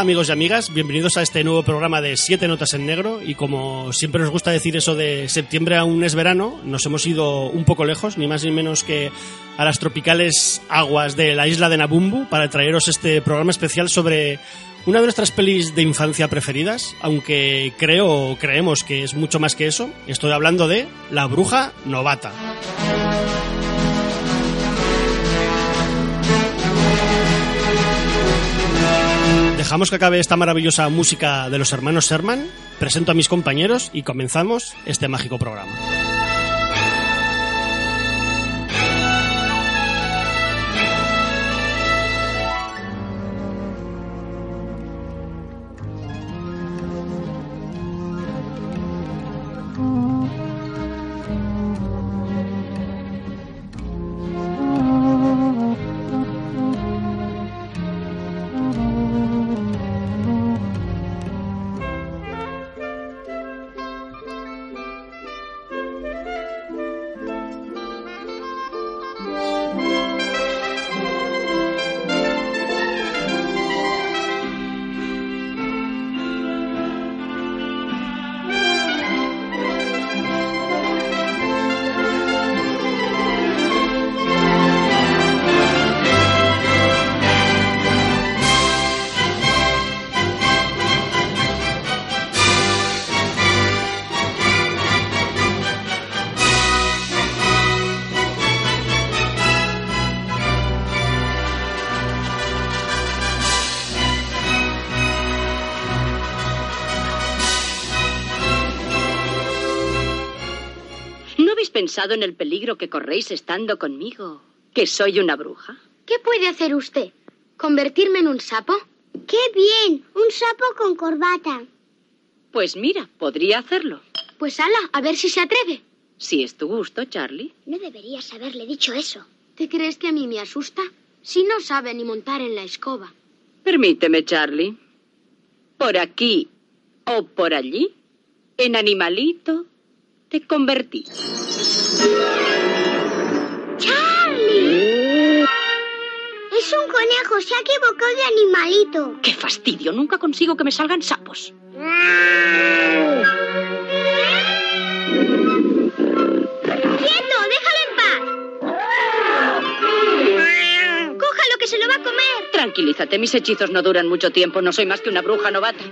Amigos y amigas, bienvenidos a este nuevo programa de Siete Notas en Negro. Y como siempre nos gusta decir eso de septiembre aún es verano, nos hemos ido un poco lejos, ni más ni menos que a las tropicales aguas de la isla de Nabumbu para traeros este programa especial sobre una de nuestras pelis de infancia preferidas, aunque creo o creemos que es mucho más que eso, estoy hablando de La Bruja Novata. Dejamos que acabe esta maravillosa música de los hermanos Sherman, presento a mis compañeros y comenzamos este mágico programa. Pensado en el peligro que corréis estando conmigo? ¿Que soy una bruja? ¿Qué puede hacer usted? ¿Convertirme en un sapo? ¡Qué bien! Un sapo con corbata. Pues mira, podría hacerlo. Pues ala, a ver si se atreve. Si es tu gusto, Charlie. No deberías haberle dicho eso. ¿Te crees que a mí me asusta? Si no sabe ni montar en la escoba. Permíteme, Charlie. Por aquí o por allí, en animalito, te convertí. ¡Charlie! Es un conejo, se ha equivocado de animalito. ¡Qué fastidio! Nunca consigo que me salgan sapos. ¡Quieto! ¡Déjalo en paz! ¡Cójalo que se lo va a comer! Tranquilízate, mis hechizos no duran mucho tiempo. No soy más que una bruja novata.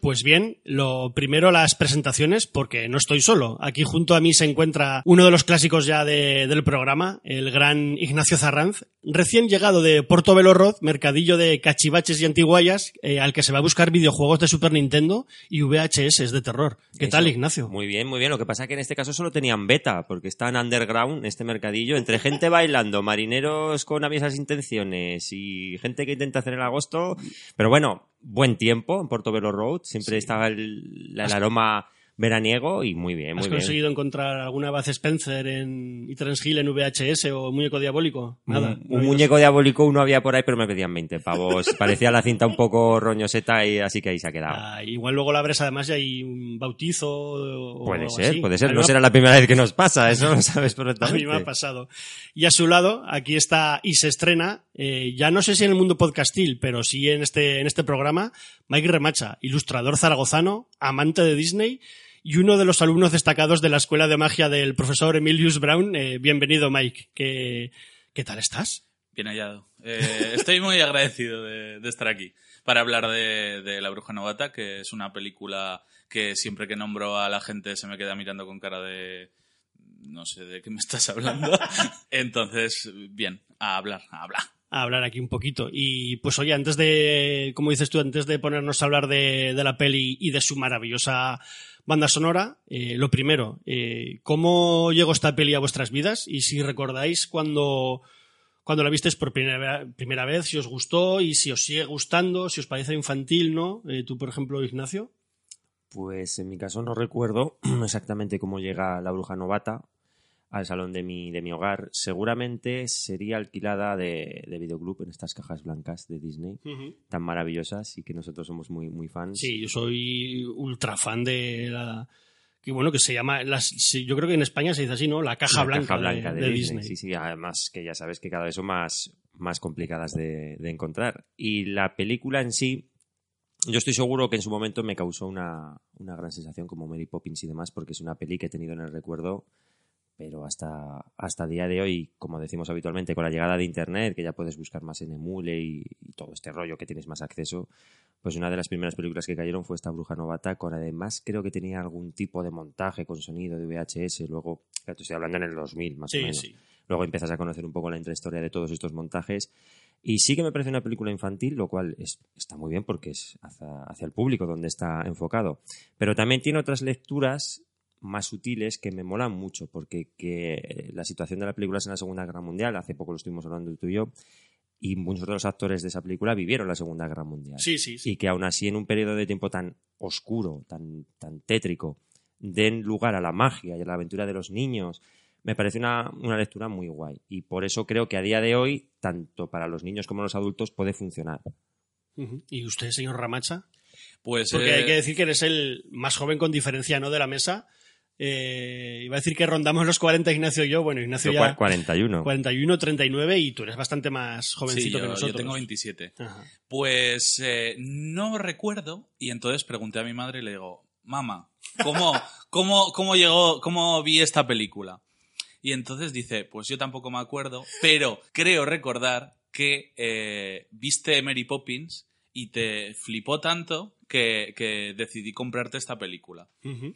Pues bien, lo primero las presentaciones, porque no estoy solo. Aquí junto a mí se encuentra uno de los clásicos ya de- del programa, el gran Ignacio Zarranz, recién llegado de Porto Belorroz, mercadillo de cachivaches y antiguayas, eh, al que se va a buscar videojuegos de Super Nintendo y VHS de terror. ¿Qué tal. Ignacio? Muy bien, muy bien. Lo que pasa es que en este caso solo tenían beta, porque está en underground este mercadillo, entre gente bailando, marineros con aviesas intenciones y gente que intenta hacer el agosto. Pero bueno, buen tiempo en Portobello Road. Siempre estaba el, el aroma veraniego y muy bien, muy ¿Has bien. conseguido encontrar alguna Baz Spencer en Eaterns Hill en VHS o Muñeco Diabólico? Nada. Un, no un había- muñeco diabólico uno había por ahí, pero me pedían 20 pavos. Parecía la cinta un poco roñoseta y así que ahí se ha quedado. Ah, igual luego la abres además y hay un bautizo o puede ser, así. puede ser. No será la primera vez que nos pasa, eso lo sabes A mí perfectamente. me ha pasado. Y a su lado, aquí está y se estrena, eh, ya no sé si en el mundo podcastil, pero sí en este, en este programa, Mike Remacha, ilustrador zaragozano, amante de Disney y uno de los alumnos destacados de la escuela de magia del profesor Emilius Brown. Eh, bienvenido, Mike. ¿Qué, ¿Qué tal estás? Bien hallado. Eh, estoy muy agradecido de, de estar aquí para hablar de, de La Bruja Novata, que es una película que siempre que nombro a la gente se me queda mirando con cara de no sé de qué me estás hablando. Entonces, bien, a hablar, a hablar. a hablar aquí un poquito. Y pues oye, antes de, como dices tú, antes de ponernos a hablar de, de la peli y de su maravillosa banda sonora, eh, lo primero, eh, ¿cómo llegó esta peli a vuestras vidas? Y si recordáis cuando, cuando la visteis por primera, primera vez, si os gustó y si os sigue gustando, si os parece infantil, ¿no? Eh, tú, por ejemplo, Ignacio. Pues en mi caso no recuerdo exactamente cómo llega la bruja novata al salón de mi, de mi hogar. Seguramente sería alquilada de, de videoclub en estas cajas blancas de Disney, tan maravillosas y que nosotros somos muy, muy fans. Sí, yo soy ultra fan de la... Que bueno, que se llama... Las, yo creo que en España se dice así, ¿no? La caja La blanca, caja blanca de, de, de Disney. Disney. Sí, sí, además que ya sabes que cada vez son más, más complicadas de, de encontrar. Y la película en sí, yo estoy seguro que en su momento me causó una, una gran sensación como Mary Poppins y demás, porque es una peli que he tenido en el recuerdo, pero hasta, hasta día de hoy, como decimos habitualmente, con la llegada de Internet, que ya puedes buscar más en Emule y, y todo este rollo que tienes más acceso, pues una de las primeras películas que cayeron fue esta Bruja Novata, con además creo que tenía algún tipo de montaje con sonido de VHS, luego, claro, te estoy hablando en el 2000 más o menos. sí. Luego empiezas a conocer un poco la intrahistoria de todos estos montajes. Y sí que me parece una película infantil, lo cual es- está muy bien porque es hacia, hacia el público donde está enfocado. Pero también tiene otras lecturas más sutiles que me molan mucho, porque que la situación de la película es en la Segunda Guerra Mundial, hace poco lo estuvimos hablando tú y yo, y muchos de los actores de esa película vivieron la Segunda Guerra Mundial Sí, sí, sí. y que aún así en un periodo de tiempo tan oscuro, tan, tan tétrico, den lugar a la magia y a la aventura de los niños, me parece una, una lectura muy guay. Y por eso creo que a día de hoy, tanto para los niños como los adultos, puede funcionar. ¿Y usted, señor Ramacha? Pues Porque eh, hay que decir que eres el más joven con diferencia, ¿no? De la mesa. Eh, iba a decir que rondamos los 40, Ignacio y yo. Bueno, Ignacio Yo, ya... cua- 41. 41, 39 y tú eres bastante más sí, jovencito yo, que nosotros. yo tengo 27. Ajá. Pues eh, no recuerdo y entonces pregunté a mi madre y le digo, mamá, ¿cómo, cómo, cómo llegó, cómo vi esta película? Y entonces dice, pues yo tampoco me acuerdo, pero creo recordar que eh, viste Mary Poppins y te flipó tanto que, que decidí comprarte esta película. Ujú.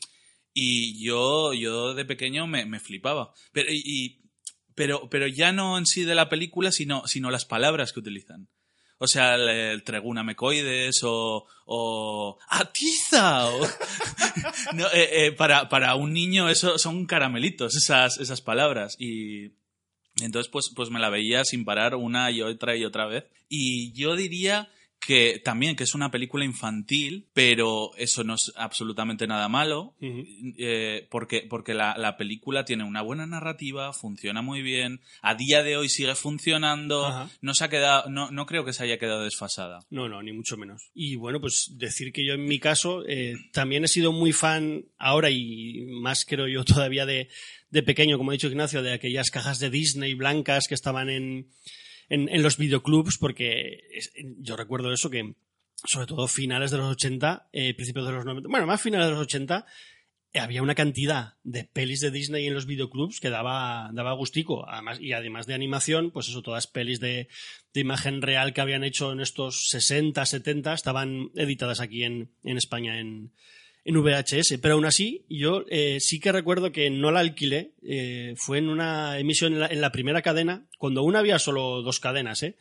Y yo, yo de pequeño me, me flipaba. Pero, pero, pero ya no en sí de la película, sino, sino las palabras que utilizan. O sea, el, el treguna mecoides o, o atiza. eh, eh, para, para un niño eso son caramelitos, esas, esas palabras. Y entonces pues, pues me la veía sin parar una y otra y otra vez. Y yo diría que también que es una película infantil, pero eso no es absolutamente nada malo, eh, porque, porque la, la película tiene una buena narrativa, funciona muy bien, a día de hoy sigue funcionando, Ajá. no se ha quedado, no, no creo que se haya quedado desfasada. No, no, ni mucho menos. Y bueno, pues decir que yo en mi caso eh, también he sido muy fan ahora y más creo yo todavía de, de pequeño, como ha dicho Ignacio, de aquellas cajas de Disney blancas que estaban en, en, los videoclubs, porque yo recuerdo eso que sobre todo finales de los 80, eh, principios de los 90, bueno, más finales de los 80, eh, había una cantidad de pelis de Disney en los videoclubs que daba, daba gustico. Y además de animación, pues eso, todas pelis de, de imagen real que habían hecho en estos 60, 70 estaban editadas aquí en, en España en, en VHS. Pero aún así, yo eh, sí que recuerdo que no la alquilé. eh, fue en una emisión en la, primera cadena, cuando una había solo dos cadenas, ¿eh?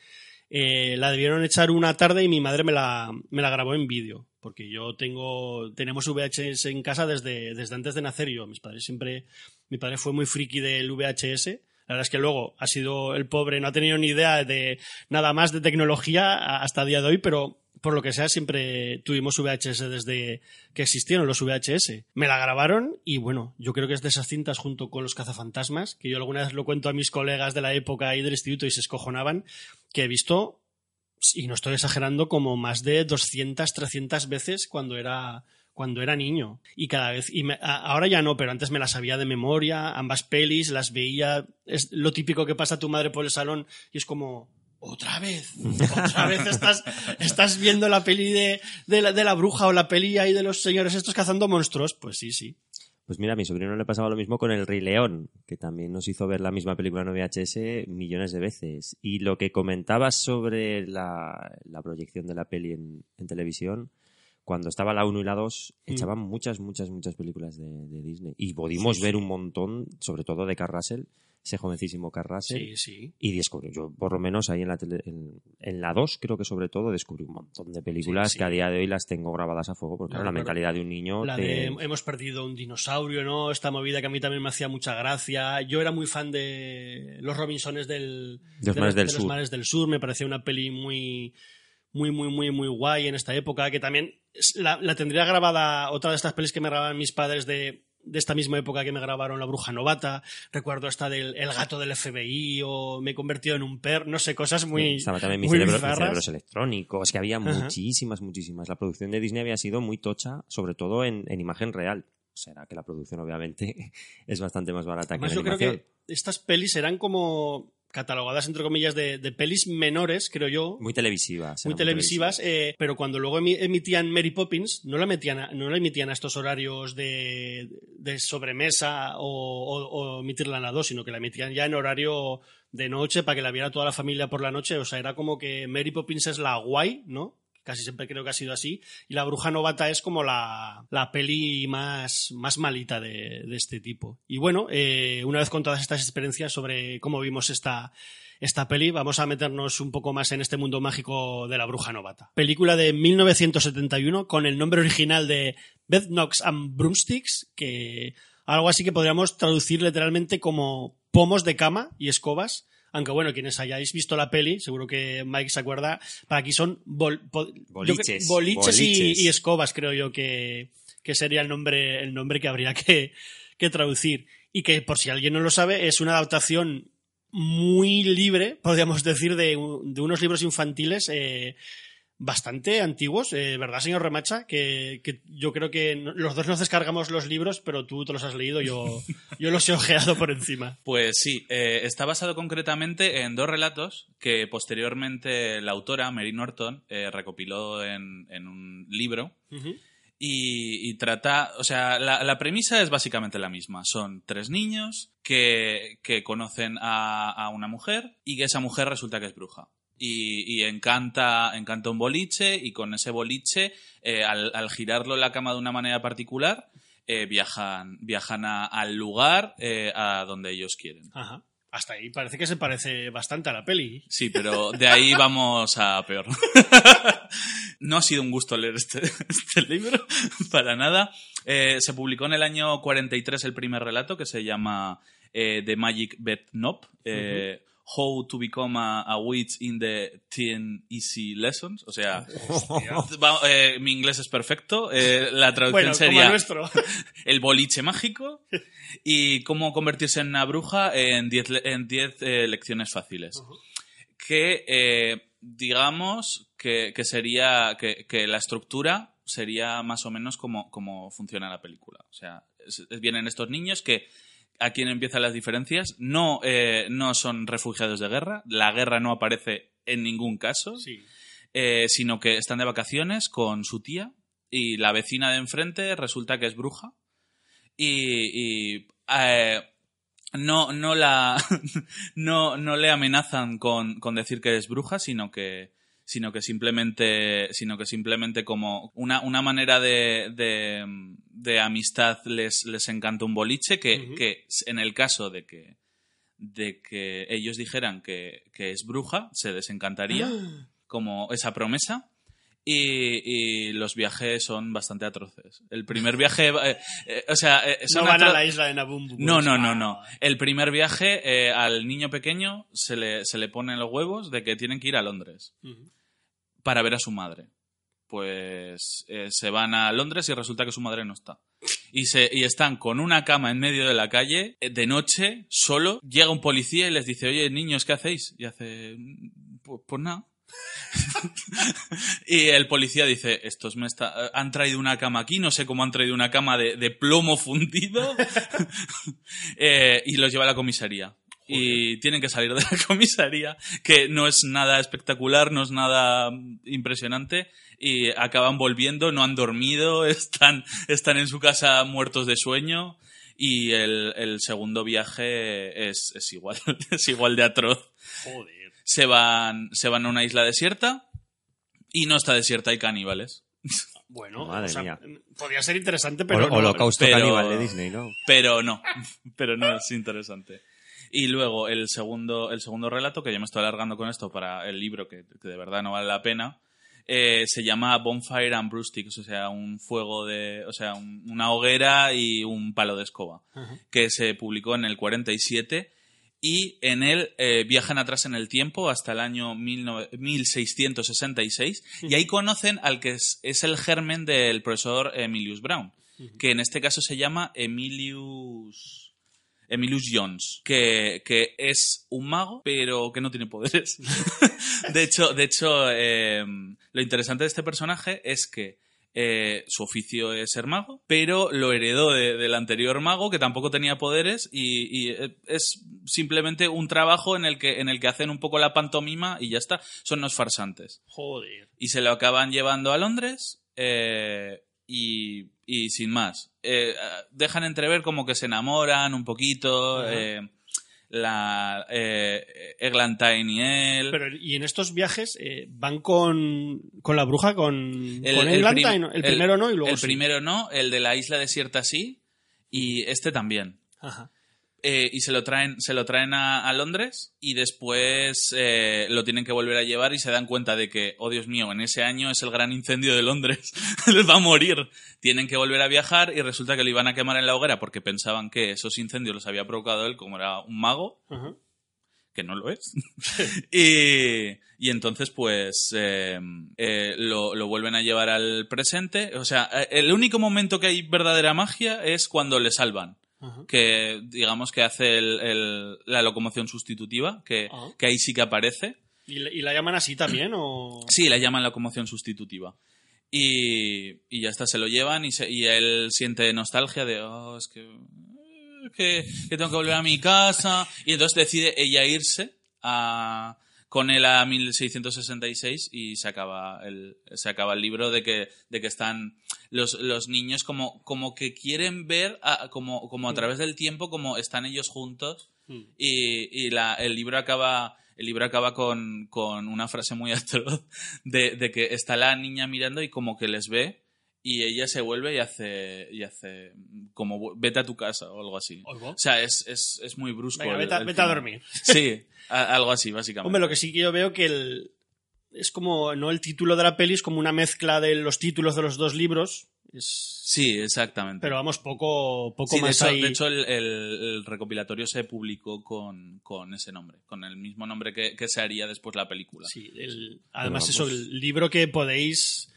La debieron echar una tarde y mi madre me la, me la grabó en vídeo. Porque yo tengo, tenemos VHS en casa desde, desde antes de nacer yo. Mis padres siempre, mi padre fue muy friki del VHS. La verdad es que luego ha sido el pobre, no ha tenido ni idea de nada más de tecnología hasta día de hoy, pero por lo que sea siempre tuvimos VHS desde que existieron los VHS. Me la grabaron y bueno, yo creo que es de esas cintas junto con los cazafantasmas, que yo alguna vez lo cuento a mis colegas de la época y del instituto y se escojonaban, que he visto, y no estoy exagerando, como más de 200, 300 veces cuando era cuando era niño y cada vez y ahora ya no pero antes me las sabía de memoria ambas pelis las veía es lo típico que pasa a tu madre por el salón y es como otra vez otra vez estás estás viendo la peli de, de, la, de la bruja o la peli ahí de los señores estos cazando monstruos pues sí sí Pues mira, a mi sobrino le pasaba lo mismo con El Rey León, que también nos hizo ver la misma película en VHS millones de veces. Y lo que comentabas sobre la, la proyección de la peli en, en televisión, cuando estaba la 1 y la 2, Mm. echaban muchas, muchas, muchas películas de, de Disney. Y pudimos ver un montón, sobre todo de Carl Russell, ese jovencísimo Carrasel. Sí, sí. Y descubrí, yo por lo menos ahí en la, tele- en, en la 2 creo que sobre todo descubrí un montón de películas Sí, que a día de hoy las tengo grabadas a fuego porque claro, la mentalidad de un niño La te- de hemos perdido un dinosaurio, ¿no? Esta movida que a mí también me hacía mucha gracia. Yo era muy fan de Los Robinsones del, De los de mares del de los sur. mares del sur. Me parecía una peli muy, muy, muy, muy, muy guay en esta época. Que también la, la tendría grabada, otra de estas pelis que me grababan mis padres de, de esta misma época que me grabaron La Bruja Novata. Recuerdo esta del El gato del FBI o Me he convertido en un perro. No sé, cosas muy. Estaba también mi muy cerebro, mi bizarras. cerebro es electrónico. Es que había Ajá. muchísimas, muchísimas. La producción de Disney había sido muy tocha, sobre todo en, en imagen real. O sea, que la producción obviamente es bastante más barata Además, que yo la creo animación. que estas pelis eran como catalogadas, entre comillas, de, de pelis menores, creo yo. Muy televisivas. muy televisivas, eh, pero cuando luego emi- emitían Mary Poppins, no la, metían a, no la emitían a estos horarios de, de sobremesa o, o- o emitirla en la 2, sino que la emitían ya en horario de noche para que la viera toda la familia por la noche. O sea, era como que Mary Poppins es la guay, ¿no? Casi siempre creo que ha sido así. Y La Bruja Novata es como la, la peli más, más malita de, este tipo. Y bueno, eh, una vez con todas estas experiencias sobre cómo vimos esta, esta peli, vamos a meternos un poco más en este mundo mágico de la bruja novata. Película de 1971 con el nombre original de Bed Knocks and Broomsticks, que algo así que podríamos traducir literalmente como pomos de cama y escobas. Aunque bueno, quienes hayáis visto la peli, seguro que Mike se acuerda, para aquí son bol- po- yo Boliches, boliches, y- boliches. Y, escobas, creo yo que, que sería el nombre, el nombre que habría que, que traducir. Y que, por si alguien no lo sabe, es una adaptación muy libre, podríamos decir, de, de unos libros infantiles eh, bastante antiguos, eh, ¿verdad, señor Remacha? Que, que yo creo que los dos nos descargamos los libros, pero tú te los has leído, yo, yo los he ojeado por encima. Pues sí, eh, está basado concretamente en dos relatos que posteriormente la autora, Mary Norton, eh, recopiló en, en un libro y, y trata, o sea, la, la premisa es básicamente la misma. Son tres niños que, que conocen a, a una mujer y que esa mujer resulta que es bruja. Y, y encanta, encanta un boliche y con ese boliche, eh, al, al girarlo en la cama de una manera particular, eh, viajan, viajan a- al lugar eh, a donde ellos quieren. Ajá. Hasta ahí parece que se parece bastante a la peli. Sí, pero de ahí vamos a peor. no ha sido un gusto leer este, este libro, para nada. Se publicó en el año 43 el primer relato que se llama The Magic Bed Knob. How to Become a, a Witch in the Teen Easy Lessons. O sea, va- eh, mi inglés es perfecto. eh, la traducción Bueno, como sería el nuestro. el boliche mágico y cómo convertirse en una bruja en 10 le- en 10, eh, lecciones fáciles. Que eh, digamos que, que sería que, que la estructura sería más o menos como, como funciona la película. O sea, es- es- vienen estos niños que aquí empiezan las diferencias. No, eh, no son refugiados de guerra. La guerra no aparece en ningún caso Sí. eh, sino que están de vacaciones con su tía y la vecina de enfrente resulta que es bruja y, y, eh, no, no, la, no, no le amenazan con, con decir que es bruja, sino que, sino que simplemente, sino que simplemente como una, una manera de, de, de amistad les, les encanta un boliche que, que en el caso de que, de que ellos dijeran que, que es bruja, se desencantaría como esa promesa. Y, y los viajes son bastante atroces. El primer viaje, eh, eh, o sea, eh, No van a la isla de Nabumbu. no, pues. no, no, no. El primer viaje eh, al niño pequeño se le, se le ponen los huevos de que tienen que ir a Londres. Para ver a su madre. Pues eh, se van a Londres y resulta que su madre no está. Y, se, y están con una cama en medio de la calle, eh, de noche, solo. Llega un policía y les dice, oye, niños, ¿qué hacéis? Y hace, pues, pues nada. y el policía dice, estos me está- eh, han traído una cama aquí, no sé cómo han traído una cama de, plomo fundido. Y los lleva a la comisaría. Y tienen que salir de la comisaría, que no es nada espectacular, no es nada impresionante, y acaban volviendo, no han dormido, están, están en su casa muertos de sueño, y el, el segundo viaje es, es igual, es igual de atroz. Joder. Se van, se van a una isla desierta, y no está desierta, hay caníbales. Bueno, Madre o sea, mía. podría ser interesante, pero no. Holocausto pero- caníbal de Disney, ¿no? Pero no, pero no es interesante. Y luego el segundo, el segundo relato, que yo me estoy alargando con esto para el libro, que, que de verdad no vale la pena, eh, se llama Bonfire and Broomsticks, o sea, un fuego de, o sea, un- una hoguera y un palo de escoba, que se publicó en el 47 y en él eh, viajan atrás en el tiempo hasta el año 19 1666 y ahí conocen al que es, es el germen del profesor Emilius Brown, que en este caso se llama Emilius... Emilius Jones, que, que es un mago, pero que no tiene poderes. de hecho, de hecho eh, lo interesante de este personaje es que eh, su oficio es ser mago, pero lo heredó de- del anterior mago que tampoco tenía poderes y, y, eh, es simplemente un trabajo en el que en el que hacen un poco la pantomima y ya está. Son unos farsantes Joder. y se lo acaban llevando a Londres eh, y, y sin más. Eh, dejan entrever como que se enamoran un poquito. Ajá. eh, la eh, Eglantine y él. Pero, y en estos viajes eh, van con, con la bruja, con, El- con el Eglantine, el, el- primero no y luego el sí. primero no, el de la isla desierta sí, y este también. Ajá. Eh, y se lo traen, se lo traen a, a Londres y después eh, lo tienen que volver a llevar y se dan cuenta de que, oh Dios mío, en ese año es el gran incendio de Londres, les va a morir. Tienen que volver a viajar y resulta que lo iban a quemar en la hoguera porque pensaban que esos incendios los había provocado él como era un mago, que no lo es. y, y entonces, pues, eh, eh, lo, lo vuelven a llevar al presente. O sea, el único momento que hay verdadera magia es cuando le salvan. Ajá. Que digamos que hace el- el- la locomoción sustitutiva, que, Ah. que ahí sí que aparece. ¿Y, la- y la llaman así también? O... Sí, la llaman locomoción sustitutiva. Y, y ya está, se lo llevan y, se- y él siente nostalgia de, oh, es que, que, que tengo que volver a mi casa. Y entonces decide ella irse a, con él a 1666 y se acaba el, se acaba el libro de que, de que están los, los niños como, como que quieren ver, a- como, como a través del tiempo, como están ellos juntos Mm. y, y la- el libro acaba el libro acaba con, con una frase muy atroz de, de que está la niña mirando y como que les ve y ella se vuelve y hace y hace como "vu- vete a tu casa o algo así Oigo. o sea es, es, es muy brusco Venga, el- vete, a- el vete a dormir. sí a- algo así básicamente Hombre, lo que sí que yo veo que el, es como, no el título de la peli, es como una mezcla de los títulos de los dos libros. Es, sí exactamente pero vamos, poco, poco Sí, de más hecho, ahí. de hecho el, el- el recopilatorio se publicó con, con ese nombre, con el mismo nombre que, que se haría después la película. Sí, el- además, vamos. eso, el libro que podéis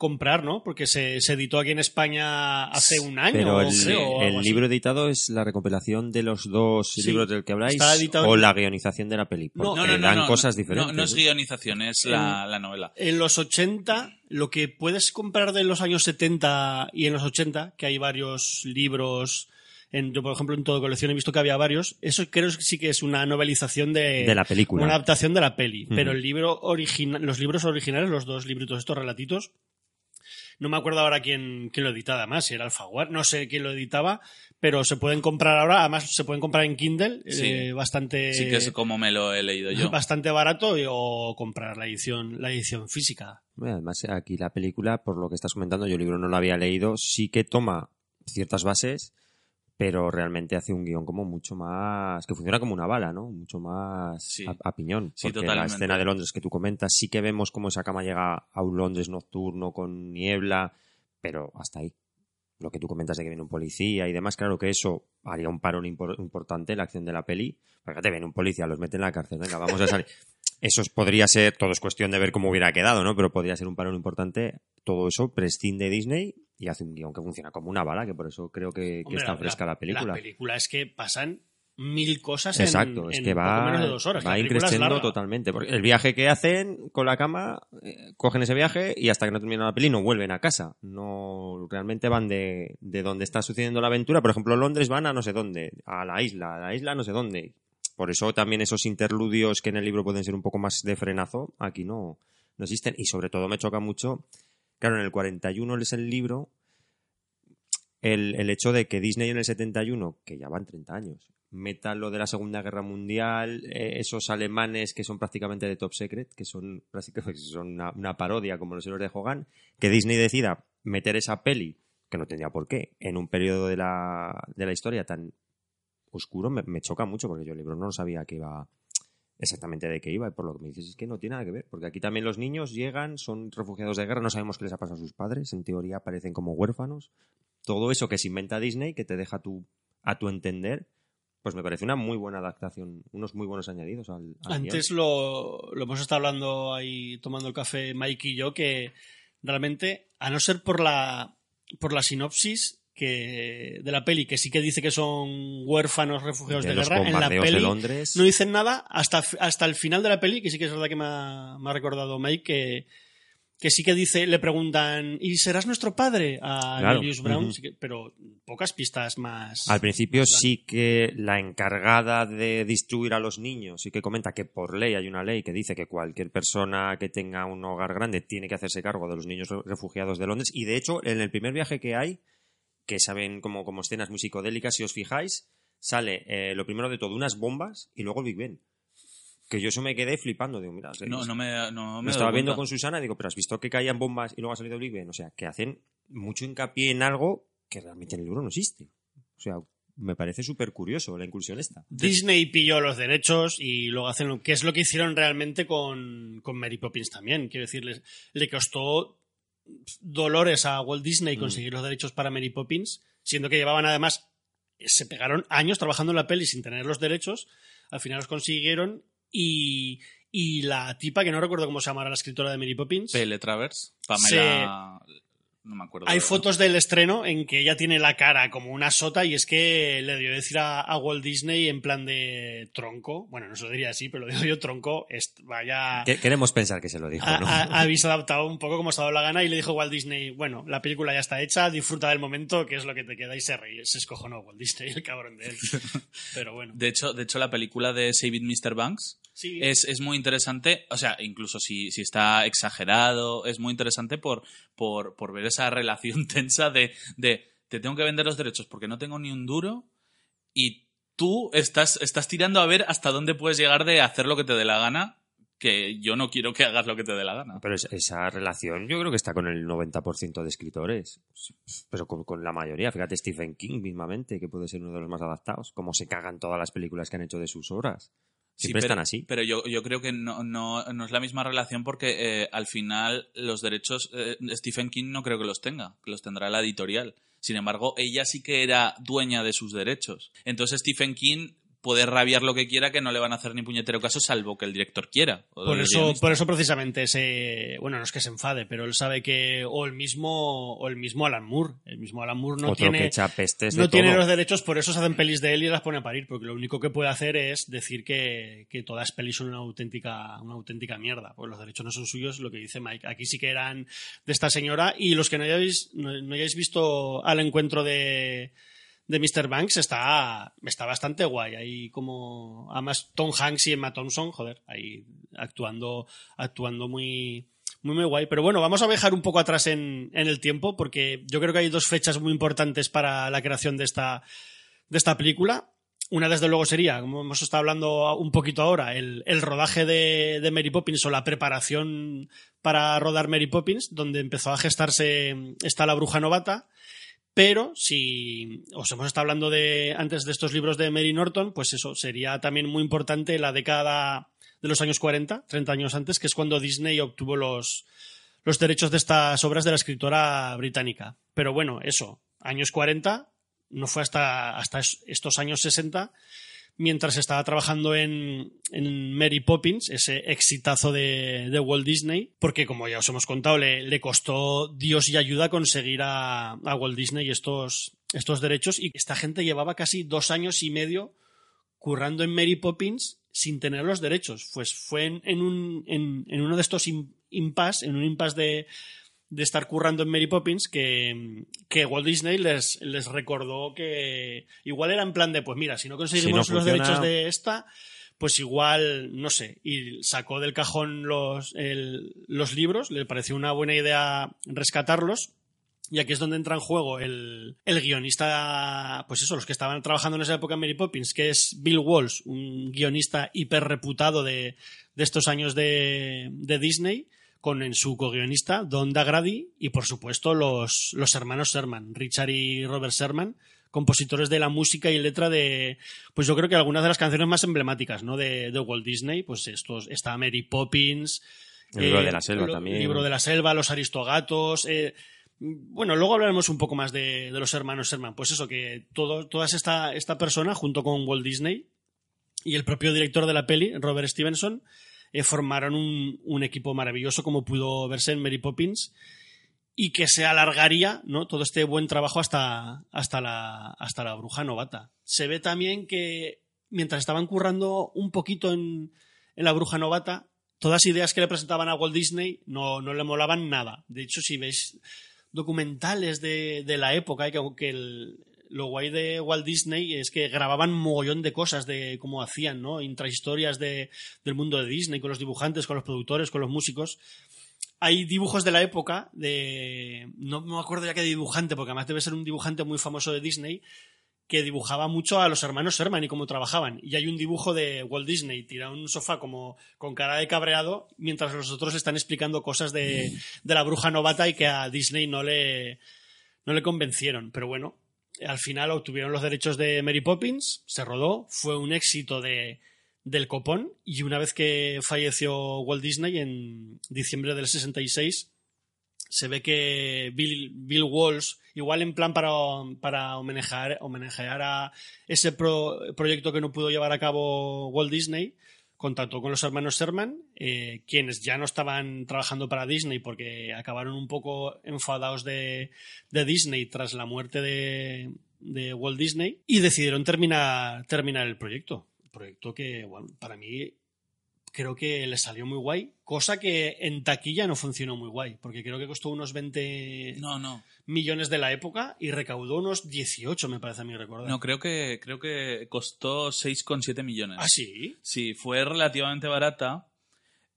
comprar, ¿no? Porque se, se editó aquí en España hace un año. Pero el, creo, o el libro editado es la recopilación de los dos Sí. libros del que habláis Está editado o en- la guionización de la peli. No, Porque No, no, no, dan no, cosas diferentes. No, no es guionización, es la, la novela. En los 80, lo que puedes comprar de los años 70 y en los 80, que hay varios libros, en, yo por ejemplo en todo colección he visto que había varios, eso creo que sí que es una novelización de, De la película. Una adaptación de la peli. Pero el libro original, los libros originales, los dos libritos, estos relatitos, no me acuerdo ahora quién, quién lo editaba, además, si era Alfaguara, no sé quién lo editaba, pero se pueden comprar ahora, además se pueden comprar en Kindle, Sí. eh, bastante, Sí que es como me lo he leído yo. bastante barato y- o comprar la edición, la edición física. Bueno, Además, aquí la película, por lo que estás comentando, yo el libro no lo había leído, sí que toma ciertas bases, pero realmente hace un guion como mucho más. que funciona como una bala, ¿no? Mucho más Sí. a, a piñón. Sí, porque la escena de Londres que tú comentas, sí que vemos cómo esa cama llega a un Londres nocturno con niebla, pero hasta ahí. Lo que tú comentas de que viene un policía y demás, claro que eso haría un parón impor- importante en la acción de la peli. Porque te viene un policía, los mete en la cárcel, venga, vamos a salir. Eso es- podría ser, todo es cuestión de ver cómo hubiera quedado, ¿no? Pero podría ser un parón importante. Todo eso prescinde Disney y hace un guion que funciona como una bala, que por eso creo que, que Hombre, está fresca la, película. La película es que pasan mil cosas en- Exacto, es en que poco va, menos de dos horas. va es increciendo totalmente. Porque el viaje que hacen con la cama, eh, cogen ese viaje y hasta que no termina la peli no vuelven a casa. No realmente van de, de donde está sucediendo la aventura. Por ejemplo, Londres van a no sé dónde, a la isla, a la isla no sé dónde. Por eso también esos interludios que en el libro pueden ser un poco más de frenazo, aquí no, no existen. Y sobre todo me choca mucho, claro, en el 41 es el libro, el, el hecho de que Disney en el 71, que ya van 30 años, meta lo de la Segunda Guerra Mundial, eh, esos alemanes que son prácticamente de Top Secret, que son, prácticamente son una, una parodia como los héroes de Hogan, que Disney decida meter esa peli, que no tendría por qué, en un periodo de la, de la historia tan oscuro me, me choca mucho porque yo el libro no sabía que iba exactamente de qué iba y por lo que me dices es que no tiene nada que ver porque aquí también los niños llegan son refugiados de guerra no sabemos qué les ha pasado a sus padres en teoría aparecen como huérfanos. Todo eso que se inventa Disney que te deja tu, a tu entender pues me parece una muy buena adaptación unos muy buenos añadidos al, al Antes lo, lo hemos estado hablando ahí tomando el café Mike y yo que realmente a no ser por la por la sinopsis que de la peli que sí que dice que son huérfanos refugiados de, guerra en la peli de Londres no dicen nada hasta, hasta el final de la peli, que sí que es verdad que me ha, me ha recordado Mike, que, que sí que dice, le preguntan, ¿y serás nuestro padre? A Claro, Julius Brown, ujú. sí que- pero pocas pistas más. Al principio sí que la encargada de distribuir a los niños sí que comenta que por ley hay una ley que dice que cualquier persona que tenga un hogar grande tiene que hacerse cargo de los niños re- refugiados de Londres y de hecho en el primer viaje que hay que saben como, como escenas muy psicodélicas si os fijáis sale eh, lo primero de todo unas bombas y luego el Big Ben que yo eso me quedé flipando digo mira No, no me, no me estaba viendo con Susana, digo, pero has visto que caían bombas y luego ha salido el Big Ben. O sea, que hacen mucho hincapié en algo que realmente en el libro no existe. O sea, me parece súper curioso la inclusión esta. Disney pilló los derechos y luego hacen lo que es lo que hicieron realmente con, con Mary Poppins también. Quiero decirles, le costó dolores a Walt Disney Mm. conseguir los derechos para Mary Poppins, siendo que llevaban además, se pegaron años trabajando en la peli sin tener los derechos, al final los consiguieron y, y la tipa, que no recuerdo cómo se llama la escritora de Mary Poppins, P.L. Travers, Pamela... No me acuerdo. hay de- fotos del estreno en que ella tiene la cara como una sota y es que le dio decir a, a Walt Disney en plan de tronco, bueno, no se lo diría así, pero lo digo yo tronco, vaya... Que- queremos pensar que se lo dijo, ¿no? ha- habéis adaptado un poco como se ha dado la gana y le dijo Walt Disney, bueno, la película ya está hecha, disfruta del momento, que es lo que te queda y se reí. Se escojonó Walt Disney, el cabrón de él. Pero bueno. De hecho, de hecho, la película de Save It Mr. Banks Sí, es, es muy interesante, o sea, incluso si, si está exagerado, es muy interesante por, por, por ver esa relación tensa de, de te tengo que vender los derechos porque no tengo ni un duro y tú estás, estás tirando a ver hasta dónde puedes llegar de hacer lo que te dé la gana, que yo no quiero que hagas lo que te dé la gana. Pero es- esa relación yo creo que está con el 90% de escritores. Pero con, con la mayoría. Fíjate, Stephen King mismamente, que puede ser uno de los más adaptados. Como se cagan todas las películas que han hecho de sus obras. Sí, Siempre pero, están así. Pero yo, yo creo que no, no, no es la misma relación porque eh, al final los derechos eh, Stephen King no creo que los tenga, que los tendrá la editorial. Sin embargo, ella sí que era dueña de sus derechos. Entonces Stephen King puede rabiar lo que quiera que no le van a hacer ni puñetero caso salvo que el director quiera. Por eso, guionista. por eso precisamente se, bueno, no es que se enfade, pero él sabe que o el mismo, o el mismo Alan Moore, el mismo Alan Moore no Otro que tiene, echa pestes de no tiene todo. los derechos, por eso se hacen pelis de él y las pone a parir, porque lo único que puede hacer es decir que, que todas las pelis son una auténtica, una auténtica mierda, pues los derechos no son suyos, lo que dice Mike. Aquí sí que eran de esta señora, y los que no hayáis, no, no hayáis visto al encuentro de de Mr. Banks está, está bastante guay. Ahí como. Además, Tom Hanks y Emma Thompson, joder, ahí actuando, actuando muy, muy, muy guay. Pero bueno, vamos a viajar un poco atrás en, en el tiempo, porque yo creo que hay dos fechas muy importantes para la creación de esta, de esta película. Una, desde luego, sería, como hemos estado hablando un poquito ahora, el, el rodaje de, de Mary Poppins o la preparación para rodar Mary Poppins, donde empezó a gestarse esta la bruja novata. Pero si os hemos estado hablando de antes de estos libros de Mary Norton, pues eso sería también muy importante la década de los años 40, 30 años antes, que es cuando Disney obtuvo los, los derechos de estas obras de la escritora británica. Pero bueno, eso, años 40, no fue hasta, hasta es- estos años 60, mientras estaba trabajando en, en Mary Poppins, ese exitazo de, de Walt Disney, porque como ya os hemos contado, le, costó Dios y ayuda conseguir a, a Walt Disney estos, estos derechos y esta gente llevaba casi dos años y medio currando en Mary Poppins sin tener los derechos. Pues fue en, en un, en, en uno de estos im- impasse, en un impasse de, de estar currando en Mary Poppins que, que Walt Disney les, les recordó que igual era en plan de, pues mira, si no conseguimos Si no los funciona- derechos de esta, pues igual, no sé, y sacó del cajón los, el- los libros, le pareció una buena idea rescatarlos. Y aquí es donde entra en juego el, el guionista, pues eso, los que estaban trabajando en esa época en Mary Poppins, que es Bill Walsh, un guionista hiper reputado de, de estos años de, de Disney, con en su co-guionista Don Dagrady y por supuesto los, los hermanos Sherman, Richard y Robert Sherman, compositores de la música y letra de, pues yo creo que algunas de las canciones más emblemáticas, ¿no? De, de Walt Disney, pues estos, está Mary Poppins. El libro eh, de la selva lo- también. El libro de la selva, los aristogatos, eh, bueno, luego hablaremos un poco más de, de los hermanos Sherman. Pues eso, que todo, toda esta, esta persona, junto con Walt Disney y el propio director de la peli, Robert Stevenson, eh, formaron un, un equipo maravilloso, como pudo verse en Mary Poppins, y que se alargaría ¿no? todo este buen trabajo hasta, hasta, la, hasta la bruja novata. Se ve también que mientras estaban currando un poquito en, en la bruja novata, todas las ideas que le presentaban a Walt Disney no, no le molaban nada. De hecho, si veis documentales de, de la época, que, que el- lo guay de Walt Disney es que grababan mogollón de cosas de cómo hacían, ¿no? Intrahistorias de, del mundo de Disney, con los dibujantes, con los productores, con los músicos. Hay dibujos de la época de. No me acuerdo ya qué dibujante, porque además debe ser un dibujante muy famoso de Disney, que dibujaba mucho a los hermanos Sherman y cómo trabajaban. Y hay un dibujo de Walt Disney tirado en un sofá como con cara de cabreado, mientras los otros están explicando cosas de, de la bruja novata y que a Disney no le, no le convencieron. Pero bueno, al final obtuvieron los derechos de Mary Poppins, se rodó, fue un éxito de, del copón y una vez que falleció Walt Disney en diciembre del 66, se ve que Bill, Bill Walsh, igual en plan para, para homenajear, homenajear a ese pro- proyecto que no pudo llevar a cabo Walt Disney, contactó con los hermanos Sherman, eh, quienes ya no estaban trabajando para Disney porque acabaron un poco enfadados de, de Disney tras la muerte de, de Walt Disney y decidieron terminar, terminar el proyecto. Proyecto que, bueno, para mí creo que le salió muy guay, cosa que en taquilla no funcionó muy guay, porque creo que costó unos 20 No, no. millones de la época y recaudó unos 18, me parece a mí recordar. No, creo que, creo que costó 6,7 millones. ¿Ah, sí? Sí, fue relativamente barata.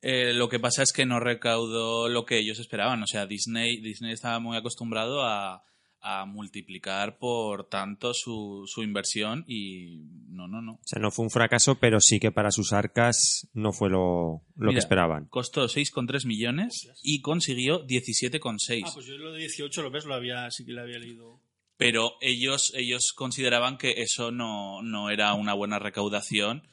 Eh, lo que pasa es que no recaudó lo que ellos esperaban. O sea, Disney, Disney estaba muy acostumbrado a, a multiplicar por tanto su, su inversión y no, no, no. O sea, no fue un fracaso, pero sí que para sus arcas no fue lo, lo que esperaban. Costó 6,3 millones y consiguió 17,6. Ah, pues yo lo de 18 lo ves, lo había, sí que lo había leído. Pero ellos, ellos consideraban que eso no, no era una buena recaudación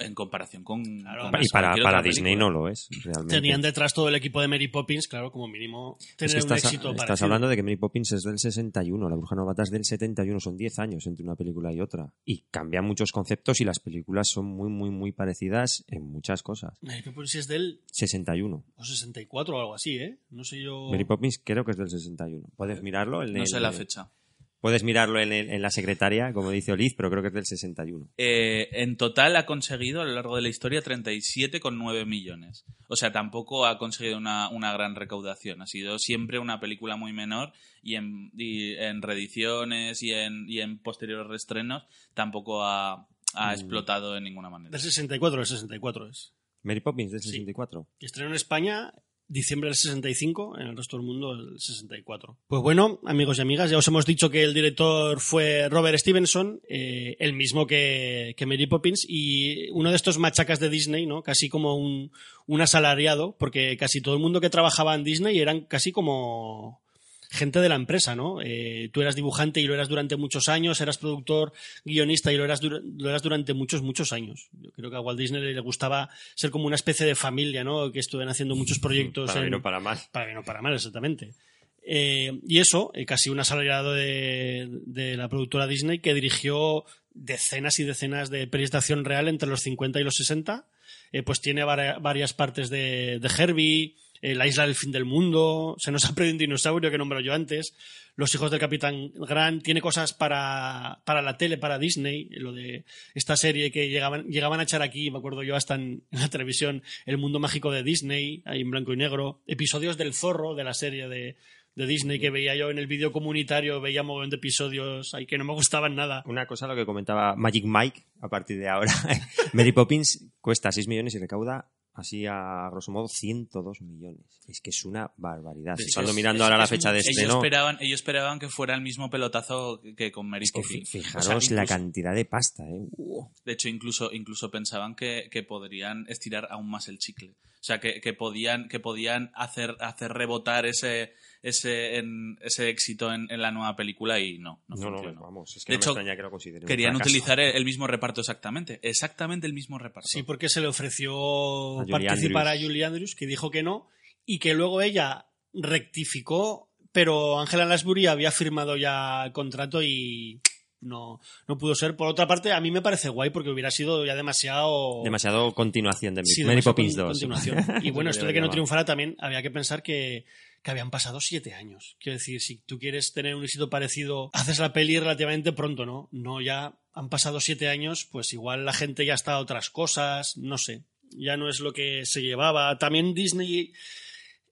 en comparación con. Claro. con Y para, para Disney película. no lo es, realmente. Tenían detrás todo el equipo de Mary Poppins, claro, como mínimo Es tener que un estás, éxito estás parecido. hablando de que Mary Poppins es del 61, La Bruja Novata es del 71, son 10 años entre una película y otra. Y cambian muchos conceptos y las películas son muy, muy, muy parecidas en muchas cosas. Mary Poppins es del 61. o 64 o algo así, ¿eh? No sé yo... Mary Poppins creo que es del 61. Puedes mirarlo en No el- sé la fecha. Puedes mirarlo en, el- en la secretaria, como dice Oliz, pero creo que es del 61. Eh, en total ha conseguido a lo largo de la historia 37,9 millones. O sea, tampoco ha conseguido una, una gran recaudación. Ha sido siempre una película muy menor y en, y en reediciones y en, y en posteriores reestrenos tampoco ha, ha explotado de ninguna manera. Del 64, del 64 es. Mary Poppins del Sí. 64. Y estrenó en España diciembre del 65, en el resto del mundo el 64. Pues bueno, amigos y amigas, ya os hemos dicho que el director fue Robert Stevenson, eh, el mismo que, que Mary Poppins, y uno de estos machacas de Disney, ¿no? Casi como un, un asalariado, porque casi todo el mundo que trabajaba en Disney eran casi como gente de la empresa, ¿no? Eh, tú eras dibujante y lo eras durante muchos años, eras productor, guionista y lo eras, lo eras durante muchos, muchos años. Yo creo que a Walt Disney le gustaba ser como una especie de familia, ¿no? Que estuvieran haciendo muchos proyectos Para en- bien o para mal. para bien o para mal, exactamente. Eh, y eso, eh, casi un asalariado de, de la productora Disney que dirigió decenas y decenas de pelis de acción real entre los 50 y los 60. Eh, pues tiene vari- varias partes de, de Herbie, eh, La isla del fin del mundo, Se nos ha perdido un dinosaurio que nombré yo antes, Los hijos del capitán Grant, tiene cosas para, para la tele, para Disney, lo de esta serie que llegaban, llegaban a echar aquí, me acuerdo yo hasta en, la televisión, El mundo mágico de Disney, ahí en blanco y negro, episodios del zorro de la serie de, Disney que veía yo en el vídeo comunitario, veía un de episodios ahí que no me gustaban nada. Una cosa, lo que comentaba Magic Mike, a partir de ahora. Mary Poppins cuesta 6 millones y recauda así a grosso modo, 102 millones. Es que es una barbaridad. De Estando es- mirando es- ahora la es fecha de ellos estreno, esperaban, ellos esperaban que fuera el mismo pelotazo que con Mary es que fijaros O sea, la cantidad de pasta. ¿eh? De hecho, incluso, incluso pensaban que, que podrían estirar aún más el chicle. O sea, que, que podían, que podían hacer, hacer rebotar ese, ese, en- ese éxito en, en la nueva película y no. No, No, vamos, es que De no hecho, me extraña que lo consideren Querían utilizar el, el mismo reparto exactamente. Exactamente el mismo reparto. Sí, porque se le ofreció A participar Andrews. a Julie Andrews, que dijo que no, y que luego ella rectificó, pero Angela Lansbury había firmado ya el contrato y no, no pudo ser. Por otra parte, a mí me parece guay porque hubiera sido ya demasiado... Demasiado continuación de Sí, Mary Poppins con- 2. continuación. Y bueno, esto de que no triunfara también había que pensar que, que habían pasado siete años. Quiero decir, si tú quieres tener un éxito parecido, haces la peli relativamente pronto, ¿no? No, ya han pasado siete años, pues igual la gente ya está a otras cosas, no sé. Ya no es lo que se llevaba. También Disney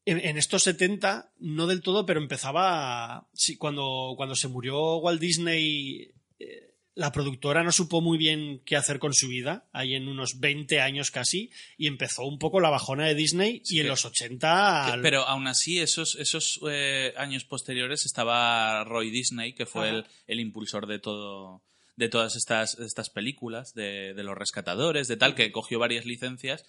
en, estos 70, no del todo, pero empezaba. Sí, cuando, cuando se murió Walt Disney, eh, la productora no supo muy bien qué hacer con su vida, ahí en unos 20 años casi, y empezó un poco la bajona de Disney, Sí y en los 80. Que- Pero aún así, esos, esos eh, años posteriores estaba Roy Disney, que fue el impulsor de todo de todas estas, estas películas, de, de los rescatadores, de tal, que cogió varias licencias,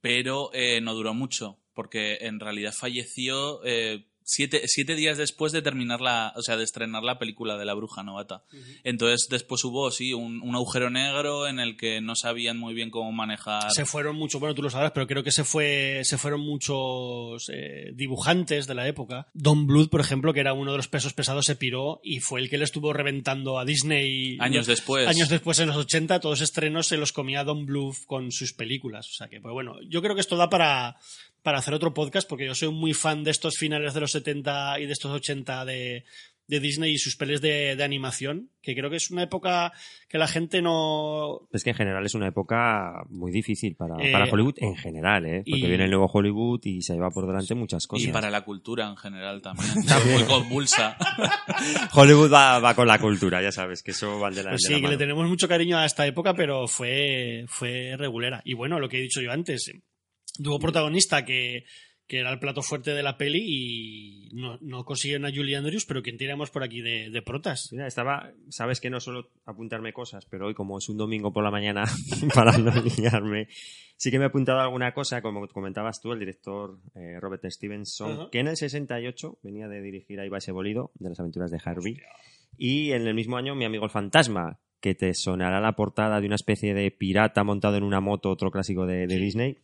pero eh, no duró mucho, porque en realidad falleció eh, siete, siete días después de terminar la, o sea, de estrenar la película de la bruja novata. Entonces después hubo, sí, un, un agujero negro en el que no sabían muy bien cómo manejar. Se fueron muchos, bueno, tú lo sabrás, pero creo que se fue, se fueron muchos eh, dibujantes de la época. Don Bluth, por ejemplo, que era uno de los pesos pesados, se piró y fue el que le estuvo reventando a Disney. Años después. Años después, en los 80, todos estrenos se los comía Don Bluth con sus películas. O sea que, pues bueno, yo creo que esto da para, para hacer otro podcast, porque yo soy muy fan de estos finales de los 70 y de estos 80 de, de Disney y sus pelis de, de animación, que creo que es una época que la gente no, Es que en general es una época muy difícil para, Eh, para Hollywood en general, ¿eh? Porque y- viene el nuevo Hollywood y se lleva por delante muchas cosas. Y para la cultura en general también. Está muy convulsa. Hollywood va, va con la cultura, ya sabes, que eso va de la, Pues de sí, la que le tenemos mucho cariño a esta época, pero fue, fue regulera. Y bueno, lo que he dicho yo antes, tuvo protagonista que, que era el plato fuerte de la peli y no, no consiguieron a Julie Andrews, pero ¿quién tiramos por aquí de, de protas? Mira, estaba, sabes que no suelo apuntarme cosas, pero hoy como es un domingo por la mañana, para no liarme, sí que me he apuntado alguna cosa, como comentabas tú, el director eh, Robert Stevenson, Ajá. que en el 68 venía de dirigir va ese bolido, de las aventuras de Harvey, y en el mismo año Mi amigo el fantasma, que te sonará la portada de una especie de pirata montado en una moto, otro clásico de, de Disney,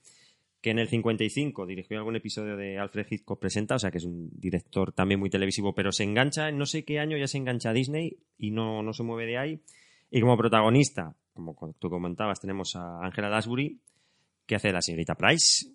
que en el 55 dirigió algún episodio de Alfred Hitchcock Presenta, o sea que es un director también muy televisivo, pero se engancha, en no sé qué año ya se engancha a Disney y no, no se mueve de ahí. Y como protagonista, como tú comentabas, tenemos a Angela Lansbury, que hace la señorita Price.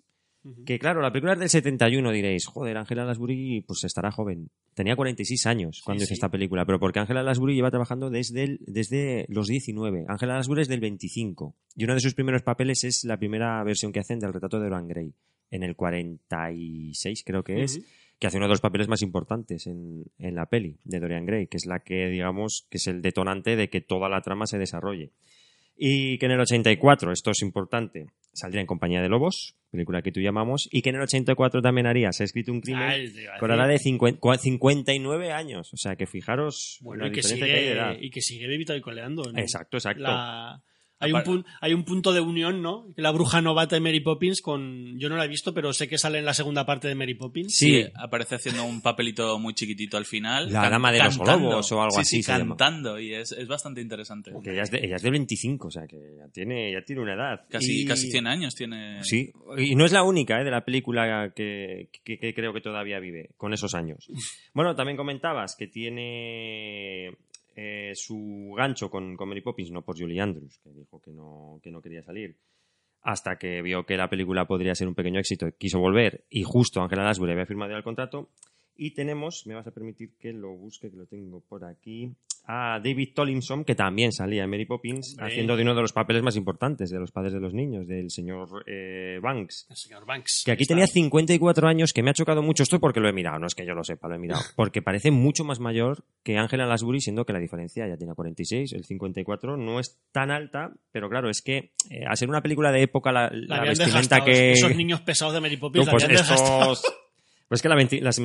Que claro, la película es del 71, diréis, joder, Angela Lansbury pues estará joven. Tenía 46 años cuando Sí, hizo sí. esta película, pero porque Angela Lansbury lleva trabajando desde, el- desde los 19. Angela Lansbury es del 25. Y uno de sus primeros papeles es la primera versión que hacen del retrato de Dorian Gray, en el 46 creo que es, que hace uno de los papeles más importantes en, en la peli de Dorian Gray, que es la que, digamos, que es el detonante de que toda la trama se desarrolle. Y que en el 84, esto es importante, saldría en Compañía de Lobos, película que tú llamamos, y que en el 84 también haría Se ha escrito un crimen Ay, te iba a con edad de 50 cua- 59 años. O sea, que fijaros Bueno, la y que, diferencia que hay de sigue, edad. y que sigue coleando. ¿no? Exacto, exacto. La- Hay, un pun- hay un punto de unión, ¿no? La bruja novata de Mary Poppins con... Yo no la he visto, pero sé que sale en la segunda parte de Mary Poppins. Sí. aparece haciendo un papelito muy chiquitito al final. La dama de los cantando. lobos o algo Sí, así Sí, se llama. cantando y es, es bastante interesante. Que ella es, de, ella es del 25, o sea, que ya tiene, ya tiene una edad. Casi, Y- casi 100 años tiene. Sí, y no es la única ¿eh? de la película que, que- que creo que todavía vive con esos años. Bueno, también comentabas que tiene eh, su gancho con, con Mary Poppins, no por Julie Andrews, que dijo que no, que no quería salir, hasta que vio que la película podría ser un pequeño éxito, quiso volver y justo Angela Lansbury había firmado el contrato. Y tenemos, me vas a permitir que lo busque, que lo tengo por aquí, a David Tollinson, que también salía en Mary Poppins, Hombre. haciendo de uno de los papeles más importantes de los padres de los niños, del señor eh, Banks. El señor Banks. Que aquí Está. tenía 54 años, que me ha chocado mucho esto porque lo he mirado, no es que yo lo sepa, lo he mirado. Porque parece mucho más mayor que Angela Lansbury, siendo que la diferencia ya tiene 46, el 54 no es tan alta, pero claro, es que eh, al ser una película de época, la, La la vestimenta que... Esos niños pesados de Mary Poppins No, la pues desgastado. estos... Pues es que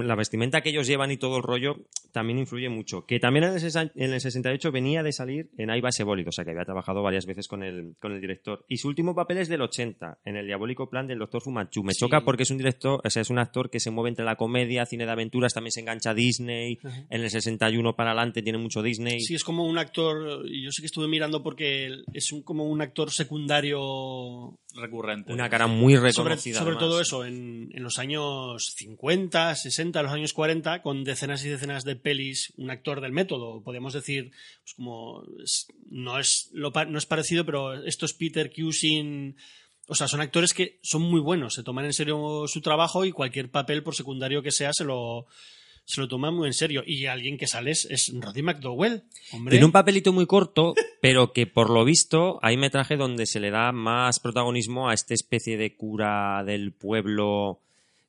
la, vestimenta que ellos llevan y todo el rollo también influye mucho. Que también en el, sesa- en el 68 venía de salir en Aiba Sebólido, o sea que había trabajado varias veces con el, con el director. Y su último papel es del 80, en el diabólico plan del Dr. Fumanchu. Me Sí. choca porque es un director, o sea, es un actor que se mueve entre la comedia, cine de aventuras, también se engancha a Disney. En el 61 para adelante tiene mucho Disney. Sí, es como un actor. Yo sí que estuve mirando porque es un, como un actor secundario. Recurrente. Una cara muy reconocida. sobre todo eso, en, en los años 50, 60, los años 40, con decenas y decenas de pelis, un actor del método, podríamos decir, pues como es- no, es lo, no es parecido, pero esto es Peter Cushing. O sea, son actores que son muy buenos, se toman en serio su trabajo y cualquier papel, por secundario que sea, se lo, se lo toman muy en serio. Y alguien que sale es, es Roddy McDowell. Hombre, Tiene un papelito muy corto, pero que por lo visto hay metraje donde se le da más protagonismo a esta especie de cura del pueblo.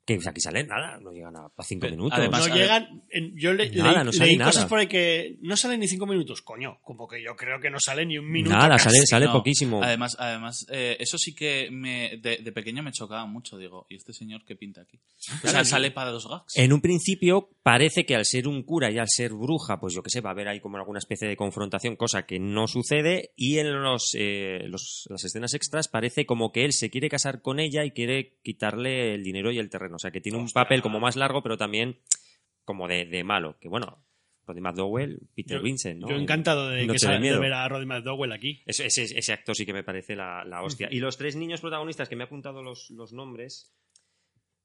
Que o sea, aquí sale nada, no llegan a, a cinco Pero, minutos. además, no llegan. en- yo le, Nada, leí, no sale leí nada. cosas por ahí que no salen ni cinco minutos. Coño, como que yo creo que no sale ni un minuto. nada, casi. sale, sale No, poquísimo. Además, además eh, eso sí que me, de, de pequeño me chocaba mucho. Digo, ¿y este señor qué pinta aquí? O sea, sale para los gags. En un principio parece que al ser un cura y al ser bruja, pues yo que sé, va a haber ahí como alguna especie de confrontación, cosa que no sucede. Y en los, eh, los- las escenas extras parece como que él se quiere casar con ella y quiere quitarle el dinero y el terreno. O sea, que tiene un papel como más largo, pero también como de, de malo. Que bueno, Roddy McDowell, Peter Yo- Vincent, ¿no? Yo encantado de, No que de ver a Roddy McDowell aquí. Ese, ese- ese actor sí que me parece la, la hostia. Y los tres niños protagonistas que me he apuntado los, los nombres,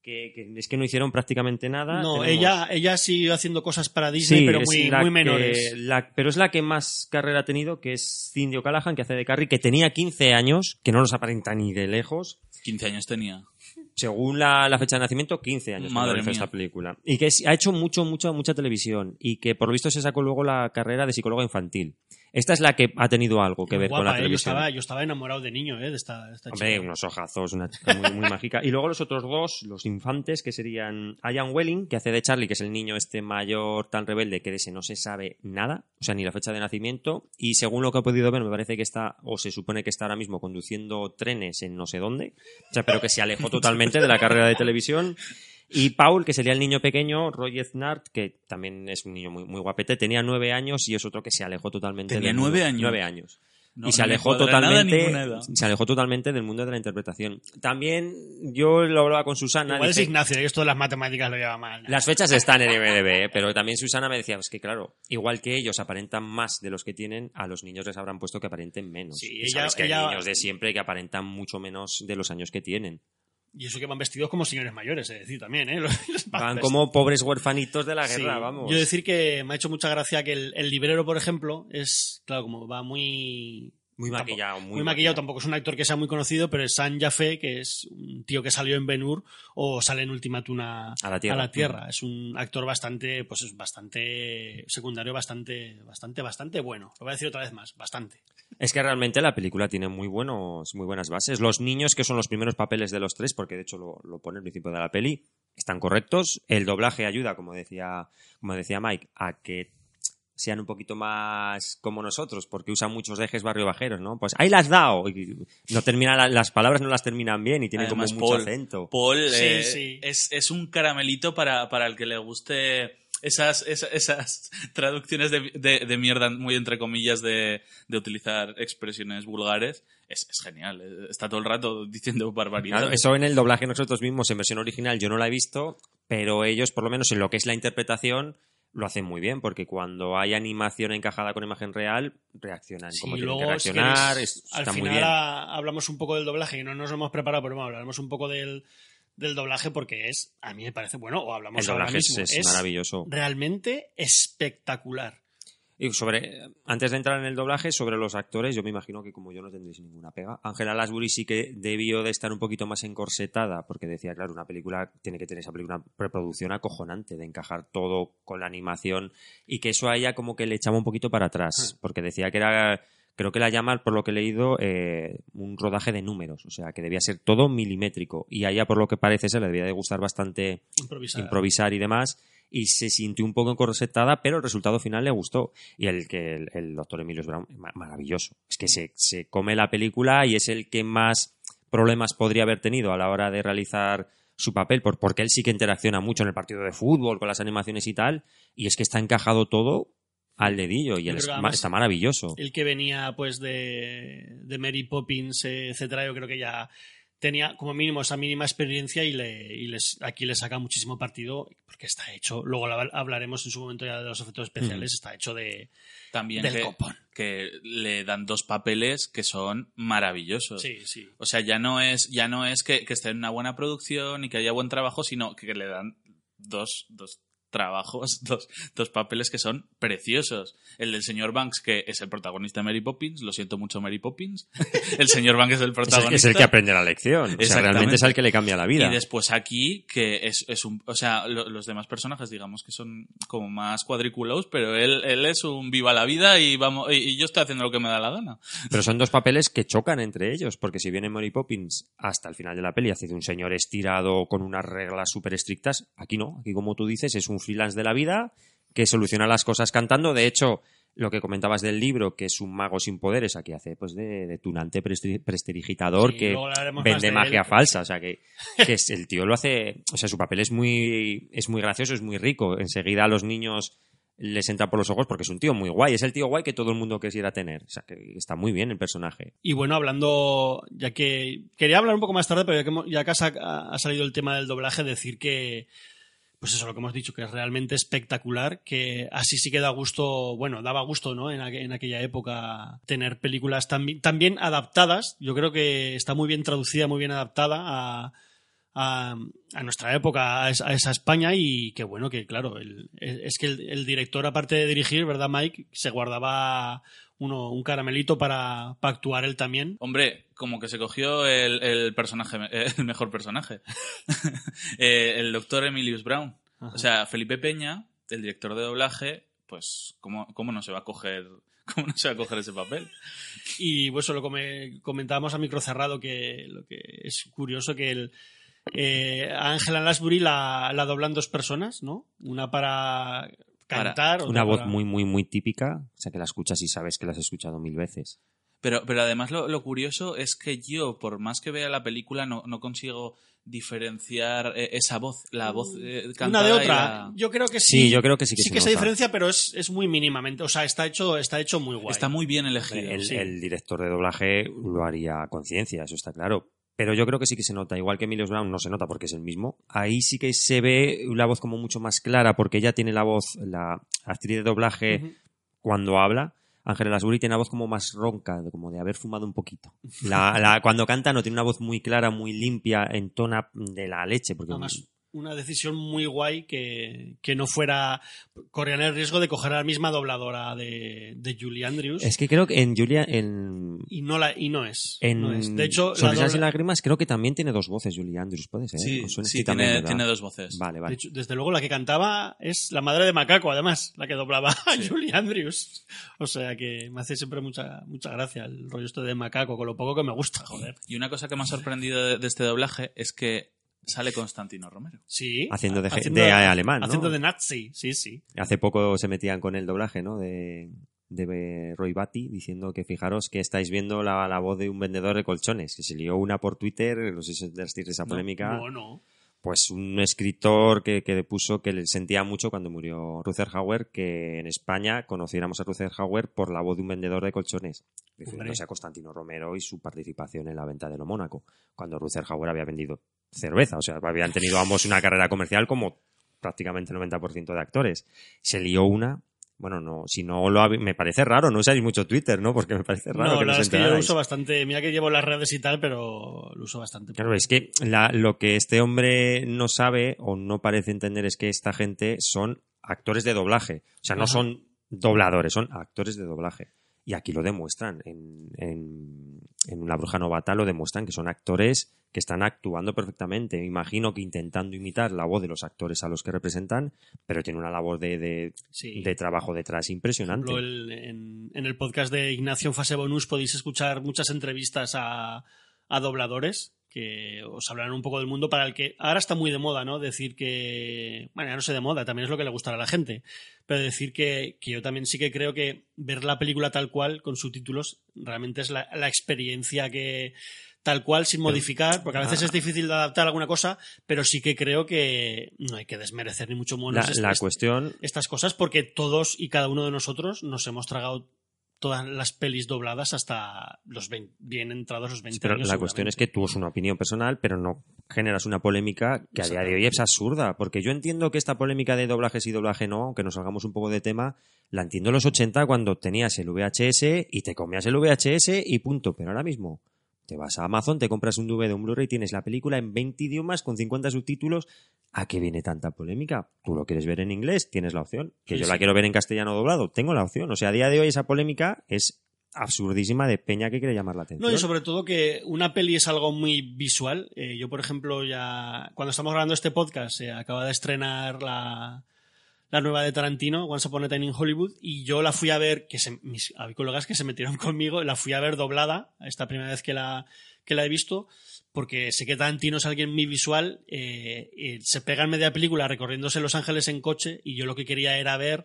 que, que es que no hicieron prácticamente nada. No, Tenemos- ella, ella siguió haciendo cosas para Disney, Sí, pero es muy, la muy que- menores. la- pero es la que más carrera ha tenido, que es Cindy O'Callaghan, que hace de Carrie, que tenía 15 años, que no nos aparenta ni de lejos. 15 años tenía. Según la, la fecha de nacimiento, 15 años Madre mía. esta película. Y que es- ha hecho mucho, mucho, mucha televisión. Y que por lo visto se sacó luego la carrera de psicóloga infantil. Esta es la que ha tenido algo que ver con la ¿eh? yo, televisión. estaba, yo estaba enamorado de niño ¿eh? de esta, de esta Hombre, chica. unos ojazos, una chica muy, muy mágica. Y luego los otros dos, los infantes, que serían Ian Welling, que hace de Charlie, que es el niño este mayor tan rebelde que de ese no se sabe nada, o sea, ni la fecha de nacimiento. Y según lo que he podido ver, me parece que está, o se supone que está ahora mismo conduciendo trenes en no sé dónde. O sea, pero que se alejó totalmente de la carrera de televisión. Y Paul, que sería el niño pequeño, Roy Eznard, que también es un niño muy, muy guapete, tenía nueve años y es otro que se alejó totalmente ¿Tenía del mundo- nueve años? Nueve años No- y se alejó totalmente se alejó totalmente del mundo de la interpretación también yo lo hablaba con Susana Igual dice, es Ignacio, y esto de las matemáticas lo lleva mal. las fechas están en IMDb ¿eh? pero también Susana me decía es que claro igual que ellos aparentan más de los que tienen a los niños les habrán puesto que aparenten menos Sí, Y ella- sabes que ella- hay niños de siempre que aparentan mucho menos de los años que tienen Y eso que van vestidos como señores mayores, es decir, también, ¿eh? Los van como pobres huerfanitos de la Sí. guerra vamos Yo decir que me ha hecho mucha gracia que el, el librero, por ejemplo, es, claro, como va muy... muy tampoco- maquillado muy, Muy, maquillado, tampoco es un actor que sea muy conocido, pero es San Jaffe, que es un tío que salió en Ben Hur o sale en Ultimatuna A la Tierra. Tierra. Es un actor bastante, pues es bastante secundario, bastante, bastante, bastante bueno. Lo voy a decir otra vez más, bastante. Es que realmente la película tiene muy buenos, muy buenas bases. Los niños, que son los primeros papeles de los tres, porque de hecho lo, lo pone al principio de la peli, están correctos. El doblaje ayuda, como decía, como decía Mike, a que sean un poquito más como nosotros, porque usan muchos ejes barrio bajeros, ¿no? Pues ahí las has dado. Y no termina la- las palabras no las terminan bien y tienen como mucho Paul- acento. Paul Sí, eh, sí. Es, es un caramelito para, para el que le guste esas, esas, esas traducciones de, de- de mierda, muy entre comillas, de, de utilizar expresiones vulgares. Es, es genial. eh, Está todo el rato diciendo barbaridades. Claro, eso en el doblaje nosotros mismos, en versión original, yo no la he visto, pero ellos, por lo menos en lo que es la interpretación, lo hacen muy bien, porque cuando hay animación encajada con imagen real, reaccionan como tienen que reaccionar, al muy final bien. a- hablamos un poco del doblaje, y no nos lo hemos preparado, pero bueno, hablaremos un poco del, del doblaje porque es, a mí me parece bueno, o hablamos El ahora doblaje es, mismo, es maravilloso. realmente espectacular. Y sobre, antes de entrar en el doblaje, sobre los actores, yo me imagino que como yo no tendréis ninguna pega. Angela Lansbury sí que debió de estar un poquito más encorsetada, porque decía, claro, una película tiene que tener esa película, una preproducción acojonante, de encajar todo con la animación, y que eso a ella como que le echaba un poquito para atrás, porque decía que era, creo que la llama, por lo que he leído, eh, un rodaje de números, o sea, que debía ser todo milimétrico, y a ella, por lo que parece, se le debía de gustar bastante Improvisar. improvisar y demás y se sintió un poco encorsetada, pero el resultado final le gustó. Y el que el, el doctor Emilio ma- maravilloso. Es que se, se come la película y es el que más problemas podría haber tenido a la hora de realizar su papel, por- porque él sí que interacciona mucho en el partido de fútbol, con las animaciones y tal, y es que está encajado todo al dedillo y es que además- está maravilloso. el que venía pues de, de Mary Poppins, eh, etcétera, yo creo que ya tenía como mínimo esa mínima experiencia y, le, y les, aquí le saca muchísimo partido porque está hecho, luego la- hablaremos en su momento ya de los efectos especiales, está hecho de... También Del que, copón. que le dan dos papeles que son maravillosos. Sí, sí. O sea, ya no es, ya no es que, que esté en una buena producción y que haya buen trabajo, sino que le dan dos, dos trabajos, dos, dos papeles que son preciosos. El del señor Banks, que es el protagonista de Mary Poppins, lo siento mucho Mary Poppins. el señor Banks es el Es el, que- protagonista. es el que aprende la lección. O sea, realmente es el que le cambia la vida. Y después aquí, que es, es un. O sea, lo- los demás personajes, digamos que son como más cuadriculados, pero él, él es un viva la vida y vamos y, y yo estoy haciendo lo que me da la gana. Pero son dos papeles que chocan entre ellos, porque si viene Mary Poppins hasta el final de la peli hace de un señor estirado con unas reglas súper estrictas, aquí no, aquí como tú dices es un freelance de la vida que soluciona las cosas cantando, de hecho lo que comentabas del libro, que es un mago sin poderes, aquí hace pues de, de tunante presti- prestidigitador Sí, que vende de magia él. falsa, o sea que, que es- el tío lo hace, o sea, su papel es muy, es muy gracioso, es muy rico, enseguida a los niños les entra por los ojos porque es un tío muy guay, es el tío guay que todo el mundo quisiera tener, o sea que está muy bien el personaje. Y bueno, hablando, ya que quería hablar un poco más tarde, pero ya que, ya que ha, salido el tema del doblaje, decir que, pues eso, lo que hemos dicho, que es realmente espectacular, que así sí que da gusto, bueno, daba gusto, ¿no? En, aqu- en aquella época tener películas tan, bi- tan bien adaptadas. Yo creo que está muy bien traducida, muy bien adaptada a, a, a nuestra época, a esa, España y que bueno, que claro, el- es que el director, aparte de dirigir, ¿verdad, Mike? Se guardaba uno, un caramelito para, para actuar él también. Hombre, como que se cogió el, el personaje, el mejor personaje. Eh, el doctor Emilius Brown. Ajá. O sea, Felipe Peña, el director de doblaje, pues, ¿cómo, cómo no se va a coger, cómo no se va a coger ese papel? Y pues eso lo come- comentábamos a micro cerrado que lo que es curioso que el eh, a Angela Lansbury la, la doblan dos personas, ¿no? Una para cantar, Una voz para- muy, muy, muy típica, o sea que la escuchas y sabes que la has escuchado mil veces. Pero, pero además lo, lo curioso es que yo, por más que vea la película, no, no consigo diferenciar eh, esa voz, la voz eh, una cantada de y otra. la- Yo creo que sí. Sí, yo creo que sí que se se, nota. diferencia, pero es, es muy mínimamente. O sea, está hecho, está hecho muy guay. Está muy bien elegido. El, sí. el director de doblaje lo haría a conciencia, eso está claro. Pero yo creo que sí que se nota, igual que Emilius Brown no se nota porque es el mismo. Ahí sí que se ve la voz como mucho más clara porque ella tiene la voz, la actriz de doblaje cuando habla. Ángela Lasbury tiene la voz como más ronca, como de haber fumado un poquito. La, la- cuando canta no tiene una voz muy clara, muy limpia, en tona de la leche. Porque Además, una decisión muy guay que, que no fuera. Corrían el riesgo de coger a la misma dobladora de, de Julie Andrews. es que creo que en Julia, en, y, no la, y no es. en no es. De hecho, la Sonrisas y dobla- lágrimas creo que también tiene dos voces Julie Andrews, puede ser. Sí, sí, tiene, tiene dos voces. Vale, de vale. hecho, desde luego, la que cantaba es la madre de Macaco, además, la que doblaba a Julie Andrews. O sea que me hace siempre mucha, mucha gracia el rollo este de Macaco, con lo poco que me gusta, joder. Y una cosa que me ha sorprendido de, de este doblaje es que sale Constantino Romero. Sí. Haciendo de alemán, ¿no? Haciendo de nazi, sí, sí. Hace poco se metían con el doblaje, ¿no? De, de Roy Batty diciendo que fijaros que estáis viendo la, la voz de un vendedor de colchones. Que se lió una por Twitter, no sé si esa polémica. No, no. Pues un escritor que, que puso que le sentía mucho cuando murió Ruther Hauer que en España conociéramos a Ruther Hauer por la voz de un vendedor de colchones, refiriéndose a Constantino Romero y su participación en la venta de lo Mónaco, cuando Ruther Hauer había vendido cerveza, o sea, habían tenido ambos una carrera comercial como prácticamente el 90% de actores. Se lió una, bueno, no, si no lo me parece raro, no usáis mucho Twitter, ¿no? Porque me parece raro no, que la es que yo lo uso bastante. Mira que llevo las redes y tal, pero lo uso bastante. Claro, es que la- lo que este hombre no sabe o no parece entender es que esta gente son actores de doblaje. O sea, no Ajá. son dobladores, son actores de doblaje. Y aquí lo demuestran. En, en, en Una bruja novata lo demuestran que son actores que están actuando perfectamente. Me imagino que intentando imitar la voz de los actores a los que representan, pero tiene una labor de, de, Sí. de trabajo detrás impresionante. Por ejemplo, el- en, en el podcast de Ignacio Fase Bonus podéis escuchar muchas entrevistas a, a dobladores que os hablarán un poco del mundo para el que ahora está muy de moda, ¿no? Decir que, bueno, ya no sé de moda, también es lo que le gustará a la gente, pero decir que, que yo también sí que creo que ver la película tal cual, con subtítulos, realmente es la, la experiencia que tal cual, sin modificar, porque a veces Ah. es difícil de adaptar alguna cosa, pero sí que creo que no hay que desmerecer ni mucho menos la, la este- cuestión estas cosas porque todos y cada uno de nosotros nos hemos tragado todas las pelis dobladas hasta los 20, bien entrados los 20 Pero años. la cuestión es que tú es una opinión personal, pero no generas una polémica que a día de hoy es absurda. Porque yo entiendo que esta polémica de doblajes y doblaje no, aunque nos salgamos un poco de tema, la entiendo en los 80 cuando tenías el VHS y te comías el VHS y punto. Pero ahora mismo te vas a Amazon, te compras un DVD, un Blu-ray, tienes la película en 20 idiomas con 50 subtítulos. ¿A qué viene tanta polémica? Tú lo quieres ver en inglés, tienes la opción. Que Sí, yo sí. la quiero ver en castellano doblado, tengo la opción. O sea, a día de hoy esa polémica es absurdísima de peña que quiere llamar la atención. No, y sobre todo que una peli es algo muy visual. Eh, yo, por ejemplo, ya cuando estamos grabando este podcast, se acaba de estrenar la, la nueva de Tarantino, Once Upon a Time in Hollywood, y yo la fui a ver, que se- mis colegas que se metieron conmigo, la fui a ver doblada, esta primera vez que la, que la he visto, porque sé que Tarantino es alguien muy visual, eh, eh, se pega en media película recorriéndose Los Ángeles en coche, y yo lo que quería era ver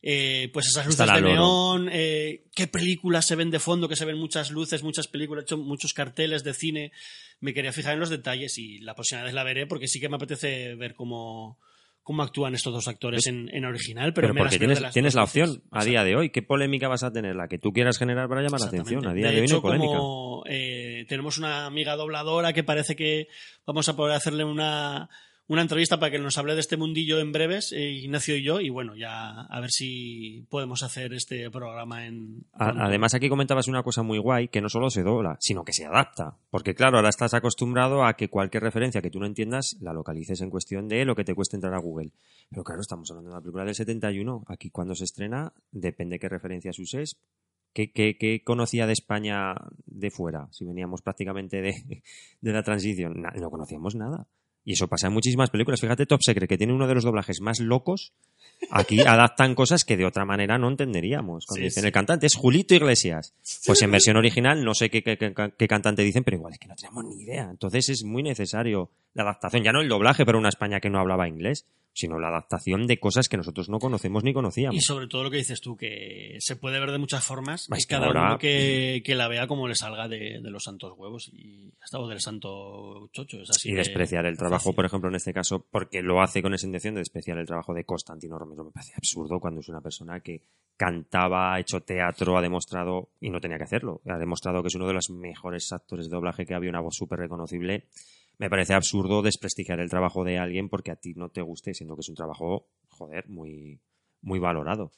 eh, pues esas luces de neón, eh, qué películas se ven de fondo, que se ven muchas luces, muchas películas, he hecho muchos carteles de cine. Me quería fijar en los detalles y la próxima vez la veré porque sí que me apetece ver cómo, cómo actúan estos dos actores en, en original. Pero, Pero me porque tienes, tienes la opción a día de hoy. ¿Qué polémica vas a tener? La que tú quieras generar para llamar la atención. A día de, hoy no hecho, hay polémica. como eh, tenemos una amiga dobladora que parece que vamos a poder hacerle una, una entrevista para que nos hable de este mundillo en breves, eh, Ignacio y yo, y bueno, ya a ver si podemos hacer este programa en... A- Además, aquí comentabas una cosa muy guay, que no solo se dobla, sino que se adapta. Porque claro, ahora estás acostumbrado a que cualquier referencia que tú no entiendas la localices en cuestión de lo que te cueste entrar a Google. Pero claro, estamos hablando de una película del 71. Aquí cuando se estrena, depende qué referencias uses. ¿Qué, qué, qué conocía de España de fuera? Si veníamos prácticamente de, de la transición. No conocíamos nada. Y eso pasa en muchísimas películas. Fíjate Top Secret, que tiene uno de los doblajes más locos. Aquí adaptan cosas que de otra manera no entenderíamos. Cuando Sí, dicen sí. el cantante es Julito Iglesias. Pues en versión original no sé qué, qué- qué- qué cantante dicen, pero igual es que no tenemos ni idea. Entonces es muy necesario la adaptación. Ya no el doblaje para una España que no hablaba inglés, sino la adaptación de cosas que nosotros no conocemos ni conocíamos. Y sobre todo lo que dices tú, que se puede ver de muchas formas Es cada ahora- uno que, que la vea como le salga de, de los santos huevos y hasta o del santo chocho. Es así y de despreciar el trabajo, por ejemplo, en este caso, porque lo hace con esa intención de despreciar el trabajo de Constantino Romero. Me parece absurdo cuando es una persona que cantaba, ha hecho teatro, ha demostrado, y no tenía que hacerlo, ha demostrado que es uno de los mejores actores de doblaje que había, una voz súper reconocible. Me parece absurdo desprestigiar el trabajo de alguien porque a ti no te guste, siendo que es un trabajo, joder, muy, muy valorado.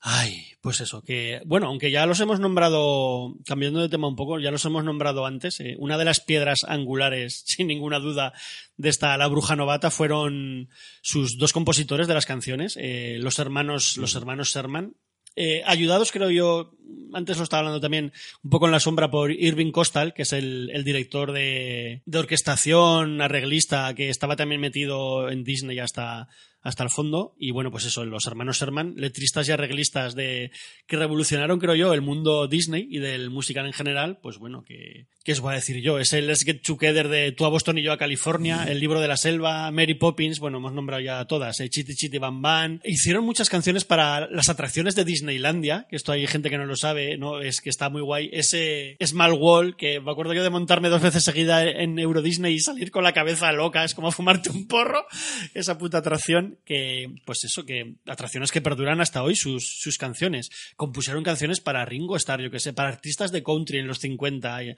Ay, pues eso, que bueno, aunque ya los hemos nombrado, cambiando de tema un poco, ya los hemos nombrado antes, eh, una de las piedras angulares, sin ninguna duda, de esta La Bruja Novata fueron sus dos compositores de las canciones, eh, los hermanos, los hermanos Sherman, eh, ayudados, creo yo, antes lo estaba hablando también un poco en la sombra por Irving Costal, que es el, el director de, de orquestación, arreglista, que estaba también metido en Disney hasta, hasta el fondo. Y bueno, pues eso, los hermanos Sherman, letristas y arreglistas de, que revolucionaron, creo yo, el mundo Disney y del musical en general, pues bueno, que, ¿qué os voy a decir yo? Es el Let's Get Together de Tú a Boston y yo a California, el libro de la selva, Mary Poppins, bueno, hemos nombrado ya todas, eh, Chiti Chiti Bam Bam. Hicieron muchas canciones para las atracciones de Disneylandia, que esto hay gente que no lo sabe, ¿no? Es que está muy guay. Ese Small Wall, que me acuerdo yo de montarme dos veces seguida en Euro Disney y salir con la cabeza loca, es como fumarte un porro, esa puta atracción que, pues eso, que atracciones que perduran hasta hoy sus, sus canciones. Compusieron canciones para Ringo Starr, yo que sé, para artistas de country en los 50. eh,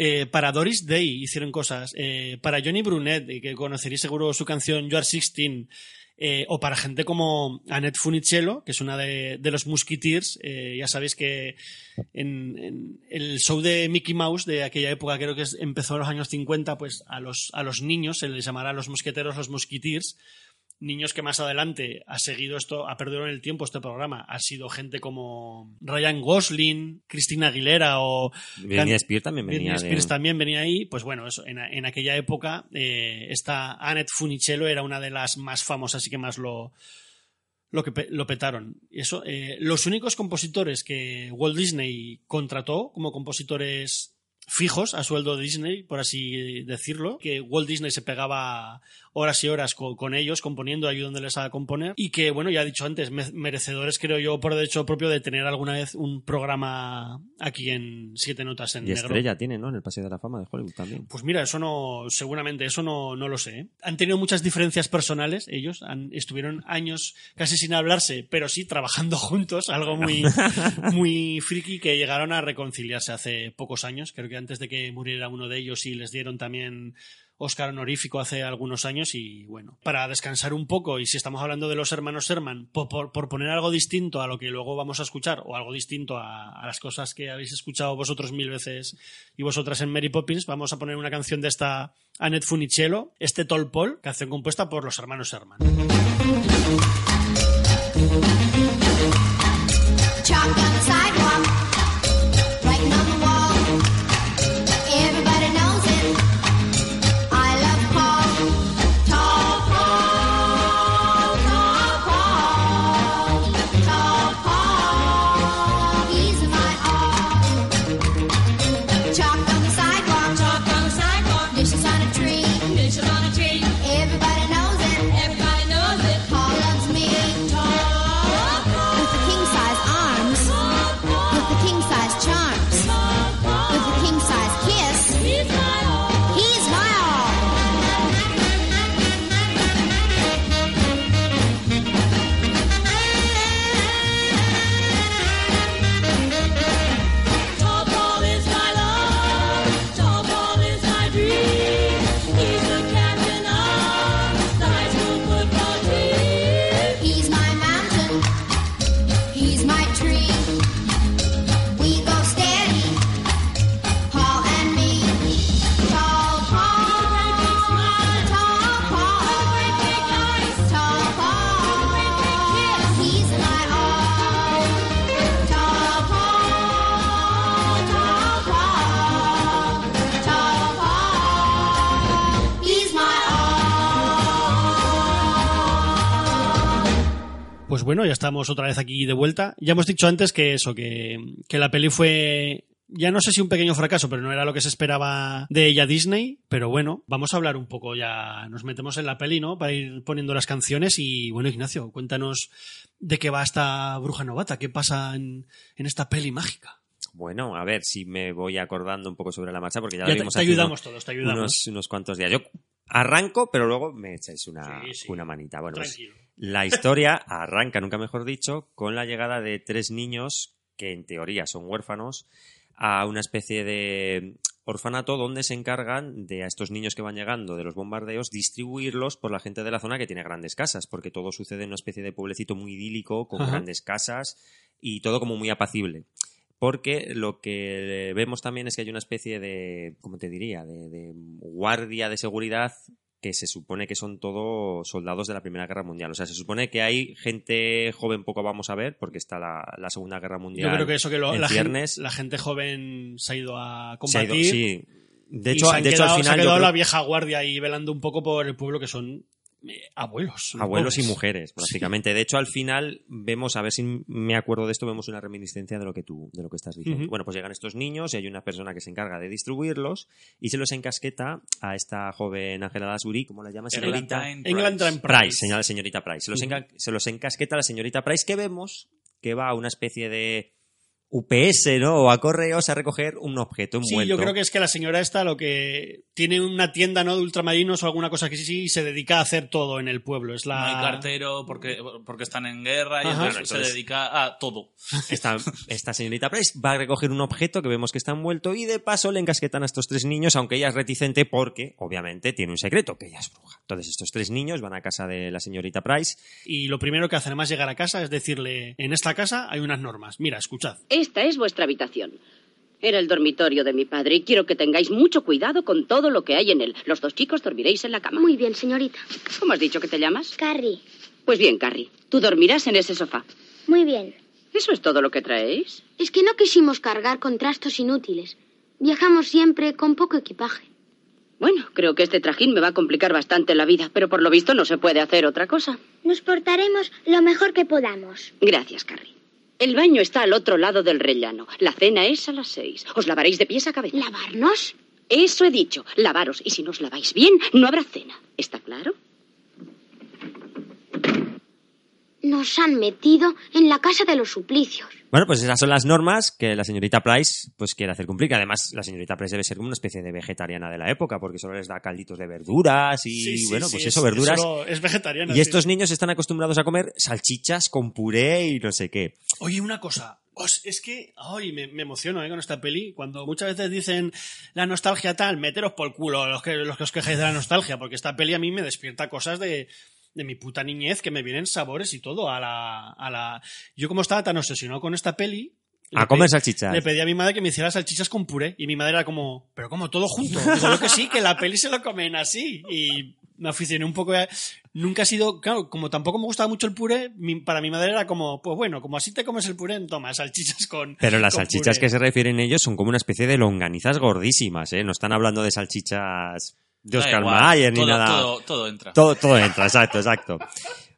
eh, para Doris Day hicieron cosas. eh, para Johnny Brunet, eh, que conoceréis seguro su canción You Are 16. Eh, o para gente como Annette Funicello, que es una de, de los Musketeers. eh, ya sabéis que en, el show de Mickey Mouse de aquella época, creo que es- empezó en los años 50, pues a los, a los niños se les llamará los mosqueteros los Musketeers. Niños que más adelante ha seguido esto, ha perdido en el tiempo este programa, ha sido gente como Ryan Gosling, Cristina Aguilera o Britney Spears también venía de- Spears también venía ahí, pues bueno, eso, en, en aquella época eh, esta Annette Funicello era una de las más famosas y que más lo, lo, que, lo petaron. Eso, eh, los únicos compositores que Walt Disney contrató como compositores fijos a sueldo de Disney, por así decirlo, que Walt Disney se pegaba horas y horas co- con, ellos, componiendo, ayudándoles a componer, y que, bueno, ya he dicho antes, me- merecedores, creo yo, por derecho propio de tener alguna vez un programa aquí en Siete Notas en Y Negro. estrella tiene, ¿no? En el Paseo de la Fama de Hollywood también. Pues mira, eso no, seguramente, eso no, no lo sé. ¿eh? Han tenido muchas diferencias personales, ellos, han, estuvieron años casi sin hablarse, pero sí trabajando juntos, algo muy, muy friki que llegaron a reconciliarse hace pocos años. Creo que antes de que muriera uno de ellos y les dieron también Oscar honorífico hace algunos años y bueno, para descansar un poco y si estamos hablando de los hermanos Sherman, por, por- poner algo distinto a lo que luego vamos a escuchar o algo distinto a, a las cosas que habéis escuchado vosotros mil veces y vosotras en Mary Poppins, vamos a poner una canción de esta Annette Funicello, este Tall Paul, canción compuesta por los hermanos Sherman. Bueno, ya estamos otra vez aquí de vuelta. Ya hemos dicho antes que eso, que, que la peli fue. Ya no sé si un pequeño fracaso, pero no era lo que se esperaba de ella Disney. Pero bueno, vamos a hablar un poco ya. Nos metemos en la peli, ¿no? Para ir poniendo las canciones. Y bueno, Ignacio, cuéntanos de qué va esta bruja novata. ¿Qué pasa en, en esta peli mágica? Bueno, a ver si me voy acordando un poco sobre la marcha, porque ya, Ya lo te, vimos te hace ayudamos unos- todos, te ayudamos. unos, unos cuantos días. Yo arranco, pero luego me echáis una, Sí, sí. una manita. Bueno, pues. La historia arranca, nunca mejor dicho, con la llegada de tres niños que en teoría son huérfanos a una especie de orfanato donde se encargan de a estos niños que van llegando de los bombardeos distribuirlos por la gente de la zona que tiene grandes casas, porque todo sucede en una especie de pueblecito muy idílico con Ajá. grandes casas y todo como muy apacible. Porque lo que vemos también es que hay una especie de, ¿cómo te diría?, de, de guardia de seguridad que se supone que son todos soldados de la Primera Guerra Mundial. O sea, se supone que hay gente joven, poco vamos a ver, porque está la, la Segunda Guerra Mundial. Yo creo que eso que lo- la, gente, ciernes. la gente joven se ha ido a Se ha combatir. ido- sí. De y hecho, se han de hecho se ha yo quedado creo- la vieja guardia ahí velando un poco por el pueblo que son eh, abuelos. abuelos y mujeres, básicamente. De hecho, al final vemos, a ver si me acuerdo de esto, vemos una reminiscencia de lo que tú, de lo que estás diciendo. Bueno, pues llegan estos niños y hay una persona que se encarga de distribuirlos y se los encasqueta a esta joven Ángela Lasbury, ¿cómo la llama señorita? England Price. Price, la señorita Price. Se los, se los encasqueta la señorita Price, que vemos que va a una especie de UPS, ¿no? O a correos a recoger un objeto Sí, envuelto. yo creo que es que la señora esta lo que tiene una tienda ¿no? de ultramarinos o alguna cosa que sí, sí y se dedica a hacer todo en el pueblo. Es la No hay cartero porque, porque están en guerra y Ajá. entonces Bueno, se dedica a todo. Esta, esta señorita Price va a recoger un objeto que vemos que está envuelto y de paso le encasquetan a estos tres niños, aunque ella es reticente porque, obviamente, tiene un secreto, que ella es bruja. Entonces estos tres niños van a casa de la señorita Price. y lo primero que hacen además llegar a casa es decirle en esta casa hay unas normas. Mira, escuchad. Esta es vuestra habitación. Era el dormitorio de mi padre y quiero que tengáis mucho cuidado con todo lo que hay en él. Los dos chicos dormiréis en la cama. Muy bien, señorita. ¿Cómo has dicho que te llamas? Carrie. Pues bien, Carrie, tú dormirás en ese sofá. Muy bien. ¿Eso es todo lo que traéis? Es que no quisimos cargar con trastos inútiles. Viajamos siempre con poco equipaje. Bueno, creo que este trajín me va a complicar bastante la vida, pero por lo visto no se puede hacer otra cosa. Nos portaremos lo mejor que podamos. Gracias, Carrie. El baño está al otro lado del rellano. La cena es a las seis. Os lavaréis de pies a cabeza. ¿Lavarnos? Eso he dicho. Lavaros. Y si no os laváis bien, no habrá cena. ¿Está claro? Nos han metido en la casa de los suplicios. Bueno, pues esas son las normas que la señorita Price pues quiere hacer cumplir. Que además la señorita Price debe ser como una especie de vegetariana de la época, porque solo les da calditos de verduras y Sí, sí, bueno, sí, pues es- eso, verduras. solo Es vegetariana. Y sí. estos niños están acostumbrados a comer salchichas con puré y no sé qué. Oye, una cosa. Os- es que ay, me, me emociono ¿eh? con esta peli. Cuando muchas veces dicen la nostalgia tal, meteros por el culo los que, los que os quejáis de la nostalgia, porque esta peli a mí me despierta cosas de, de mi puta niñez, que me vienen sabores y todo. A la, a la... Yo como estaba tan obsesionado con esta peli... A comer salchichas. Le pedí a mi madre que me hiciera salchichas con puré y mi madre era como, pero como todo junto. Digo que sí, que la peli se lo comen así. Y me aficioné un poco. a- Nunca ha sido, claro, como tampoco me gustaba mucho el puré, mi- para mi madre era como, pues bueno, como así te comes el puré, toma salchichas con. Pero las con salchichas puré. que se refieren ellos son como una especie de longanizas gordísimas, ¿eh? No están hablando de salchichas de Oscar igual, Mayer ni todo, nada. Todo, todo entra. Todo, todo entra, exacto, exacto.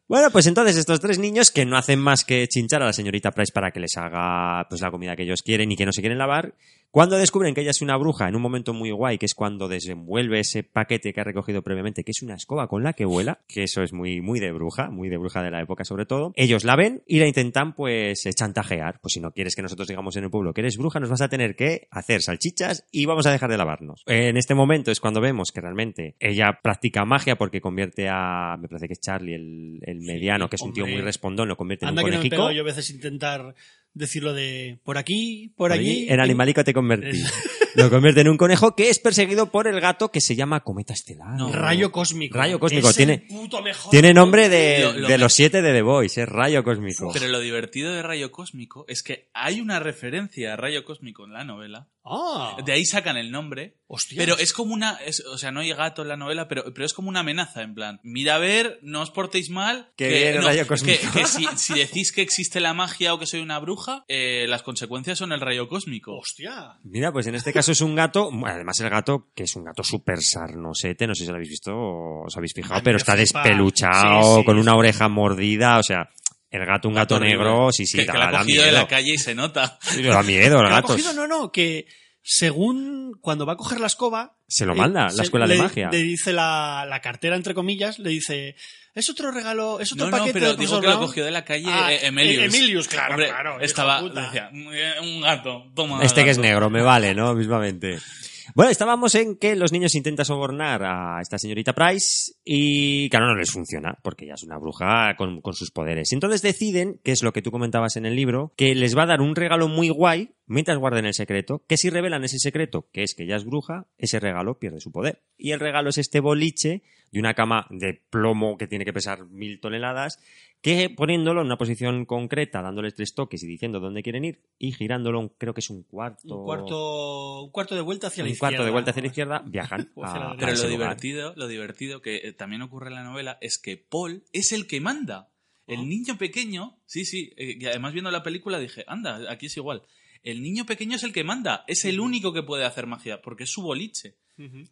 Bueno, pues entonces estos tres niños que no hacen más que chinchar a la señorita Price para que les haga pues la comida que ellos quieren y que no se quieren lavar, cuando descubren que ella es una bruja en un momento muy guay, que es cuando desenvuelve ese paquete que ha recogido previamente, que es una escoba con la que vuela, que eso es muy, muy de bruja, muy de bruja de la época sobre todo, ellos la ven y la intentan pues chantajear. Pues si no quieres que nosotros digamos en el pueblo que eres bruja, nos vas a tener que hacer salchichas y vamos a dejar de lavarnos. En este momento es cuando vemos que realmente ella practica magia porque convierte a, me parece que es Charlie, el, el mediano, que es un tío muy respondón, lo convierte en un que no me he conejico. yo a veces intentar decirlo de por aquí, por, allí. En animalico te convertí. Lo convierte en un conejo que es perseguido por el gato que se llama Cometa Estelar. No. Rayo cósmico. Rayo cósmico. Es Tiene- el puto mejor. Tiene nombre de, Lo- lo de los siete de The Voice, es Rayo Cósmico. Pero lo divertido de Rayo Cósmico es que hay una referencia a Rayo Cósmico en la novela. Ah, De ahí sacan el nombre. Hostias. Pero es como una. es- o sea, no hay gato en la novela, pero, pero es como una amenaza, en plan. Mira a ver, no os portéis mal. Que viene Rayo Cósmico. Que, que si, si decís que existe la magia o que soy una bruja, eh, las consecuencias son el rayo cósmico. Hostia. Mira, pues en este caso es un gato, además el gato, que es un gato súper sarnosete, no sé si lo habéis visto o os habéis fijado, pero está flipa. despeluchado, Sí, sí, con una sí. oreja mordida, o sea, el gato, un gato, horrible. negro, sí, sí, que, da, que la ha da cogido de la calle y se nota. Sí, da miedo el gato. cogido, no, no, que según cuando va a coger la escoba. Se lo eh, manda, la se- escuela de le- magia. Le dice la, la cartera, entre comillas, le dice. Es otro regalo, es otro No, no, paquete pero de digo que lo Brown". cogió de la calle Ah, eh, Emilius. eh, Emilius, claro, Hombre, claro. Estaba, puta. decía, un gato, toma. Este que es gato". negro, me vale, ¿no? Mismamente. Bueno, estábamos en que los niños intentan sobornar a esta señorita Price y, claro, no les funciona, porque ella es una bruja con, con sus poderes. Y entonces deciden, que es lo que tú comentabas en el libro, que les va a dar un regalo muy guay mientras guarden el secreto, que si revelan ese secreto, que es que ella es bruja, ese regalo pierde su poder. Y el regalo es este boliche de una cama de plomo que tiene que pesar mil toneladas, que poniéndolo en una posición concreta, dándoles tres toques y diciendo dónde quieren ir, y girándolo, creo que es un cuarto. Un cuarto, un cuarto de vuelta hacia la un izquierda. cuarto de vuelta hacia la izquierda, viajan. O hacia la a- a Pero lo divertido, lo divertido que eh, también ocurre en la novela es que Paul es el que manda. El Ah. niño pequeño, sí, sí, eh, y además viendo la película dije, anda, aquí es igual. El niño pequeño es el que manda, es el único que puede hacer magia, porque es su boliche.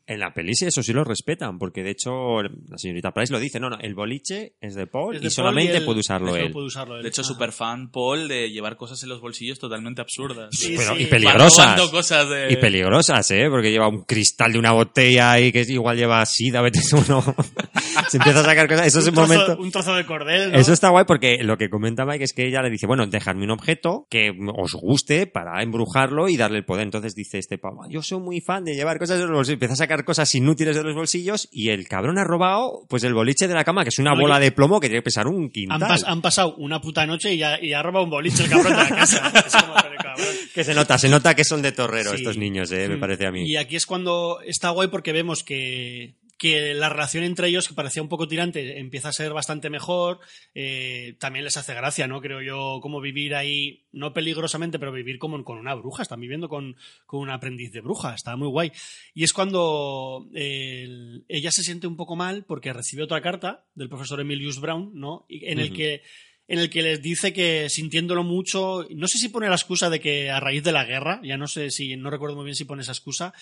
En la peli sí, eso sí lo respetan, porque de hecho la señorita Price lo dice, no, no, el boliche es de Paul Es y Paul solamente él- puede usarlo él. puede usarlo él. De hecho, super fan Paul de llevar cosas en los bolsillos totalmente absurdas. Sí, Pero- sí. y peligrosas. robando cosas de... Y peligrosas, ¿eh? Porque lleva un cristal de una botella ahí que igual lleva sida, vete tú, no. Se empieza a sacar cosas. Eso es un, un trozo, momento... un trozo de cordel, ¿no? Eso está guay porque lo que comenta Mike es que ella le dice, bueno, dejadme un objeto que os guste para embrujarlo y darle el poder. Entonces dice este pavo, yo soy muy fan de llevar cosas de los bolsillos. Empieza a sacar cosas inútiles de los bolsillos y el cabrón ha robado pues el boliche de la cama, que es una bola de plomo que tiene que pesar un Han, quintal. pas- han pasado una puta noche y ya, y ha robado un boliche el cabrón de la casa. Es como, pero cabrón. Que se nota, se nota que son de torrero Sí. estos niños, eh, me Mm. parece a mí. Y aquí es cuando está guay porque vemos que, que la relación entre ellos, que parecía un poco tirante, empieza a ser bastante mejor. eh, también les hace gracia, ¿no? Creo yo, como vivir ahí, no peligrosamente, pero vivir como con una bruja. Están viviendo con, con un aprendiz de bruja. Está muy guay. Y es cuando eh, el- ella se siente un poco mal porque recibe otra carta del profesor Emilius Brown, ¿no? Y en el que en el que les dice que sintiéndolo mucho, no sé si pone la excusa de que a raíz de la guerra, ya no sé si, no recuerdo muy bien si pone esa excusa,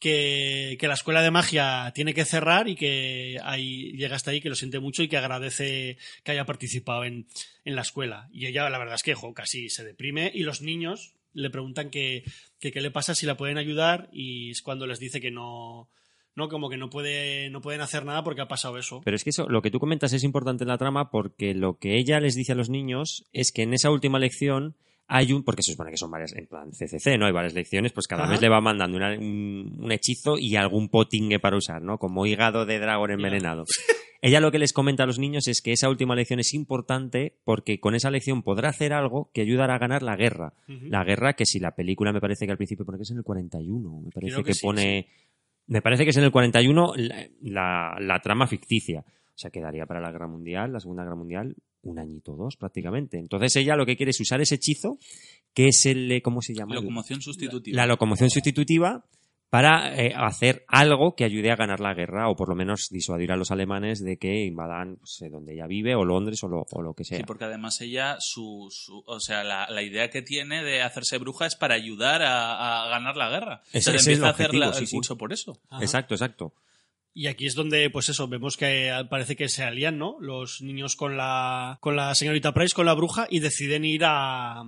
que, la escuela de magia tiene que cerrar y que ahí, llega hasta ahí, que lo siente mucho y que agradece que haya participado en, en la escuela. Y ella, la verdad es que casi se deprime y los niños le preguntan que, que qué le pasa si la pueden ayudar y es cuando les dice que no, no como que no puede, no pueden hacer nada porque ha pasado eso. Pero es que eso, lo que tú comentas es importante en la trama porque lo que ella les dice a los niños es que en esa última lección hay un, porque se supone que son varias, en plan CCC, ¿no? Hay varias lecciones, pues cada Ajá. mes le va mandando una- un, un hechizo y algún potingue para usar, ¿no? Como hígado de dragón envenenado. Ella lo que les comenta a los niños es que esa última lección es importante porque con esa lección podrá hacer algo que ayudará a ganar la guerra. La guerra que si la película me parece que al principio pone que es en el 41, me parece Creo que, que sí, pone... Me parece que es en el 41 la, la- la trama ficticia. O sea, quedaría para la Guerra Mundial, la Segunda Guerra Mundial, un añito o dos prácticamente. Entonces ella lo que quiere es usar ese hechizo, que es el... eh, ¿Cómo se llama? Locomoción sustitutiva. La locomoción sustitutiva para eh, hacer algo que ayude a ganar la guerra o por lo menos disuadir a los alemanes de que invadan pues, eh, donde ella vive o Londres o lo, o lo que sea. Sí, porque además ella, su, su- o sea, la, la idea que tiene de hacerse bruja es para ayudar a, a ganar la guerra. Es empieza el a hacer la- objetivo, sí, el sí. por eso. Ajá. Exacto, exacto. Y aquí es donde, pues eso, vemos que parece que se alían, ¿no? Los niños con la, con la señorita Price, con la bruja, y deciden ir a,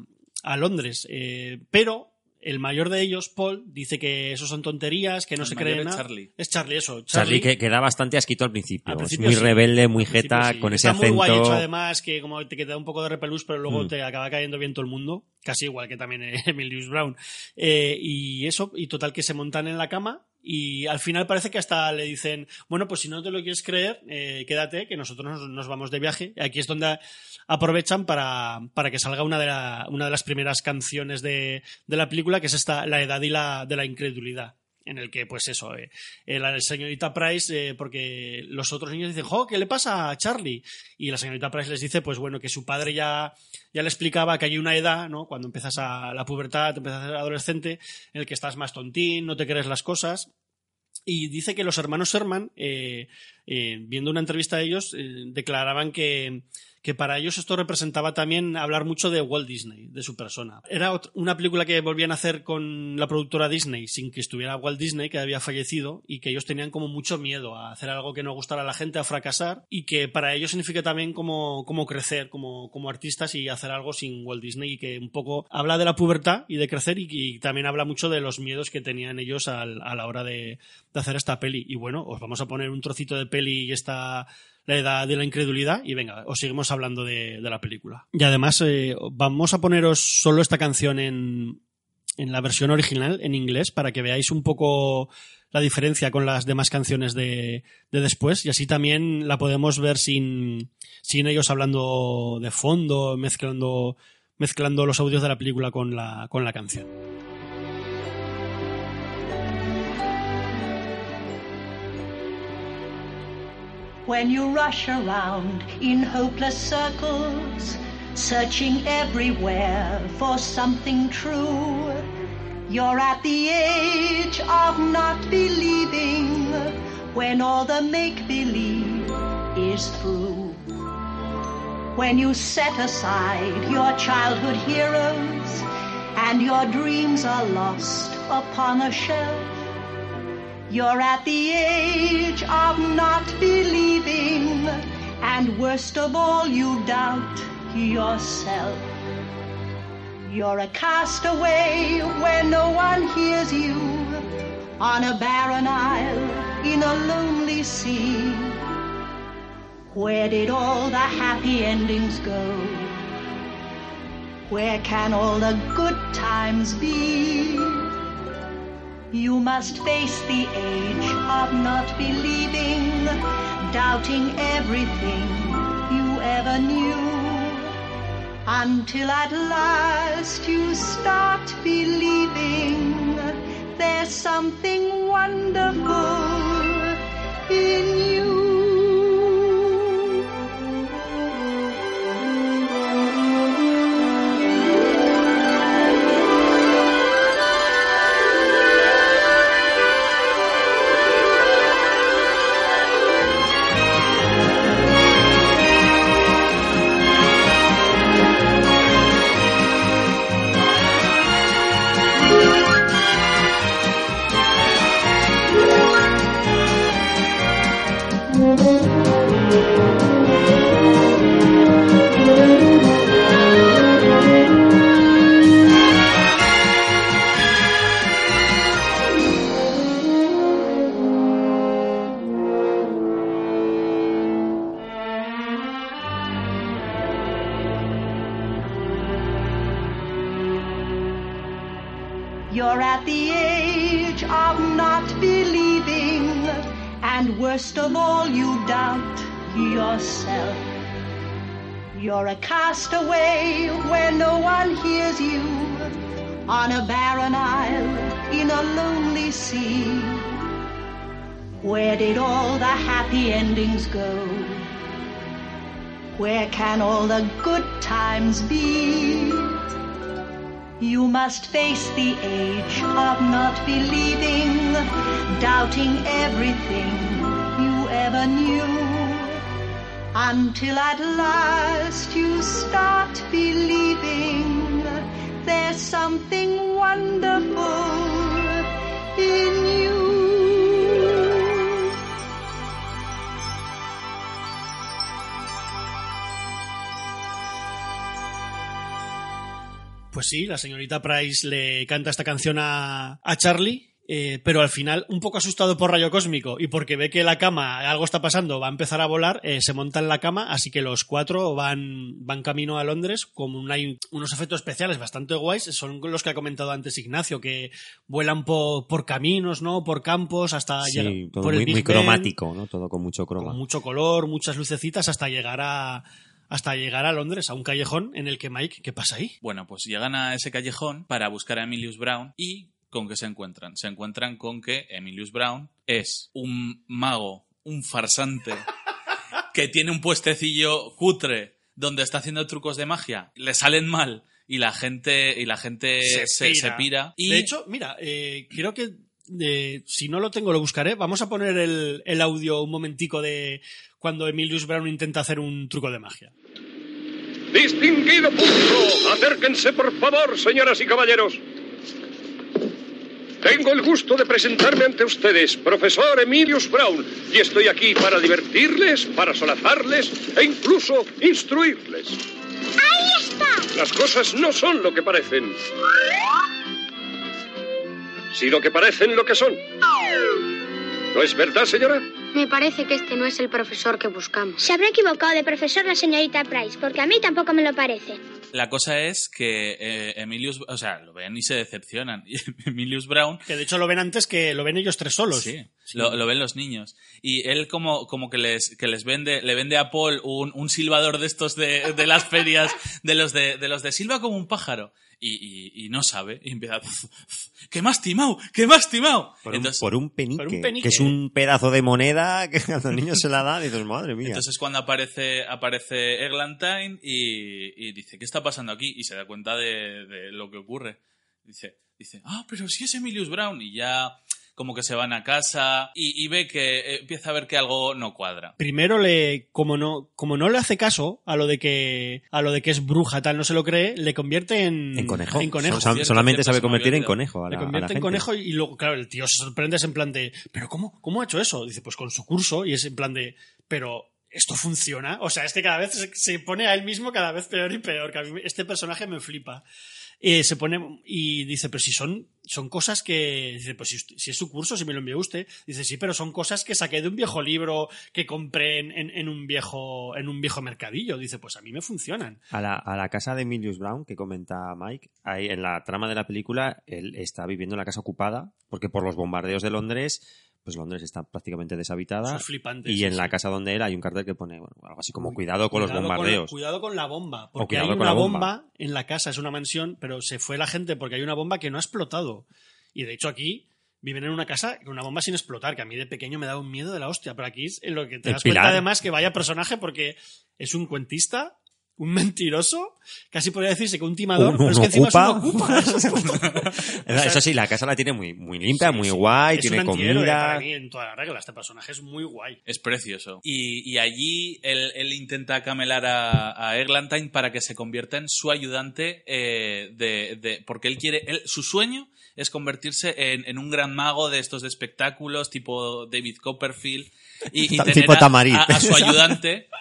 a Londres. Eh, pero el mayor de ellos, Paul, dice que eso son tonterías, que no El se cree es nada. Charlie. Es Charlie, eso. Charlie, que, que da bastante asquito al principio. Al es muy sí. rebelde, muy jeta, sí. con ese Está muy acento. guay hecho, además, que como te, que te da un poco de repelús, pero luego Mm. te acaba cayendo bien todo el mundo. Casi igual que también eh, Emilius Brown. Eh, y eso, y total que se montan en la cama. Y al final parece que hasta le dicen, bueno, pues si no te lo quieres creer, eh, quédate, que nosotros nos, vamos de viaje. Aquí es donde aprovechan para, para que salga una de, la- una de las primeras canciones de, de la película, que es esta, La edad y la de la incredulidad. En el que, pues eso, eh, eh, la señorita Price, eh, porque los otros niños dicen, jo, ¿qué le pasa a Charlie? Y la señorita Price les dice, pues bueno, que su padre ya, ya le explicaba que hay una edad, ¿no? Cuando empiezas a la pubertad, empiezas a ser adolescente, en el que estás más tontín, no te crees las cosas. Y dice que los hermanos Sherman, eh, viendo una entrevista de ellos, declaraban que, que para ellos esto representaba también hablar mucho de Walt Disney, de su persona. Era una película que volvían a hacer con la productora Disney sin que estuviera Walt Disney, que había fallecido, y que ellos tenían como mucho miedo a hacer algo que no gustara a la gente, a fracasar, y que para ellos significa también como, como crecer como, como artistas y hacer algo sin Walt Disney, y que un poco habla de la pubertad y de crecer, y, y también habla mucho de los miedos que tenían ellos al- a la hora de, de hacer esta peli. Y bueno, os vamos a poner un trocito de peli y esta la edad de la incredulidad y venga, os seguimos hablando de, la película. Y además eh, vamos a poneros solo esta canción en, en la versión original, en inglés, para que veáis un poco la diferencia con las demás canciones de, de después y así también la podemos ver sin, sin ellos hablando de fondo, mezclando, mezclando los audios de la película con la, con la canción. When you rush around in hopeless circles, searching everywhere for something true, you're at the age of not believing when all the make believe is through. When you set aside your childhood heroes and your dreams are lost upon a shelf, you're at the age of not believing, and worst of all, you doubt yourself. You're a castaway where no one hears you, on a barren isle in a lonely sea. Where did all the happy endings go? Where can all the good times be? You must face the age of not believing, doubting everything you ever knew. Until at last you start believing there's something wonderful in you. And of all, you doubt yourself. You're a castaway where no one hears you, on a barren isle in a lonely sea. Where did all the happy endings go? Where can all the good times be? You must face the age of not believing, doubting everything you ever knew. Until at last you start believing there's something wonderful in you. Pues sí, la señorita Price le canta esta canción a, a Charlie, eh, pero al final, un poco asustado por rayo cósmico y porque ve que la cama, algo está pasando, va a empezar a volar, eh, se monta en la cama, así que los cuatro van, van camino a Londres con unos efectos especiales bastante guays, son los que ha comentado antes Ignacio, que vuelan por, por caminos, ¿no? Por campos, hasta Sí, llegar todo por el muy, Big muy Ben, cromático, ¿no? Todo con mucho croma. con mucho color, muchas lucecitas, hasta llegar a hasta llegar a Londres, a un callejón en el que Mike, ¿qué pasa ahí? Bueno, pues llegan a ese callejón para buscar a Emilius Brown y ¿con qué se encuentran? Se encuentran con que Emilius Brown es un mago, un farsante, que tiene un puestecillo cutre donde está haciendo trucos de magia, le salen mal y la gente y la gente se, se pira. Y De hecho, mira, eh, creo que eh, si no lo tengo lo buscaré. Vamos a poner el, el audio un momentico de cuando Emilius Brown intenta hacer un truco de magia. Distinguido público, acérquense por favor, señoras y caballeros. Tengo el gusto de presentarme ante ustedes, profesor Emilius Brown, y estoy aquí para divertirles, para solazarles e incluso instruirles. ¡Ahí está! Las cosas no son lo que parecen, sino que parecen lo que son. ¿No es verdad, señora? Me parece que este no es el profesor que buscamos. Se habrá equivocado de profesor la señorita Price, porque a mí tampoco me lo parece. la cosa es que eh, Emilius, o sea, lo ven y se decepcionan. Y Emilius Brown Que de hecho lo ven antes que lo ven ellos tres solos. Sí, Lo, lo ven los niños. Y él como, como que les, que les vende, le vende a Paul un, un silbador de estos de, de las ferias, de los de, de los de silba como un pájaro. Y, y, y no sabe, y empieza, ¡que me has timado! ¡que me has timado! Por, un, por un penique, por un penique. que es un pedazo de moneda que a los niños se la da, dices, madre mía. entonces cuando aparece, aparece Eglantine y, y dice, ¿qué está pasando aquí? Y se da cuenta de, de lo que ocurre. Dice, dice, ah, pero si es Emilius Brown. Y ya como que se van a casa y, y ve que eh, empieza a ver que algo no cuadra. Primero le, como no, como no le hace caso a lo de que, a lo de que es bruja tal, no se lo cree, le convierte en, en conejo. En conejo. Sol- Cierto, solamente cierto, sabe convertir en conejo. A la, le a la convierte en conejo y luego, claro, el tío se sorprende, es en plan de, ¿pero cómo, cómo ha hecho eso? Dice, pues con su curso, y es en plan de, pero esto funciona. O sea, este cada vez se, pone a él mismo cada vez peor y peor, que a mí me- este personaje me flipa. Se pone y dice, pero si son, son cosas que, dice, pues si, si es su curso, si me lo envió usted, dice, sí, pero son cosas que saqué de un viejo libro que compré en, en- un viejo, en un viejo mercadillo. Dice, pues a mí me funcionan. A la, a la casa de Emilius Brown, que comenta Mike, ahí en la trama de la película, él está viviendo en la casa ocupada, porque por los bombardeos de Londres, pues Londres está prácticamente deshabitada. Eso es flipante, y sí, en la casa donde él hay un cartel que pone bueno, algo así como cuidado con los bombardeos. cuidado con la bomba. Porque hay con una la bomba. bomba. en la casa, es una mansión, pero se fue la gente porque hay una bomba que no ha explotado. Y de hecho aquí viven en una casa con una bomba sin explotar, que a mí de pequeño me daba un miedo de la hostia, pero aquí es en lo que te El das cuenta además que vaya personaje porque es un cuentista, un mentiroso, casi podría decirse que un timador, Un- pero es que encima ocupa. es un ocupa. Eso sí, la casa la tiene muy, muy limpia, Sí, muy sí. guay, Es tiene un comida. para mí en toda la regla. Este personaje es muy guay. Es precioso. Y, y allí él, él intenta camelar a, a Eglantine para que se convierta en su ayudante eh, de, de- porque él quiere, él, su sueño es convertirse en, en un gran mago de estos de espectáculos tipo David Copperfield y, tener tipo a- Tamarit. a, a su ayudante.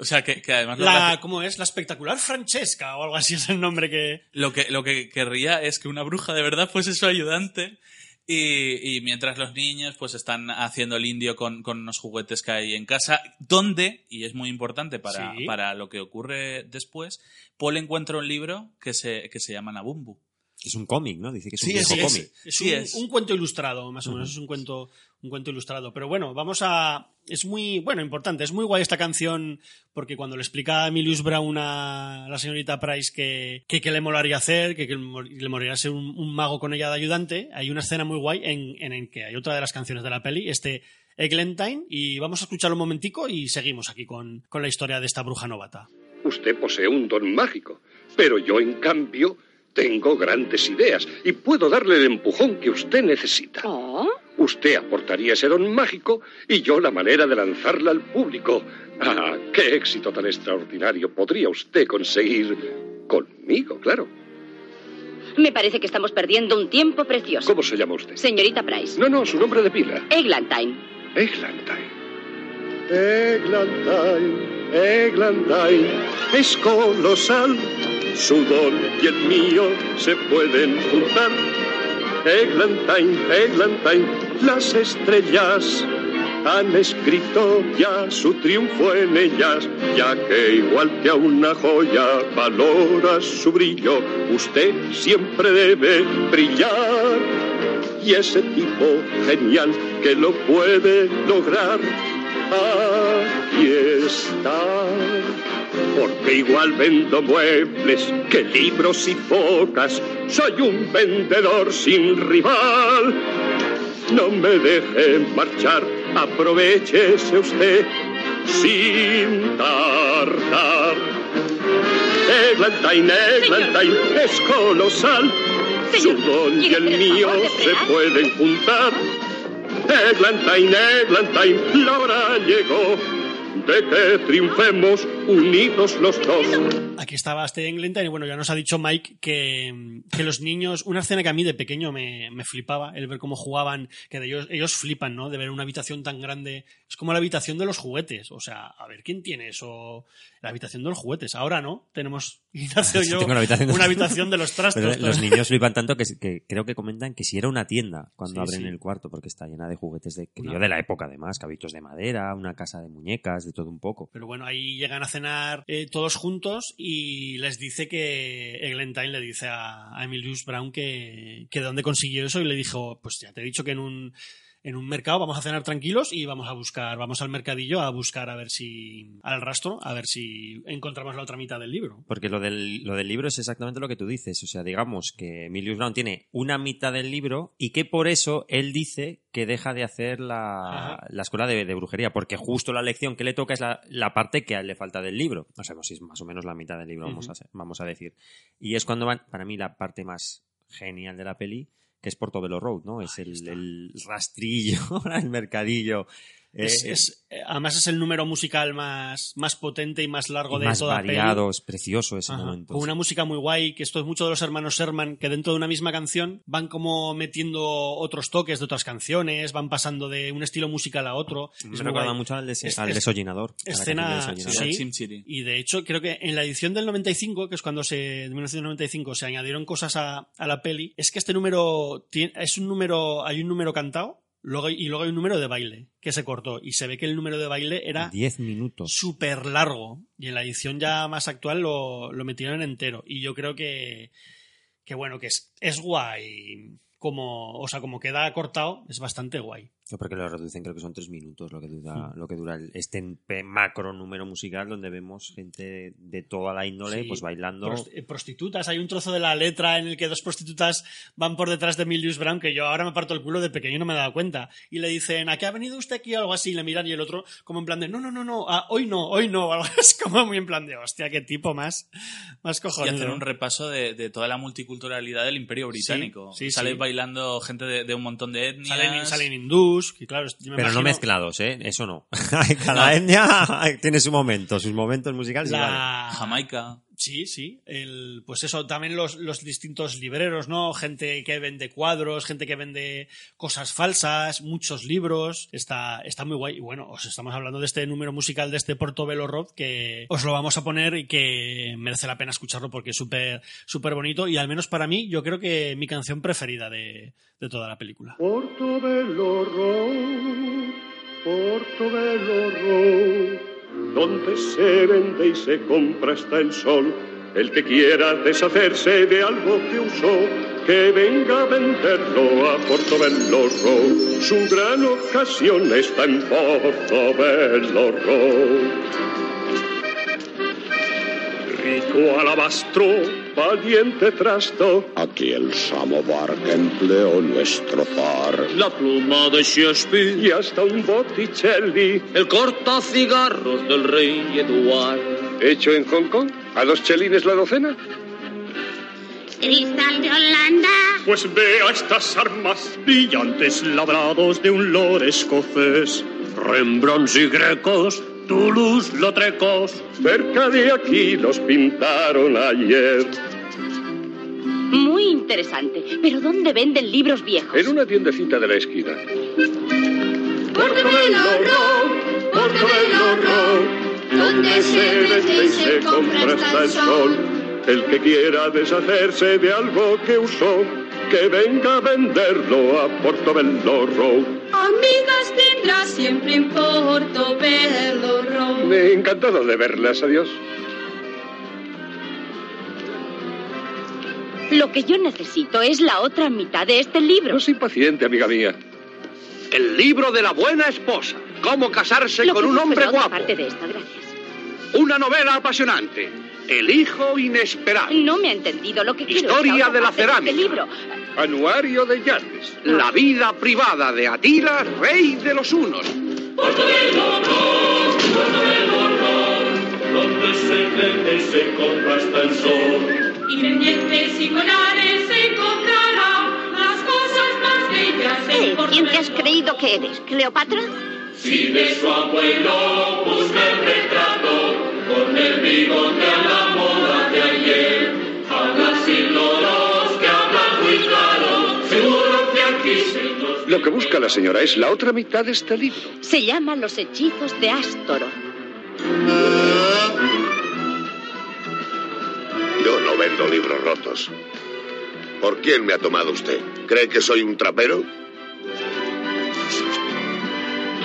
O sea, que, que además La, ¿Cómo es? La espectacular Francesca o algo así es el nombre que... Lo que, lo que querría es que una bruja de verdad fuese su ayudante. Y, y mientras los niños pues están haciendo el indio con, con unos juguetes que hay en casa, donde, y es muy importante para, Sí. para lo que ocurre después, Paul encuentra un libro que se, que se llama Nabumbu. Es un cómic, ¿no? Dice que es un viejo sí, cómic. Es, Sí un, es. un cuento ilustrado, más o menos. Es un cuento, un cuento ilustrado. Pero bueno, vamos a. Es muy, bueno, importante. Es muy guay esta canción porque cuando le explica a Emilius Brown a la señorita Price que, que, que le molaría hacer, que, que le molaría ser un, un mago con ella de ayudante, hay una escena muy guay en, en, en que hay otra de las canciones de la peli, este Eglantine, y vamos a escucharlo un momentico y seguimos aquí con, con la historia de esta bruja novata. Usted posee un don mágico, pero yo, en cambio, tengo grandes ideas y puedo darle el empujón que usted necesita. Oh, Usted aportaría ese don mágico y yo la manera de lanzarla al público. Ah, qué éxito tan extraordinario podría usted conseguir conmigo, claro. me parece que estamos perdiendo un tiempo precioso. ¿Cómo se llama usted? Señorita Price. No, no, su nombre de pila. Eglantine. Eglantine. Eglantine, Eglantine, es colosal. Su don y el mío se pueden juntar. Eglantine, Eglantine, las estrellas han escrito ya su triunfo en ellas, ya que igual que a una joya valora su brillo, usted siempre debe brillar. Y ese tipo genial que lo puede lograr, aquí está. Porque igual vendo muebles que libros y focas, soy un vendedor sin rival. No me deje marchar, aprovechese usted sin tardar. Eglantine, Eglantine, es colosal. Su don y ¿quiere el mío se pueden juntar. Eglantine, Eglantine, la hora llegó de que triunfemos unidos los dos. Aquí estaba este Eglantine y bueno, ya nos ha dicho Mike que, que los niños, una escena que a mí de pequeño me, me flipaba, el ver cómo jugaban, que de ellos, ellos flipan, ¿no? De ver una habitación tan grande, es como la habitación de los juguetes, o sea, a ver, ¿quién tiene eso? La habitación de los juguetes, ahora no, tenemos, Ignacio y Sí, yo, tengo una habitación de- una habitación de los trastos. Pero los niños flipan tanto que, que creo que comentan que si era una tienda cuando Sí, abren sí. el cuarto, porque está llena de juguetes de crío Una- de la época, además, cabitos de madera, una casa de muñecas, de todo un poco. Pero bueno, ahí llegan a eh, todos juntos y les dice que Eglantine le dice a, a Emilius Brown que, que de dónde consiguió eso y le dijo, pues ya te he dicho que en un, en un mercado vamos a cenar tranquilos y vamos a buscar, vamos al mercadillo a buscar a ver si, al rastro, a ver si encontramos la otra mitad del libro. Porque lo del, lo del libro es exactamente lo que tú dices. O sea, digamos que Emilius Brown tiene una mitad del libro y que por eso él dice que deja de hacer la, la escuela de, de brujería, porque justo la lección que le toca es la, la parte que a él le falta del libro. No sabemos si es más o menos la mitad del libro, vamos, a, vamos a decir. Y es cuando van, para mí, la parte más genial de la peli, que es Portobello Road, ¿no? Es el, el rastrillo, el mercadillo. Es- eh, es- eh, además es el número musical más, más potente y más largo y de más toda la peli. variado, es precioso ese Ajá, momento. Con una música muy guay, que esto es mucho de los hermanos Sherman, que dentro de una misma canción van como metiendo otros toques de otras canciones, van pasando de un estilo musical a otro. Me Es muy recuerda guay. mucho al, des- Es- al es- desollinador. escena- desollinador. sí. Y de hecho, creo que en la edición del 95, que es cuando se, de 1995 se añadieron cosas a, a la peli, es que este número tiene- es un número, hay un número cantado, luego, y luego hay un número de baile que se cortó. Y se ve que el número de baile era 10 minutos. súper largo. Y en la edición ya más actual lo, lo metieron entero. Y yo creo que, que bueno, que es, es guay. Como, o sea, como queda cortado, es bastante guay. Porque lo reducen, creo que son tres minutos lo que dura, lo que dura el- este macro número musical donde vemos gente de toda la índole Sí, pues bailando. prost- eh, prostitutas. Hay un trozo de la letra en el que dos prostitutas van por detrás de Milius Brown que yo ahora me parto el culo de pequeño y no me he dado cuenta. Y le dicen, ¿a qué ha venido usted aquí? O algo así. Y le miran y el otro como en plan de, no, no, no, no, ah, hoy no, hoy no. Algo es como muy en plan de, hostia, qué tipo más, más Y cojonudo. hacer un repaso de, de toda la multiculturalidad del Imperio Británico. sí, Sale sí. bailando gente de, de un montón de etnias. Salen, salen claro, yo me Pero no mezclados, ¿eh? Eso no. Cada etnia tiene su momento, sus momentos musicales y vale. la... Jamaica. Sí, sí. El, pues eso, también los, los distintos libreros, ¿no? Gente que vende cuadros, gente que vende cosas falsas, muchos libros. Está, está muy guay. Y bueno, os estamos hablando de este número musical de este Portobello Rock que os lo vamos a poner y que merece la pena escucharlo porque es súper, súper bonito. Y al menos para mí, yo creo que mi canción preferida de, de toda la película. Portobello Road, Portobello Road, donde se vende y se compra hasta el sol. El que quiera deshacerse de algo que usó, que venga a venderlo a Portobello. Su gran ocasión está en Portobello. Rico alabastro, valiente trasto. Aquí el samovar que empleó nuestro zar. La pluma de Shakespeare, Y hasta un Botticelli, el cortacigarros del rey Eduard. hecho en Hong Kong, a dos chelines la docena. Cristal de Holanda. Pues vea estas armas brillantes labrados de un lord escocés. Rembrandts y grecos, Toulouse-Lautrecos. Cerca de aquí los pintaron ayer. Muy interesante. ¿Pero dónde venden libros viejos? En una tiendecita de la esquina. Portobello Road, Portobello Road, donde se vende y se compra hasta el sol. El que quiera deshacerse de algo que usó, que venga a venderlo a Portobello Road. Amigas tendrás siempre en Portobello Road. Me encantado de verlas, adiós. Lo que yo necesito es la otra mitad de este libro. No soy paciente, amiga mía. El libro de la buena esposa. Cómo casarse Lo con un hombre guapo. parte de esta, gracias. Una novela apasionante. El hijo inesperado. No me ha entendido lo que quiero. es Historia de la este cerámica. libro. Anuario de Yates. La vida privada de Atila, rey de los hunos. Y pendientes y colares se encontrará las cosas más bellas Eh, ¿Quién te has creído que eres? ¿Cleopatra? Si de su abuelo busca el retrato con el bigote a la moda de ayer, Lo que busca la señora es la otra mitad de este libro. Se llama Los hechizos de Ástoro. Yo no vendo libros rotos. ¿Por quién me ha tomado usted? ¿Cree que soy un trapero?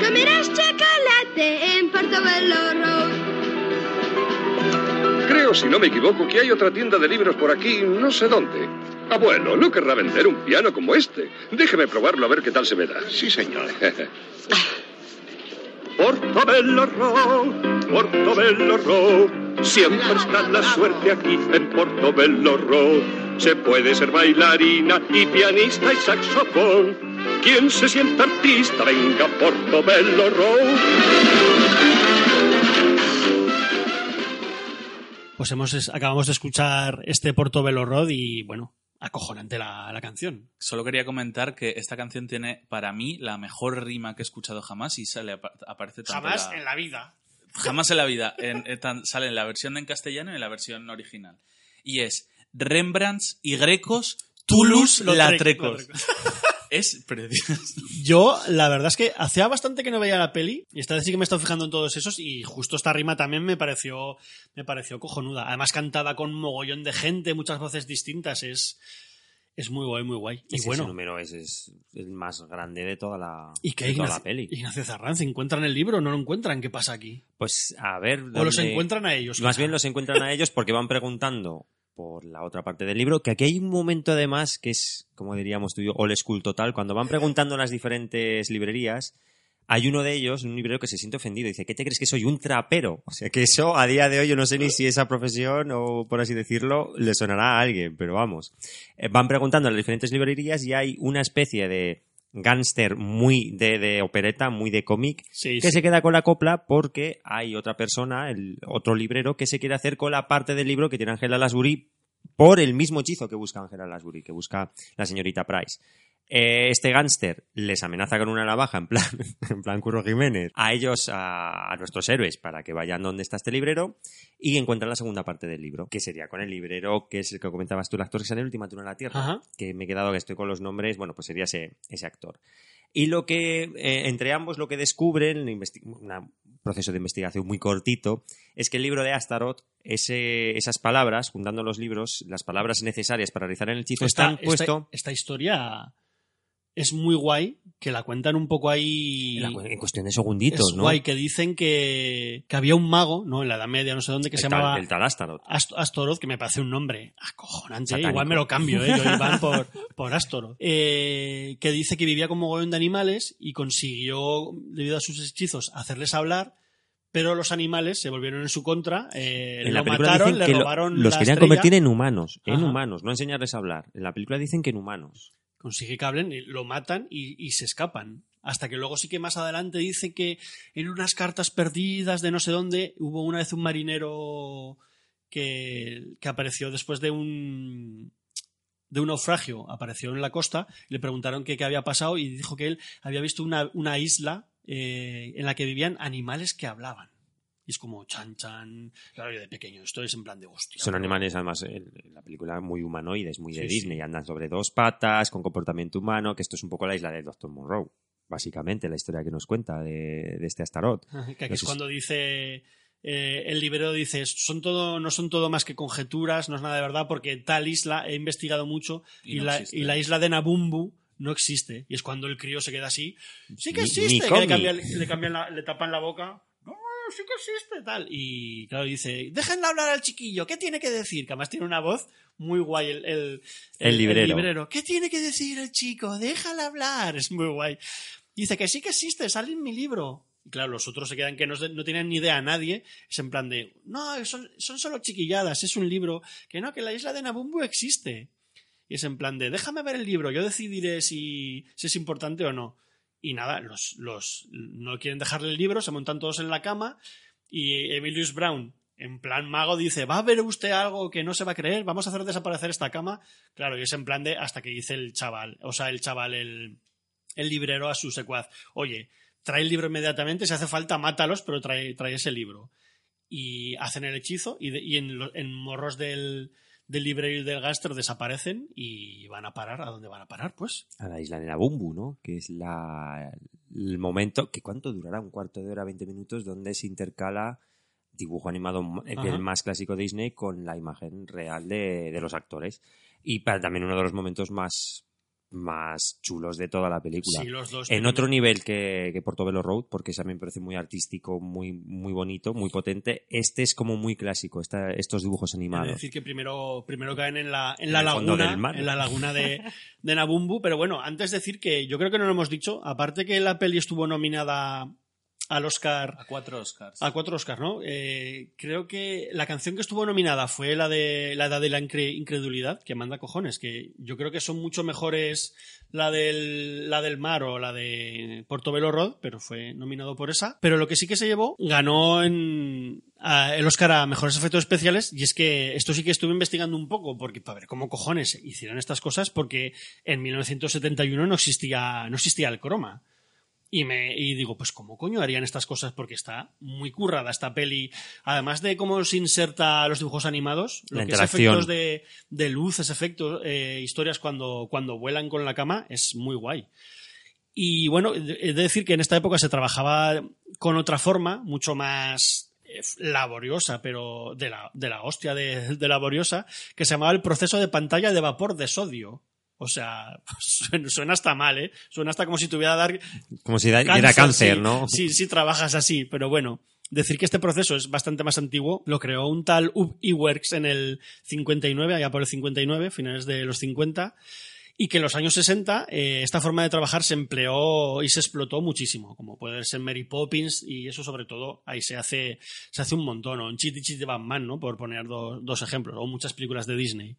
Comerás chocolate en Portobello Road. Creo, si no me equivoco, que hay otra tienda de libros por aquí, no sé dónde. Abuelo, no querrá vender un piano como este. Déjeme probarlo a ver qué tal se me da. Sí, señor. Portobello Road, Portobello Road. Siempre está la suerte aquí en Portobello Road. Se puede ser bailarina y pianista y saxofón. Quien se sienta artista, venga Portobello Road. Pues hemos, acabamos de escuchar este Portobello Road y bueno, acojonante la, la canción. Solo quería comentar que esta canción tiene, para mí, la mejor rima que he escuchado jamás y sale, apa- aparece tanto Jamás la- en la vida. Jamás en la vida. En- en tan- sale en la versión en castellano y en la versión original. Y es Rembrandts y Grecos, Toulouse-Lautrecos. Es precioso. Yo, la verdad es que hacía bastante que no veía la peli, y esta vez sí que me he estado fijando en todos esos, y justo esta rima también me pareció, me pareció cojonuda. Además, cantada con mogollón de gente, muchas voces distintas, es, es muy guay, muy guay. Y Ese bueno, número es, es el más grande de toda la, ¿y qué de toda Ignacio, la peli. Ignacio Zarranz? ¿Encuentran el libro o no lo encuentran? ¿Qué pasa aquí? Pues a ver. ¿O los encuentran a ellos? Más quizá? bien los encuentran a ellos porque van preguntando por la otra parte del libro, que aquí hay un momento además que es, como diríamos tú y yo, old school total, cuando van preguntando en las diferentes librerías, hay uno de ellos, un librero que se siente ofendido, dice, ¿qué te crees que soy? Un trapero. O sea, que eso a día de hoy yo no sé ni si esa profesión o por así decirlo le sonará a alguien, pero vamos. Eh, van preguntando en las diferentes librerías y hay una especie de gángster muy de, de opereta, muy de cómic, Sí, que sí. se queda con la copla porque hay otra persona, el otro librero, que se quiere hacer con la parte del libro que tiene Angela Lasbury por el mismo hechizo que busca Angela Lasbury, que busca la señorita Price. Eh, este gángster les amenaza con una navaja en plan, en plan Curro Jiménez a ellos, a, a nuestros héroes, para que vayan donde está este librero y encuentran la segunda parte del libro, que sería con el librero, que es el que comentabas tú, el actor que sale en Última Turno en la Tierra, Ajá. que me he quedado que estoy con los nombres, bueno, pues sería ese, ese actor. Y lo que, eh, entre ambos, lo que descubren, un proceso de investigación muy cortito, es que el libro de Astaroth, ese, esas palabras, juntando los libros, las palabras necesarias para realizar el hechizo, Esta, están puesto esta, esta historia es muy guay, que la cuentan un poco ahí... en, cuestión de segunditos, es ¿no? guay, que dicen que, que había un mago, ¿no? En la Edad Media, no sé dónde, que el, se tal, llamaba el tal Astaroth. Ast- Astoroth, que me parece un nombre acojonante. ¿eh? Satánico. Igual me lo cambio, ¿eh? Yo Iván por, por Astoroth. Eh, que dice que vivía como mogollón de animales y consiguió, debido a sus hechizos, hacerles hablar, pero los animales se volvieron en su contra, eh, En lo la mataron, le lo- robaron los la querían estrella, convertir en humanos, en Ajá. humanos, no enseñarles a hablar. En la película dicen que en humanos. Consigue que hablen, y lo matan y, se escapan. Hasta que luego sí que más adelante dice que en unas cartas perdidas de no sé dónde hubo una vez un marinero que, que apareció después de un de un naufragio, apareció en la costa, le preguntaron qué, qué había pasado y dijo que él había visto una, una isla eh, en la que vivían animales que hablaban. Y es como chan chan. Claro, yo de pequeño, esto es en plan de hostia. Son pero- animales, además, en en la película muy humanoides, muy de Sí, Disney. sí. Andan sobre dos patas, con comportamiento humano, que esto es un poco la isla de Doctor Monroe. Básicamente, la historia que nos cuenta de, de este Astaroth. Que aquí No es cuando dice eh, el librero dice son todo no son todo más que conjeturas no es nada de verdad porque tal isla he investigado mucho y, Y no la, y la isla de Nabumbu no existe y es cuando el crío se queda así sí que existe que le, cambian, le cambian la- le tapan la boca no sí que existe tal y claro dice déjenle hablar al chiquillo qué tiene que decir que además tiene una voz muy guay el, el, El librero. qué tiene que decir el chico déjale hablar es muy guay Dice que sí que existe, sale en mi libro. Y claro, los otros se quedan que no, no tienen ni idea a nadie. Es en plan de, no, son, son solo chiquilladas, es un libro. Que no, que la isla de Nabumbu existe. Y es en plan de, déjame ver el libro, yo decidiré si, si es importante o no. Y nada, los, los no quieren dejarle el libro, se montan todos en la cama y Emilius Brown, en plan mago, dice, ¿va a ver usted algo que no se va a creer? Vamos a hacer desaparecer esta cama. Claro, y es en plan de, hasta que dice el chaval, o sea, el chaval, el, el librero a su secuaz, oye, trae el libro inmediatamente, si hace falta, mátalos, pero trae, trae ese libro. Y hacen el hechizo y, y en, en morros del, del librero y del gángster desaparecen y van a parar. ¿A dónde van a parar? Pues A la isla de Nabumbu, ¿no? Que es la, el momento, que ¿cuánto durará? Un cuarto de hora, 20 minutos, donde se intercala dibujo animado Ajá. el más clásico de Disney con la imagen real de, de los actores. Y para también uno de los momentos más, más chulos de toda la película. sí, los dos. En primeros- otro nivel que, que Portobello Road, porque ese a mí me parece muy artístico, muy, muy bonito, muy potente. Este es como muy clásico, esta- estos dibujos Es animados. decir, que primero, primero caen en la, en la laguna, en la laguna de, de Nabumbu. Pero bueno, antes decir que yo creo que no lo hemos dicho. Aparte que la peli estuvo nominada al Oscar A cuatro Oscars. A cuatro Oscars, ¿no? Eh, creo que la canción que estuvo nominada fue la de La Edad de la Incre- Incredulidad, que manda cojones, que yo creo que son mucho mejores la del, la del mar o la de Portobello Road, pero fue nominado por esa. Pero lo que sí que se llevó, ganó en a- el Oscar a Mejores Efectos Especiales, y es que esto sí que estuve investigando un poco, porque para ver cómo cojones hicieron estas cosas, porque en 1971 no existía, no existía el croma. Y, me, y digo, pues ¿cómo coño harían estas cosas? Porque está muy currada esta peli. Además de cómo se inserta los dibujos animados, lo La que es interacción. efectos de, de luz, ese efecto, eh, historias cuando, cuando vuelan con la cama, es muy guay. Y bueno, he de decir que en esta época se trabajaba con otra forma, mucho más eh, laboriosa, pero de la, de la hostia de, de laboriosa, que se llamaba el proceso de pantalla de vapor de sodio. O sea, suena, hasta mal, ¿eh? Suena hasta como si tuviera dar Como si da- diera cáncer, sí. ¿no? Sí, sí trabajas así, pero bueno. Decir que este proceso es bastante más antiguo lo creó un tal Ub Iwerks en el 59, allá por el 59, finales de los 50, y que en los años 60 eh, esta forma de trabajar se empleó y se explotó muchísimo, como puede ser Mary Poppins y eso sobre todo ahí se hace, se hace un montón, o en Chitty Chitty Batman, ¿no? por poner do- dos ejemplos, o muchas películas de Disney.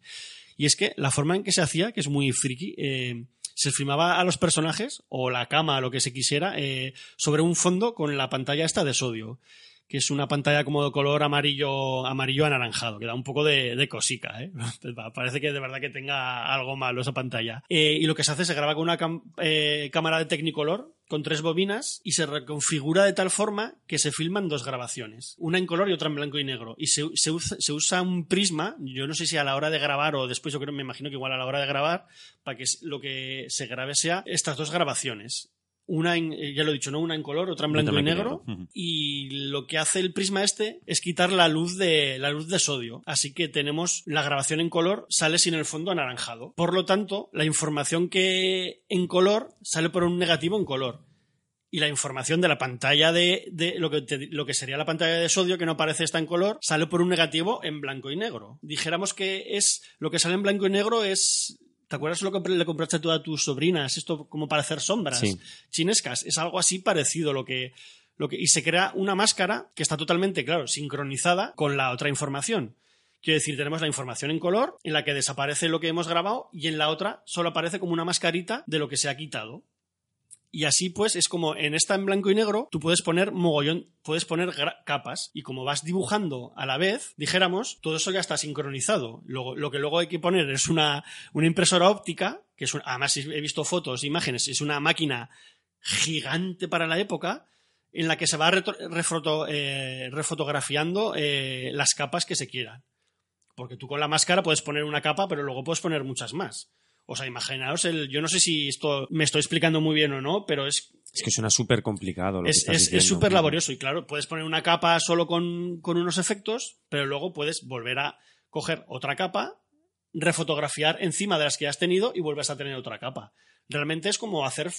Y es que la forma en que se hacía, que es muy friki, eh, se filmaba a los personajes, o la cama, lo que se quisiera, eh, sobre un fondo con la pantalla esta de sodio que es una pantalla como de color amarillo amarillo anaranjado, que da un poco de, de cosica, ¿eh? Parece que de verdad que tenga algo malo esa pantalla. Eh, y lo que se hace se graba con una eh, cámara de Technicolor con tres bobinas y se reconfigura de tal forma que se filman dos grabaciones, una en color y otra en blanco y negro. Y se, se usa, se usa un prisma, yo no sé si a la hora de grabar o después, yo creo, me imagino que igual a la hora de grabar, para que lo que se grabe sea estas dos grabaciones. Una, en, eh, ya lo he dicho, ¿no? Una en color, otra en blanco y negro. Y lo que hace el prisma este es quitar la luz de la luz de sodio. Así que tenemos la grabación en color sale sin el fondo anaranjado. Por lo tanto, la información que en color sale por un negativo en color. Y la información de la pantalla de, de lo, que te- lo que sería la pantalla de sodio, que no parece estar en color, sale por un negativo en blanco y negro. Dijéramos que es lo que sale en blanco y negro es. ¿Te acuerdas lo que le compraste tú a tus sobrinas? Esto como para hacer sombras Sí. chinescas. Es algo así parecido lo que, lo que. Y se crea una máscara que está totalmente, claro, sincronizada con la otra información. Quiero decir, tenemos la información en color, en la que desaparece lo que hemos grabado, y en la otra solo aparece como una mascarita de lo que se ha quitado. Y así, pues, es como en esta en blanco y negro, tú puedes poner mogollón, puedes poner capas. Y como vas dibujando a la vez, dijéramos, todo eso ya está sincronizado. Luego, lo que luego hay que poner es una, una impresora óptica, que es además he visto fotos, imágenes, es una máquina gigante para la época, en la que se va eh, refotografiando eh, las capas que se quieran. Porque tú con la máscara puedes poner una capa, pero luego puedes poner muchas más. O sea, imaginaos el. Yo no sé si esto me estoy explicando muy bien o no, pero es. Es que suena súper complicado lo que Es estás es- es súper laborioso. Y claro, puedes poner una capa solo con, con unos efectos, pero luego puedes volver a coger otra capa, refotografiar encima de las que has tenido y vuelves a tener otra capa. Realmente es como hacer.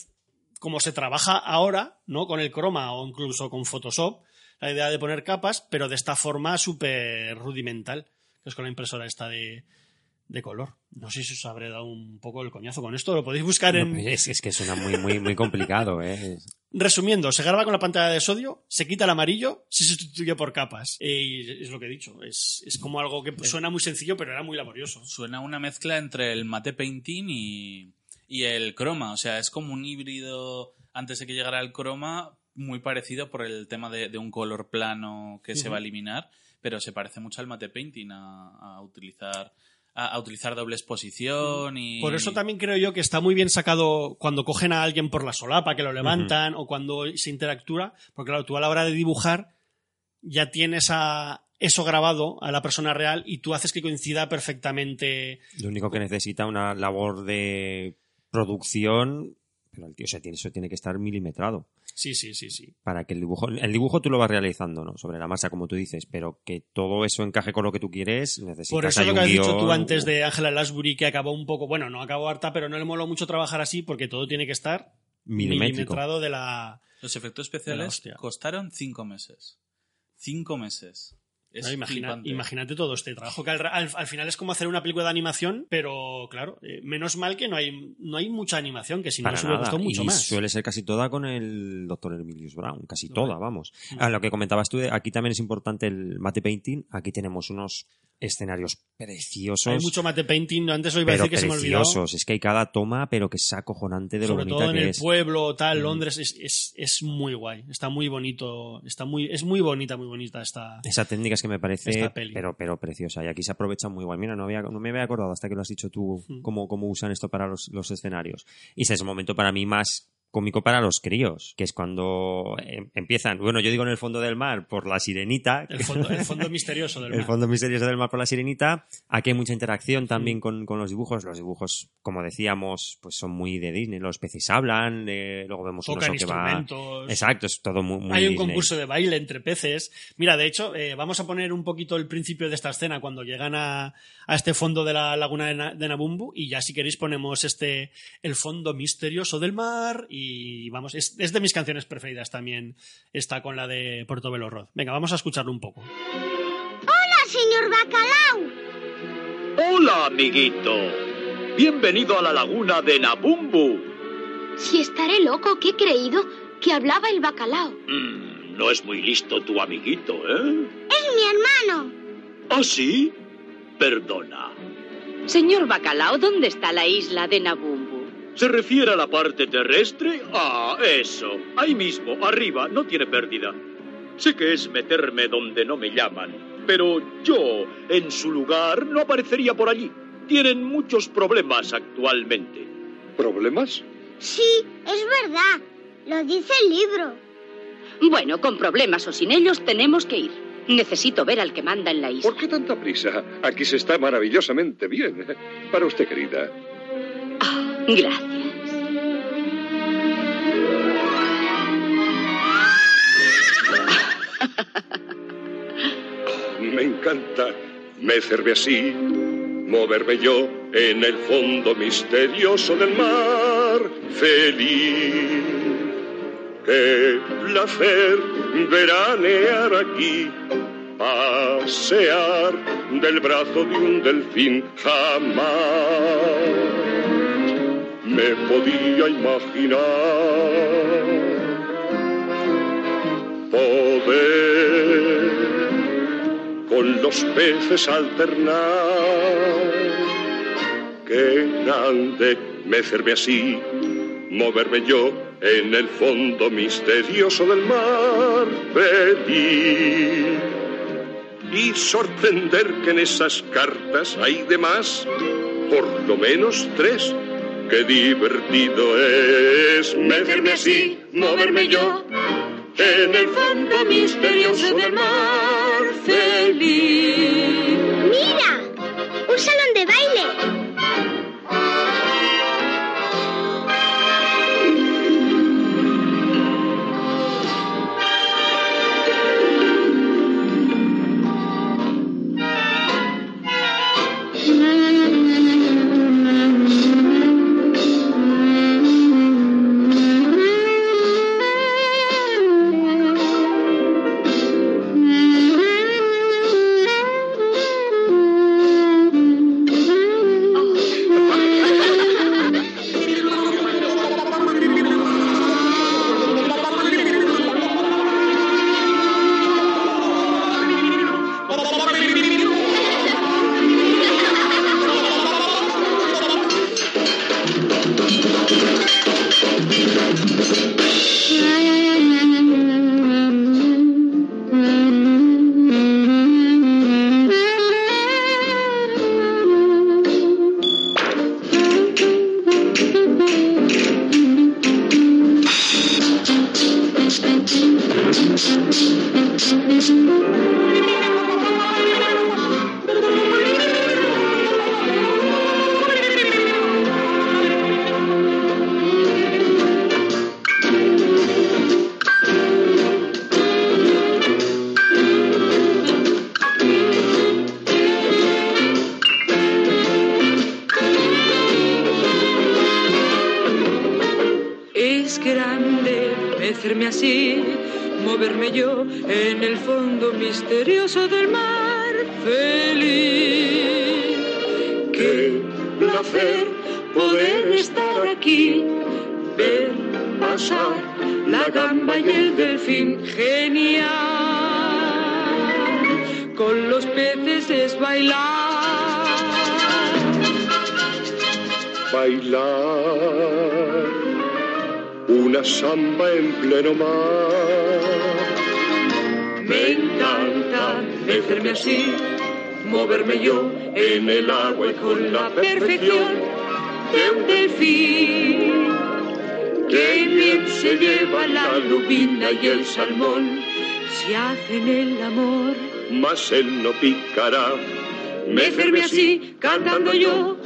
Como se trabaja ahora, ¿no? Con el croma o incluso con Photoshop, la idea de poner capas, pero de esta forma súper rudimental, que es con la impresora esta de, de color. No sé si os habré dado un poco el coñazo con esto, lo podéis buscar en... pero es, es que suena muy, muy, muy complicado, ¿eh? Es- Resumiendo, se graba con la pantalla de sodio, se quita el amarillo, se sustituye por capas. Eh, Y es lo que he dicho, es, es como algo que suena muy sencillo, pero era muy laborioso. Suena una mezcla entre el mate painting y, y el croma. O sea, es como un híbrido antes de que llegara el croma, muy parecido por el tema de, de un color plano que se va a eliminar, pero se parece mucho al mate painting a, a utilizar a, a utilizar doble exposición y Por eso también creo yo que está muy bien sacado cuando cogen a alguien por la solapa, que lo levantan, o cuando se interactúa, porque claro, tú a la hora de dibujar ya tienes a eso grabado a la persona real y tú haces que coincida perfectamente. Lo único que necesita una labor de producción, pero el tío, o sea, tiene, eso tiene que estar milimetrado Sí, sí, sí, sí. para que el dibujo, el dibujo tú lo vas realizando, ¿no? Sobre la masa, como tú dices, pero que todo eso encaje con lo que tú quieres, necesitas Por eso lo que has dicho tú antes de Angela Lansbury, que acabó un poco, bueno, no acabó harta, pero no le moló mucho trabajar así porque todo tiene que estar Milimétrico. milimetrado de la... los efectos especiales costaron cinco meses. Cinco meses. Es No, imagina- flipante. imagínate todo este trabajo, que al, al- al final es como hacer una película de animación, pero claro, eh, menos mal que no hay, no hay mucha animación, que si no Para hubiera costado mucho y más. suele ser casi toda con el doctor Emilius Brown, casi toda, vamos. Ah, lo que comentabas tú, aquí también es importante el mate painting. Aquí tenemos unos escenarios preciosos. Hay mucho mate painting, antes lo iba a decir que se me olvidó. preciosos. Es que hay cada toma, pero que es acojonante de lo Sobre bonita todo en que el es. pueblo, tal, Mm. Londres, es, es, es muy guay. Está muy bonito, está muy, es muy bonita, muy bonita esta. Esa técnica es que me parece, peli. pero, pero preciosa. Y aquí se aprovecha muy guay. Mira, no, había, no me había acordado hasta que lo has dicho tú, Mm. cómo, cómo usan esto para los, los escenarios. Y ese es el momento para mí más cómico para los críos, que es cuando em- empiezan, bueno, yo digo en el fondo del mar por la sirenita, El fondo, el fondo misterioso del el mar. fondo misterioso del mar por la sirenita. Aquí hay mucha interacción Mm. también con, con los dibujos. Los dibujos, como decíamos, pues son muy de Disney. Los peces hablan, eh, luego vemos un Tocan oso que va... Exacto, es todo muy, muy Hay un Disney. concurso de baile entre peces. Mira, de hecho, eh, vamos a poner un poquito el principio de esta escena cuando llegan a, a este fondo de la laguna de, Na- de Nabumbu y ya si queréis ponemos este el fondo misterioso del mar y y vamos, es, es de mis canciones preferidas también, está con la de Portobelo Road. Venga, vamos a escucharlo un poco. Hola, señor Bacalao. Hola, amiguito. Bienvenido a la laguna de Nabumbu. Si estaré loco, que he creído que hablaba el bacalao. Mm, no es muy listo tu amiguito, ¿eh? Es mi hermano. ¿Ah, sí? Perdona. Señor Bacalao, ¿dónde está la isla de Nabumbu? ¿Se refiere a la parte terrestre? Ah, eso. Ahí mismo, arriba, no tiene pérdida. Sé que es meterme donde no me llaman, pero yo, en su lugar, no aparecería por allí. Tienen muchos problemas actualmente. ¿Problemas? Sí, es verdad. Lo dice el libro. Bueno, con problemas o sin ellos tenemos que ir. Necesito ver al que manda en la isla. ¿Por qué tanta prisa? Aquí se está maravillosamente bien. Para usted, querida. Gracias. Me encanta mecerme así, moverme yo en el fondo misterioso del mar, feliz. Qué placer veranear aquí, pasear del brazo de un delfín jamás. Me podía imaginar poder con los peces alternar. Qué grande mecerme así, moverme yo en el fondo misterioso del mar, pedir y sorprender que en esas cartas hay de más, por lo menos tres. Qué divertido es mecerme así, moverme yo en el fondo misterioso del mar feliz. ¡Mira! ¡Un salón de baile! Él no picará. Mecerme así, cantando yo,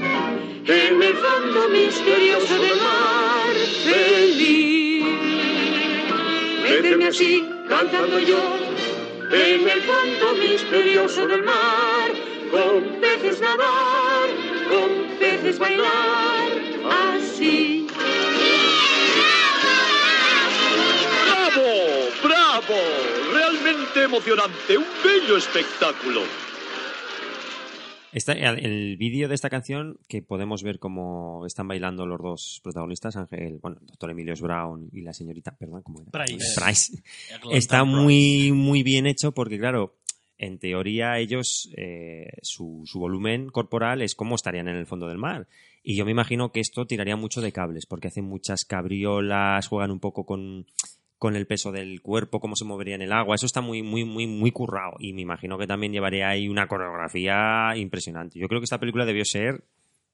en el fondo misterioso del mar, feliz. Mecerme así, cantando yo, en el fondo misterioso del mar, con peces nadar, con peces bailar, emocionante, un bello espectáculo. Esta- el vídeo de esta canción que podemos ver cómo están bailando los dos protagonistas, Ángel, bueno, el doctor Emilio Brown y la señorita, perdón, ¿cómo era? Price. Price. Eglantine Está Price. muy, muy bien hecho porque, claro, en teoría ellos, eh, su, su volumen corporal es como estarían en el fondo del mar. Y yo me imagino que esto tiraría mucho de cables porque hacen muchas cabriolas, juegan un poco con, con el peso del cuerpo, cómo se movería en el agua. Eso está muy, muy, muy, muy currado. Y me imagino que también llevaría ahí una coreografía impresionante. Yo creo que esta película debió ser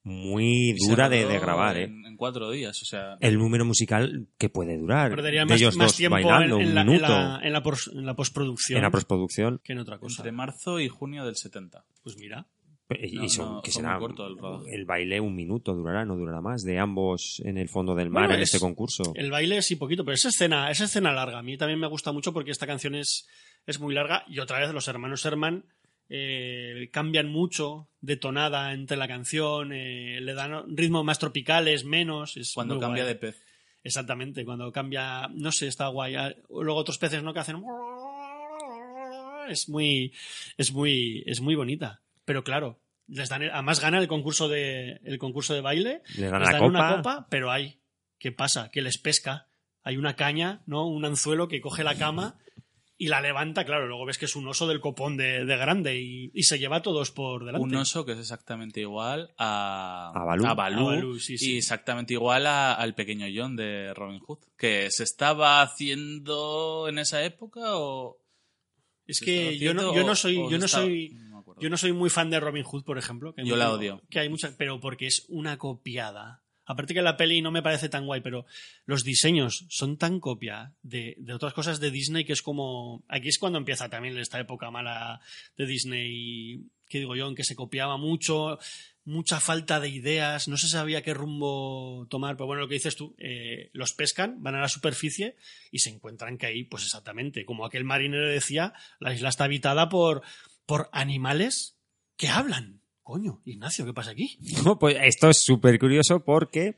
muy dura de, grabar, ¿eh? En, en cuatro días, o sea. El número musical que puede durar. Perdería de más, ellos más dos tiempo bailando en, en un la, en minuto. la- en la pos- en la postproducción En la postproducción. que en otra cosa. Entre marzo y junio del 70. Pues mira. Y No, son- no, que será el el baile un minuto durará, no durará más, de ambos en el fondo del mar Bueno, en es- este concurso. El baile sí poquito, pero esa escena, esa escena larga. A mí también me gusta mucho porque esta canción es, es muy larga y otra vez los hermanos Herman eh, cambian mucho de tonada entre la canción, eh, le dan ritmos más tropicales, menos. Es Cuando cambia guay. de pez. Exactamente, cuando cambia, no sé, está guay. Ah, Luego otros peces no que hacen es muy es muy es muy bonita, pero claro, les dan además gana el concurso de el concurso de baile, les dan una copa. pero hay ¿qué pasa? Que les pesca, hay una caña, ¿no? Un anzuelo que coge la cama y la levanta, claro, luego ves que es un oso del copón de, de grande y, y se lleva a todos por delante. Un oso que es exactamente igual a, A Balú. a Balú, A Balú, sí, sí. y exactamente igual a- al pequeño John de Robin Hood. ¿Que se estaba haciendo en esa época o...? Es que yo no, yo no soy, yo no estaba- soy. Yo no soy muy fan de Robin Hood, por ejemplo. Que Yo hay la odio. Que hay muchas, pero porque es una copiada. Aparte que la peli no me parece tan guay, pero los diseños son tan copia de, de otras cosas de Disney que es como. Aquí es cuando empieza también esta época mala de Disney, que digo yo, en que se copiaba mucho, mucha falta de ideas, no se sabía qué rumbo tomar, pero bueno, lo que dices tú, eh, los pescan, van a la superficie y se encuentran que ahí, pues exactamente, como aquel marinero decía, la isla está habitada por, por animales que hablan. Coño, Ignacio, ¿qué pasa aquí? Pues esto es súper curioso porque,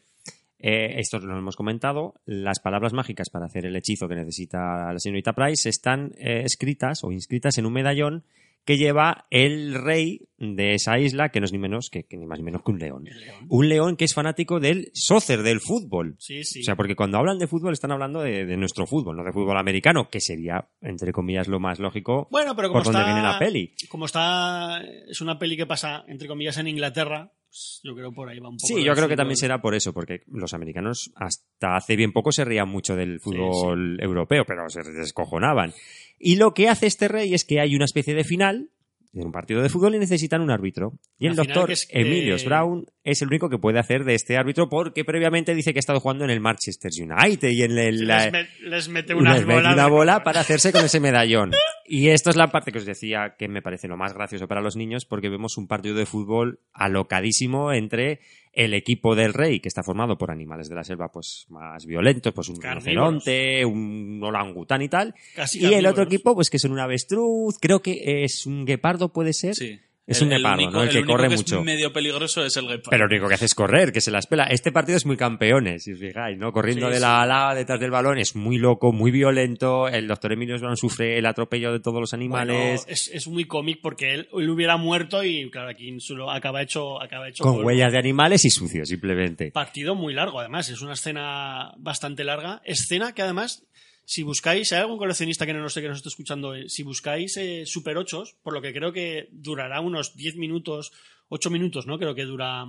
eh, esto lo hemos comentado, las palabras mágicas para hacer el hechizo que necesita la señorita Price están eh, escritas o inscritas en un medallón que lleva el rey de esa isla, que no es ni menos que, que ni más ni menos que un león. Un león que es fanático del soccer, del fútbol. Sí, sí. O sea, porque cuando hablan de fútbol están hablando de, de nuestro fútbol, no de fútbol americano, que sería, entre comillas, lo más lógico Bueno, pero como por donde está, viene la peli. como está, es una peli que pasa, entre comillas, en Inglaterra, pues yo creo por ahí va un poco. Sí, yo creo que también será por eso, porque los americanos hasta hace bien poco se rían mucho del fútbol europeo, pero se descojonaban. Y lo que hace este rey es que hay una especie de final de un partido de fútbol y necesitan un árbitro. Y el doctor que es, Emilio Brown es el único que puede hacer de este árbitro porque previamente dice que ha estado jugando en el Manchester United y en el... les, met- les mete una les bola. una bola para hacerse con ese medallón. Y esto es la parte que os decía que me parece lo más gracioso para los niños porque vemos un partido de fútbol alocadísimo entre el equipo del rey, que está formado por animales de la selva pues más violentos, pues un Carnívoros. rinoceronte, un orangután y tal. Casi y el otro equipo pues que son un avestruz, creo que es un guepardo puede ser. Sí. Es El- un el guepardo, único- ¿no? El, que único corre que mucho. Es medio peligroso es el guepardo. Pero lo único que hace es correr, que se las pela. Este partido es muy campeones, si os fijáis, ¿no? Corriendo Sí, de la a la detrás del balón, es muy loco, muy violento. El doctor Emilio Brown sufre el atropello de todos los animales. Bueno, es, es muy cómic porque él, él hubiera muerto y claro, aquí solo acaba hecho, acaba hecho con polvo. huellas de animales y sucio, simplemente. Partido muy largo, además. Es una escena bastante larga. Escena que además, si buscáis, hay algún coleccionista que no, sé que nos esté escuchando, eh, si buscáis eh, Super 8, por lo que creo que durará unos 10 minutos, 8 minutos, ¿no? Creo que dura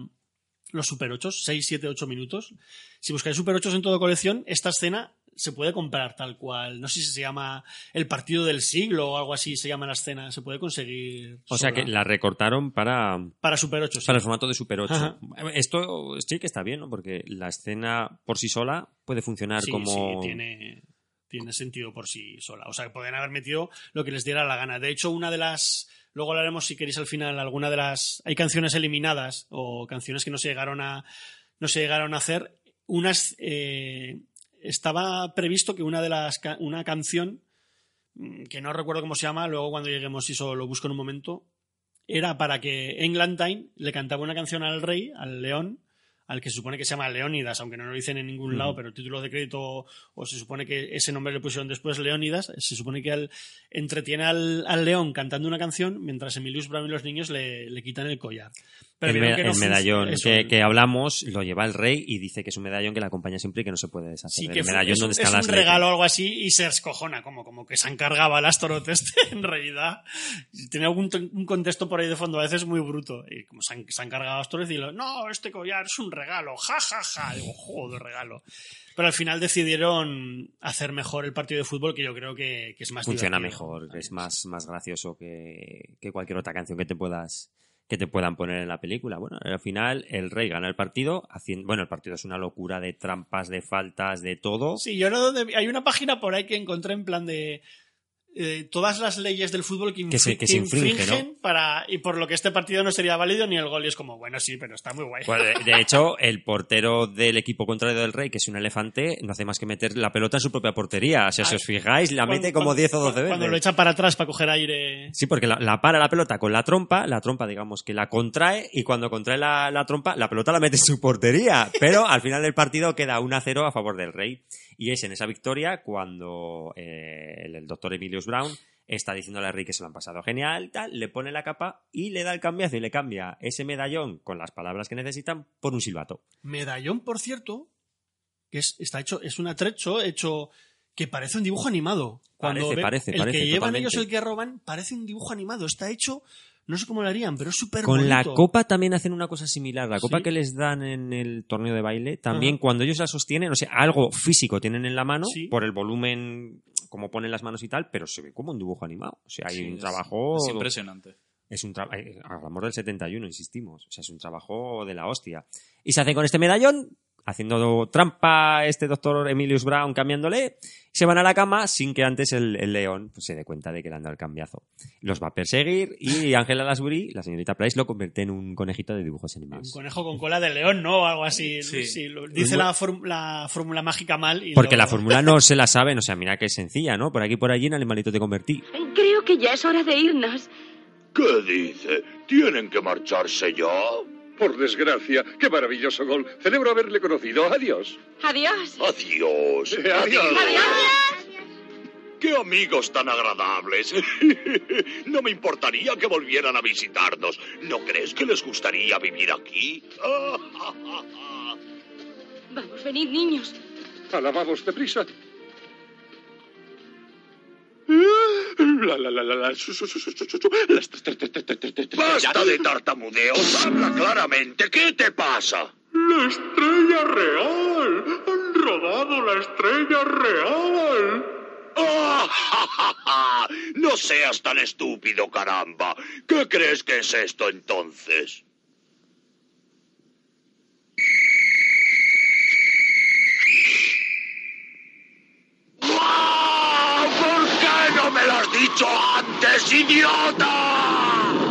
los Super 8, 6, 7, 8 minutos. Si buscáis Super 8 en toda colección, esta escena se puede comprar tal cual. No sé si se llama El partido del siglo o algo así se llama la escena. Se puede conseguir. O sea que la recortaron para, Para Super 8, sí. para el formato de Super 8. Ajá. Esto sí que está bien, ¿no? Porque la escena por sí sola puede funcionar Sí, como... sí, tiene, tiene sentido por sí sola. O sea, que pueden haber metido lo que les diera la gana. De hecho, una de las. Luego hablaremos, si queréis, al final, alguna de las. Hay canciones eliminadas o canciones que no se llegaron a. No se llegaron a hacer. Unas. eh, estaba previsto que una de las. Una canción. mm, Que no recuerdo cómo se llama, luego cuando lleguemos, si lo busco en un momento. Era para que Englantine le cantaba una canción al rey, al león, al que se supone que se llama Leónidas, aunque no lo dicen en ningún lado, Ujú. pero el título de crédito, o se supone que ese nombre le pusieron después Leónidas, se supone que al- entretiene al, al león cantando una canción, mientras Emilius Brown y los niños le, le quitan el collar. Pero el, que no el medallón que, el- que hablamos lo lleva el rey y dice que es un medallón que le acompaña siempre y que no se puede deshacer. Sí, que fue- medallón es, donde es están un las letras. regalo o algo así y se escojona, como, como que se encargaba el Astaroth este, en realidad. Tiene algún un contexto por ahí de fondo, a veces muy bruto. Y como se han, se ha encargado Astaroth y lo, no, este collar es un regalo, ja, ja, ja. Digo, joder, regalo. Pero al final decidieron hacer mejor el partido de fútbol, que yo creo que, que es más Funciona divertido. mejor, es más, más gracioso que, que cualquier otra canción que te puedas que te puedan poner en la película. Bueno, al final el rey gana el partido, haciendo, bueno, el partido es una locura de trampas, de faltas, de todo. Sí, yo no hay una página por ahí que encontré en plan de eh, todas las leyes del fútbol que, Que se- infri- que se infringe, infringen para y por lo que este partido no sería válido ni el gol y es como bueno sí pero está muy guay de, de hecho, el portero del equipo contrario del rey, que es un elefante, no hace más que meter la pelota en su propia portería. O sea, si os fijáis, la mete como 10 o 12 veces. cuando lo echa para atrás para coger aire Sí, porque la, la para la pelota con la trompa, la trompa digamos que la contrae y cuando contrae la, la trompa, la pelota la mete en su portería. Pero al final del partido queda 1-0 a favor del Rey. Y es en esa victoria cuando eh, el, el doctor Brown está diciéndole al Rey que se lo han pasado genial, tal, le pone la capa y le da el cambiazo y le cambia ese medallón con las palabras que necesitan por un silbato. medallón por cierto que es está hecho es un atrecho hecho que parece un dibujo animado cuando Parece, ve- parece, el parece, que llevan totalmente. ellos el que roban parece un dibujo animado está hecho no sé cómo lo harían pero es súper Con la copa también hacen una cosa similar. La copa Sí. que les dan en el torneo de baile, también Ajá. cuando ellos la sostienen, o sea, algo físico tienen en la mano, Sí. por el volumen, como ponen las manos y tal, pero se ve como un dibujo animado. O sea, hay Sí, un es- trabajo. Es impresionante. Es un trabajo. Hablamos del 71, insistimos. O sea, es un trabajo de la hostia. Y se hace con este medallón, haciendo trampa este doctor Emilius Brown cambiándole, se van a la cama sin que antes el, el león pues, se dé cuenta de que le han dado el cambiazo. Los va a perseguir y Angela Lansbury, la señorita Price, lo convierte en un conejito de dibujos un animados. conejo con cola de león no o algo así Sí. Sí, lo- dice la, la fórmula mágica mal y Porque lo- la fórmula no se la saben, o sea, mira que es sencilla, ¿no? Por aquí y por allí en animalito te convertí. Creo que ya es hora de irnos. ¿Qué dice? ¿Tienen que marcharse ya? Por desgracia, qué maravilloso gol. Celebro haberle conocido. Adiós. Adiós. Adiós. Eh, adiós. ¡Qué amigos tan agradables! no me importaría que volvieran a visitarnos. ¿No crees que les gustaría vivir aquí? Vamos, venid, niños. Alabamos deprisa. La, su, su, su, las- ¡Basta de tartamudeos! ¡Habla claramente! ¿Qué te pasa? ¡La estrella real! ¡Han robado la estrella real! ¡Ah, ja, ja, ja! No seas tan estúpido, caramba. ¿Qué crees que es esto entonces? ¡Ah! ¿Por qué no me lo has dicho antes, idiota?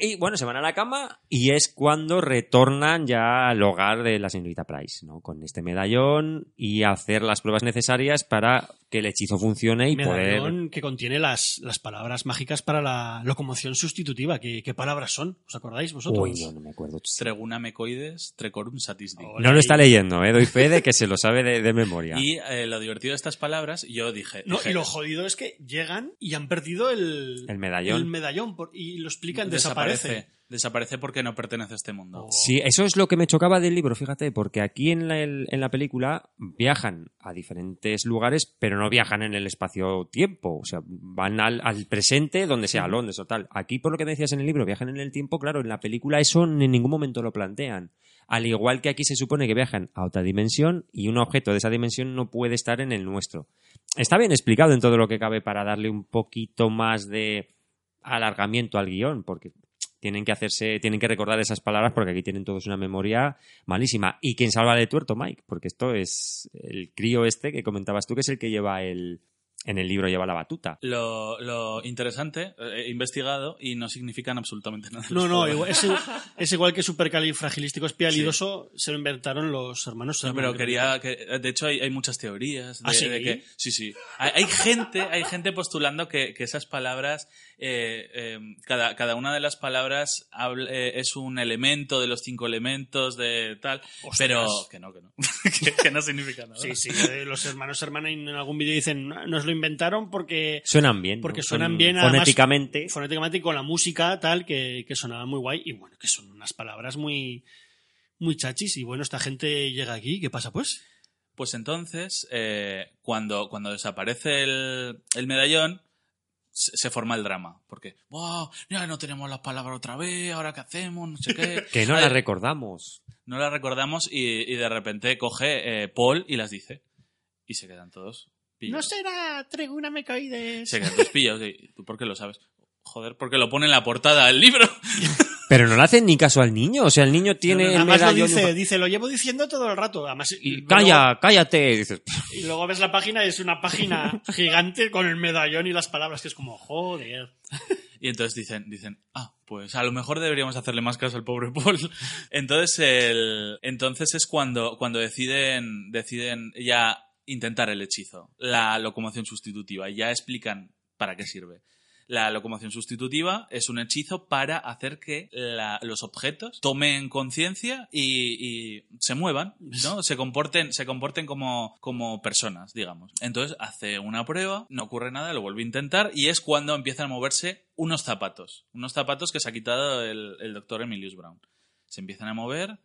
Y bueno, se van a la cama y es cuando retornan ya al hogar de la señorita Price, ¿no? Con este medallón y hacer las pruebas necesarias para que el hechizo funcione y poder... medallón que contiene las, las palabras mágicas para la locomoción sustitutiva. ¿Qué, qué palabras son? ¿Os acordáis vosotros? Uy, no, no me acuerdo. Treguna mecoides, trecorum satisdi. No lo está leyendo, ¿eh? Doy fe de que se lo sabe de, de memoria. Y eh, lo divertido de estas palabras, yo dije. No, dije, y lo jodido es que llegan y han perdido el, El medallón. el medallón por- y lo explican, desaparece. Desaparece. Desaparece porque no pertenece a este mundo. Sí, eso es lo que me chocaba del libro, fíjate, porque aquí en la, el- en la película viajan a diferentes lugares, pero no viajan en el espacio-tiempo. O sea, van al, al presente, donde sea, a Londres o tal. Aquí, por lo que decías en el libro, viajan en el tiempo, claro, en la película eso en ningún momento lo plantean. Al igual que aquí se supone que viajan a otra dimensión y un objeto de esa dimensión no puede estar en el nuestro. Está bien explicado en todo lo que cabe para darle un poquito más de alargamiento al guion, porque tienen que hacerse, tienen que recordar esas palabras porque aquí tienen todos una memoria malísima. ¿Y quién salva de tuerto, Mike? Porque esto es el crío este que comentabas tú, que es el que lleva el, En el libro lleva la batuta. Lo, lo interesante, eh, he investigado y no significan absolutamente nada. No, no, igual- es, es igual que supercalifragilístico espialidoso, se lo inventaron los hermanos. No, pero quería que, de hecho hay, hay muchas teorías de, ¿Ah, sí? de que sí sí hay, hay gente hay gente postulando que, que esas palabras eh, eh, cada, cada una de las palabras habla- eh, es un elemento de los cinco elementos de tal pero que no que no que, que no significa nada Sí, sí, eh, los hermanos Sherman en algún vídeo dicen, nos lo inventaron porque... Suenan bien, ¿no? Porque Son suenan bien además, fonéticamente. fonéticamente y con la música tal, que, que sonaba muy guay. Y bueno, que son unas palabras muy, muy chachis. Y bueno, esta gente llega aquí, ¿qué pasa pues? Pues entonces, eh, cuando, cuando desaparece el, el medallón, se, forma el drama. Porque, wow, ya no tenemos las palabras otra vez, ahora qué hacemos, no sé qué. Que no Ay, la recordamos. No las recordamos y, y de repente coge eh, Paul y las dice. Y se quedan todos No pillados. será Treguna Mecoides. Se quedan todos pillados. ¿Tú por qué lo sabes? Joder, porque lo pone en la portada del libro. Pero no le hacen ni caso al niño. O sea, el niño tiene el Además lo dice, dice, lo llevo diciendo todo el rato. Además, y Calla, cállate. Dices, Y luego ves la página y es una página gigante con el medallón y las palabras, que es como, joder. Y entonces dicen, dicen, ah, pues a lo mejor deberíamos hacerle más caso al pobre Paul. Entonces, el, entonces es cuando, cuando deciden, deciden ya intentar el hechizo, la locomoción sustitutiva. y Ya explican para qué sirve. La locomoción sustitutiva es un hechizo para hacer que la- los objetos tomen conciencia y, y se muevan, ¿no? Se comporten, se comporten como, como personas, digamos. Entonces hace una prueba, no ocurre nada, lo vuelve a intentar y es cuando empiezan a moverse unos zapatos. Unos zapatos que se ha quitado el, el doctor Emilius Brown. Se empiezan a mover,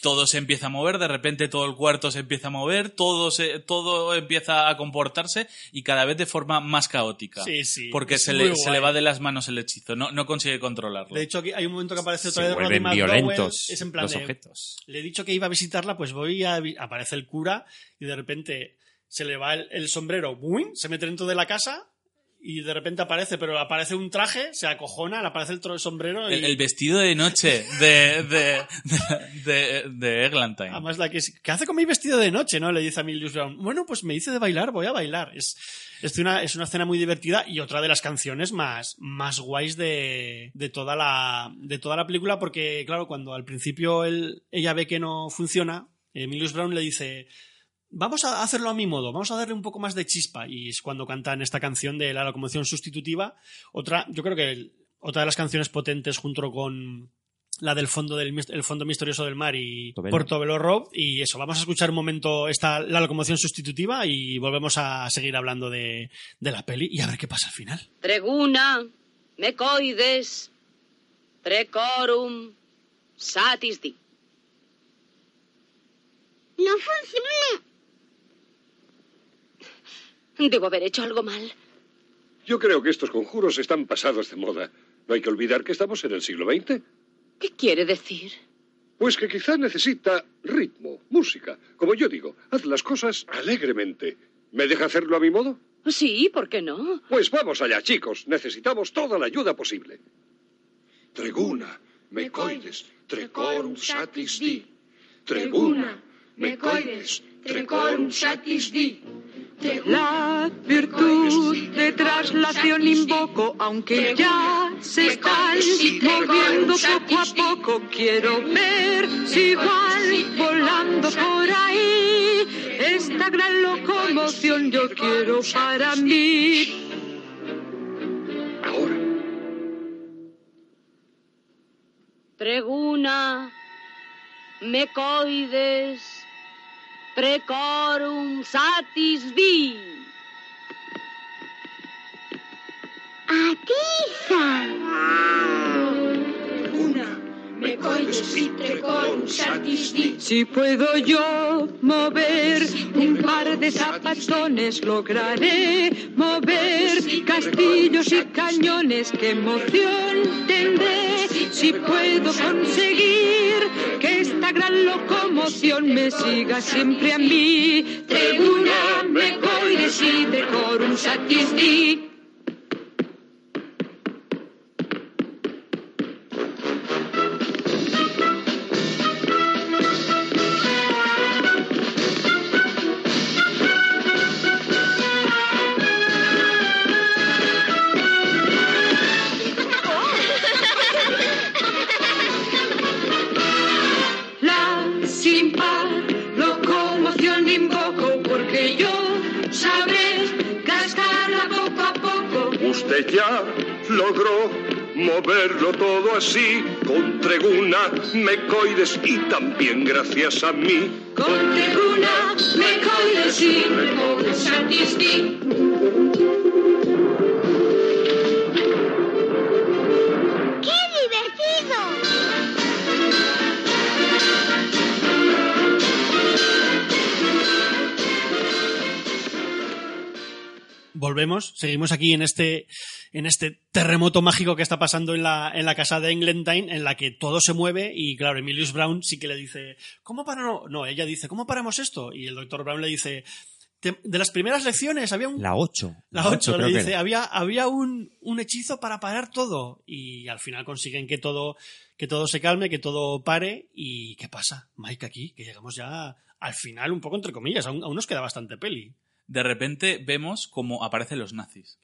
todo se empieza a mover, de repente todo el cuarto se empieza a mover, todo, se, todo empieza a comportarse y cada vez de forma más caótica. Sí, sí, Porque se le, se le va de las manos el hechizo, no, no consigue controlarlo. De hecho, aquí hay un momento que aparece otra Se vez vuelven violentos Es en plan los de, objetos. Le he dicho que iba a visitarla, pues voy a... Aparece el cura y de repente se le va el, el sombrero, ¡buin! se mete dentro de la casa y de repente aparece, pero aparece un traje, se acojona, le aparece el sombrero y... el, el vestido de noche de, de, de, de, de Eglantine. Además, la que es, ¿qué hace con mi vestido de noche? ¿no? Le dice a Emilius Brown. Bueno, pues me hice de bailar, voy a bailar. Es, es, una, es una escena muy divertida y otra de las canciones más, más guays de, de, toda la, de toda la película, porque, claro, cuando al principio él, ella ve que no funciona, Emilius Brown le dice. Vamos a hacerlo a mi modo, vamos a darle un poco más de chispa. Y es cuando cantan esta canción de la locomoción sustitutiva. Otra, yo creo que el- otra de las canciones potentes junto con la del fondo del el fondo misterioso del mar y Portobello. Portobello Road y eso vamos a escuchar un momento esta la locomoción sustitutiva y volvemos a seguir hablando de, de la peli y a ver qué pasa al final Treguna, mecoides, trecorum, satisdi. No funciona. Debo haber hecho algo mal. Yo creo que estos conjuros están pasados de moda. No hay que olvidar que estamos en el siglo XX. ¿Qué quiere decir? Pues que quizá necesita ritmo, música. Como yo digo, haz las cosas alegremente. ¿Me deja hacerlo a mi modo? Sí, ¿por qué no? Pues vamos allá, chicos. Necesitamos toda la ayuda posible. Treguna, mecoides, trecorum satis di. Treguna, mecoides, trecorum satis di. La virtud de traslación invoco, aunque ya se están moviendo poco a poco. Quiero ver si van volando por ahí. Esta gran locomoción yo quiero para mí. Treguna, mecoides, trecorum satis vi. ¡Atiza! Si puedo yo mover un par de zapatones, lograré mover castillos y cañones. ¡Qué emoción tendré si puedo conseguir que gran locomoción me siga siempre a mí! Tribuna, me coires y decorum satis moverlo todo así, con treguna, mecoides y también gracias a mí. Con tribuna, mecoides y mecoides Volvemos, seguimos aquí en este, en este terremoto mágico que está pasando en la, en la casa de Englentine, en la que todo se mueve y claro, Emilius Brown sí que le dice, ¿cómo paramos? No, ella dice, ¿cómo paramos esto? Y el doctor Brown le dice, "Te- de las primeras lecciones había un... La 8. La 8 le dice, había, había un, un hechizo para parar todo. Y al final consiguen que todo, que todo se calme, que todo pare. ¿Y qué pasa, Mike, aquí? Que llegamos ya al final, un poco entre comillas, aún, aún nos queda bastante peli. De repente vemos cómo aparecen los nazis.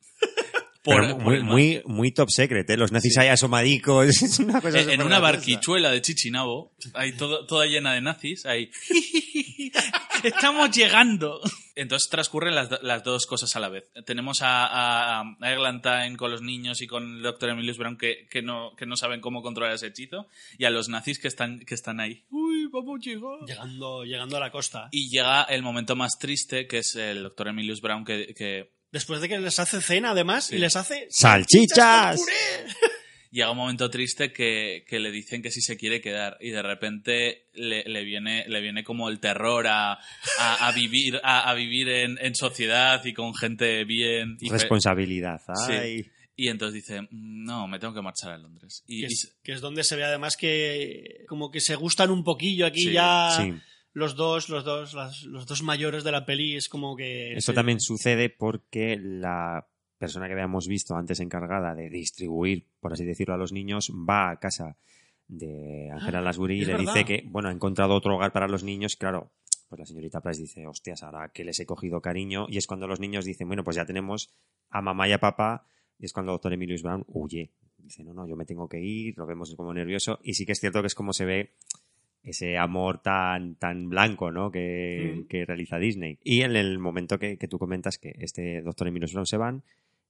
Pero Por- por muy, muy, muy top secret, ¿eh? Los nazis ahí asomadicos. Es una cosa En, una barquichuela de Chichinabo, hay todo, toda llena de nazis, ahí. Estamos llegando. Entonces transcurren las, do- las dos cosas a la vez. Tenemos a, a, a Eglantine con los niños y con el doctor Emilius Brown que, que, no, que no saben cómo controlar ese hechizo. Y a los nazis que están, que están ahí. Uy, vamos a llegar. Llegando, llegando a la costa. Y llega el momento más triste, que es el doctor Emilius Brown que, que Después de que les hace cena, además, Sí. y les hace... ¡Salchichas! llega un momento triste que, que le dicen que sí se quiere quedar y de repente le, le viene le viene como el terror a, a, a vivir a, a vivir en, en sociedad y con gente bien y Responsabilidad. Sí. Y entonces dice "Mm, no me tengo que marchar a Londres y, que, y es, que es donde se ve además que como que se gustan un poquillo aquí Sí, ya sí. Los dos los dos las- los dos mayores de la peli es como que Eso se- también sucede porque la persona que habíamos visto antes encargada de distribuir, por así decirlo, a los niños, va a casa de Angela Ah, Lansbury y le verdad. dice que, bueno, ha encontrado otro hogar para los niños. Claro, pues la señorita Price dice, hostias, ahora que les he cogido cariño. Y es cuando los niños dicen, bueno, pues ya tenemos a mamá y a papá. Y es cuando el doctor Emilius Brown huye. Dice, no, no, yo me tengo que ir, lo vemos como nervioso. Y sí que es cierto que es como se ve ese amor tan, tan blanco ¿no? que, Mm. que realiza Disney. Y en el momento que, que tú comentas que este doctor Emilius Brown se van,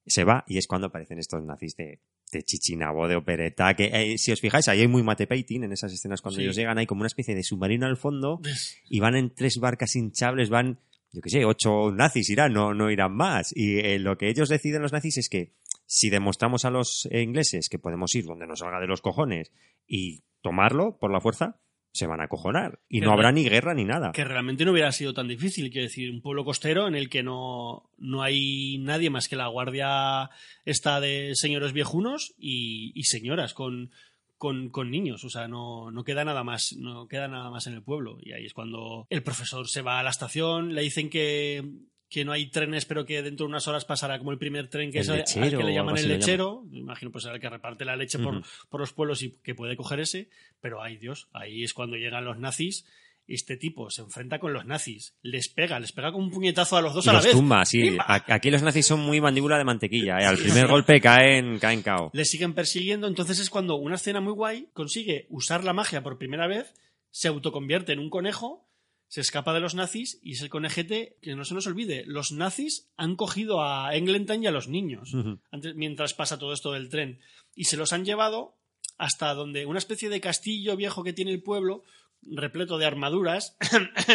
se va y es cuando aparecen estos nazis de, de chichinabo, de opereta, que eh, si os fijáis, ahí hay muy mate painting en esas escenas cuando Sí. ellos llegan, hay como una especie de submarino al fondo y van en tres barcas hinchables, van, yo qué sé, ocho nazis irán, no, no irán más. Y eh, lo que ellos deciden los nazis es que si demostramos a los eh, ingleses que podemos ir donde nos salga de los cojones y tomarlo por la fuerza, se van a acojonar. Y Que no habrá ni guerra ni nada. que realmente no hubiera sido tan difícil quiero decir un pueblo costero en el que no no hay nadie más que la guardia esta de señores viejunos y, y señoras con con, con niños, o sea, no, no queda nada más, no queda nada más en el pueblo. Y ahí es cuando el profesor se va a la estación, le dicen que, que no hay trenes, pero que dentro de unas horas pasará como el primer tren que El es al- que le llaman el llaman. lechero. Imagino pues el que reparte la leche por, por los pueblos y que puede coger ese, pero ay Dios, ahí es cuando llegan los nazis. Este tipo se enfrenta con los nazis, les pega, les pega con un puñetazo a los dos Y a la los vez. tumba, sí. Aquí los nazis son muy mandíbula de mantequilla. ¿eh? Al primer golpe caen, caen cao. Le siguen persiguiendo, entonces es cuando una escena muy guay consigue usar la magia por primera vez, se autoconvierte en un conejo, se escapa de los nazis y es el conejete que no se nos olvide, los nazis han cogido a Englentine y a los niños antes- mientras pasa todo esto del tren. Y se los han llevado hasta donde una especie de castillo viejo que tiene el pueblo repleto de armaduras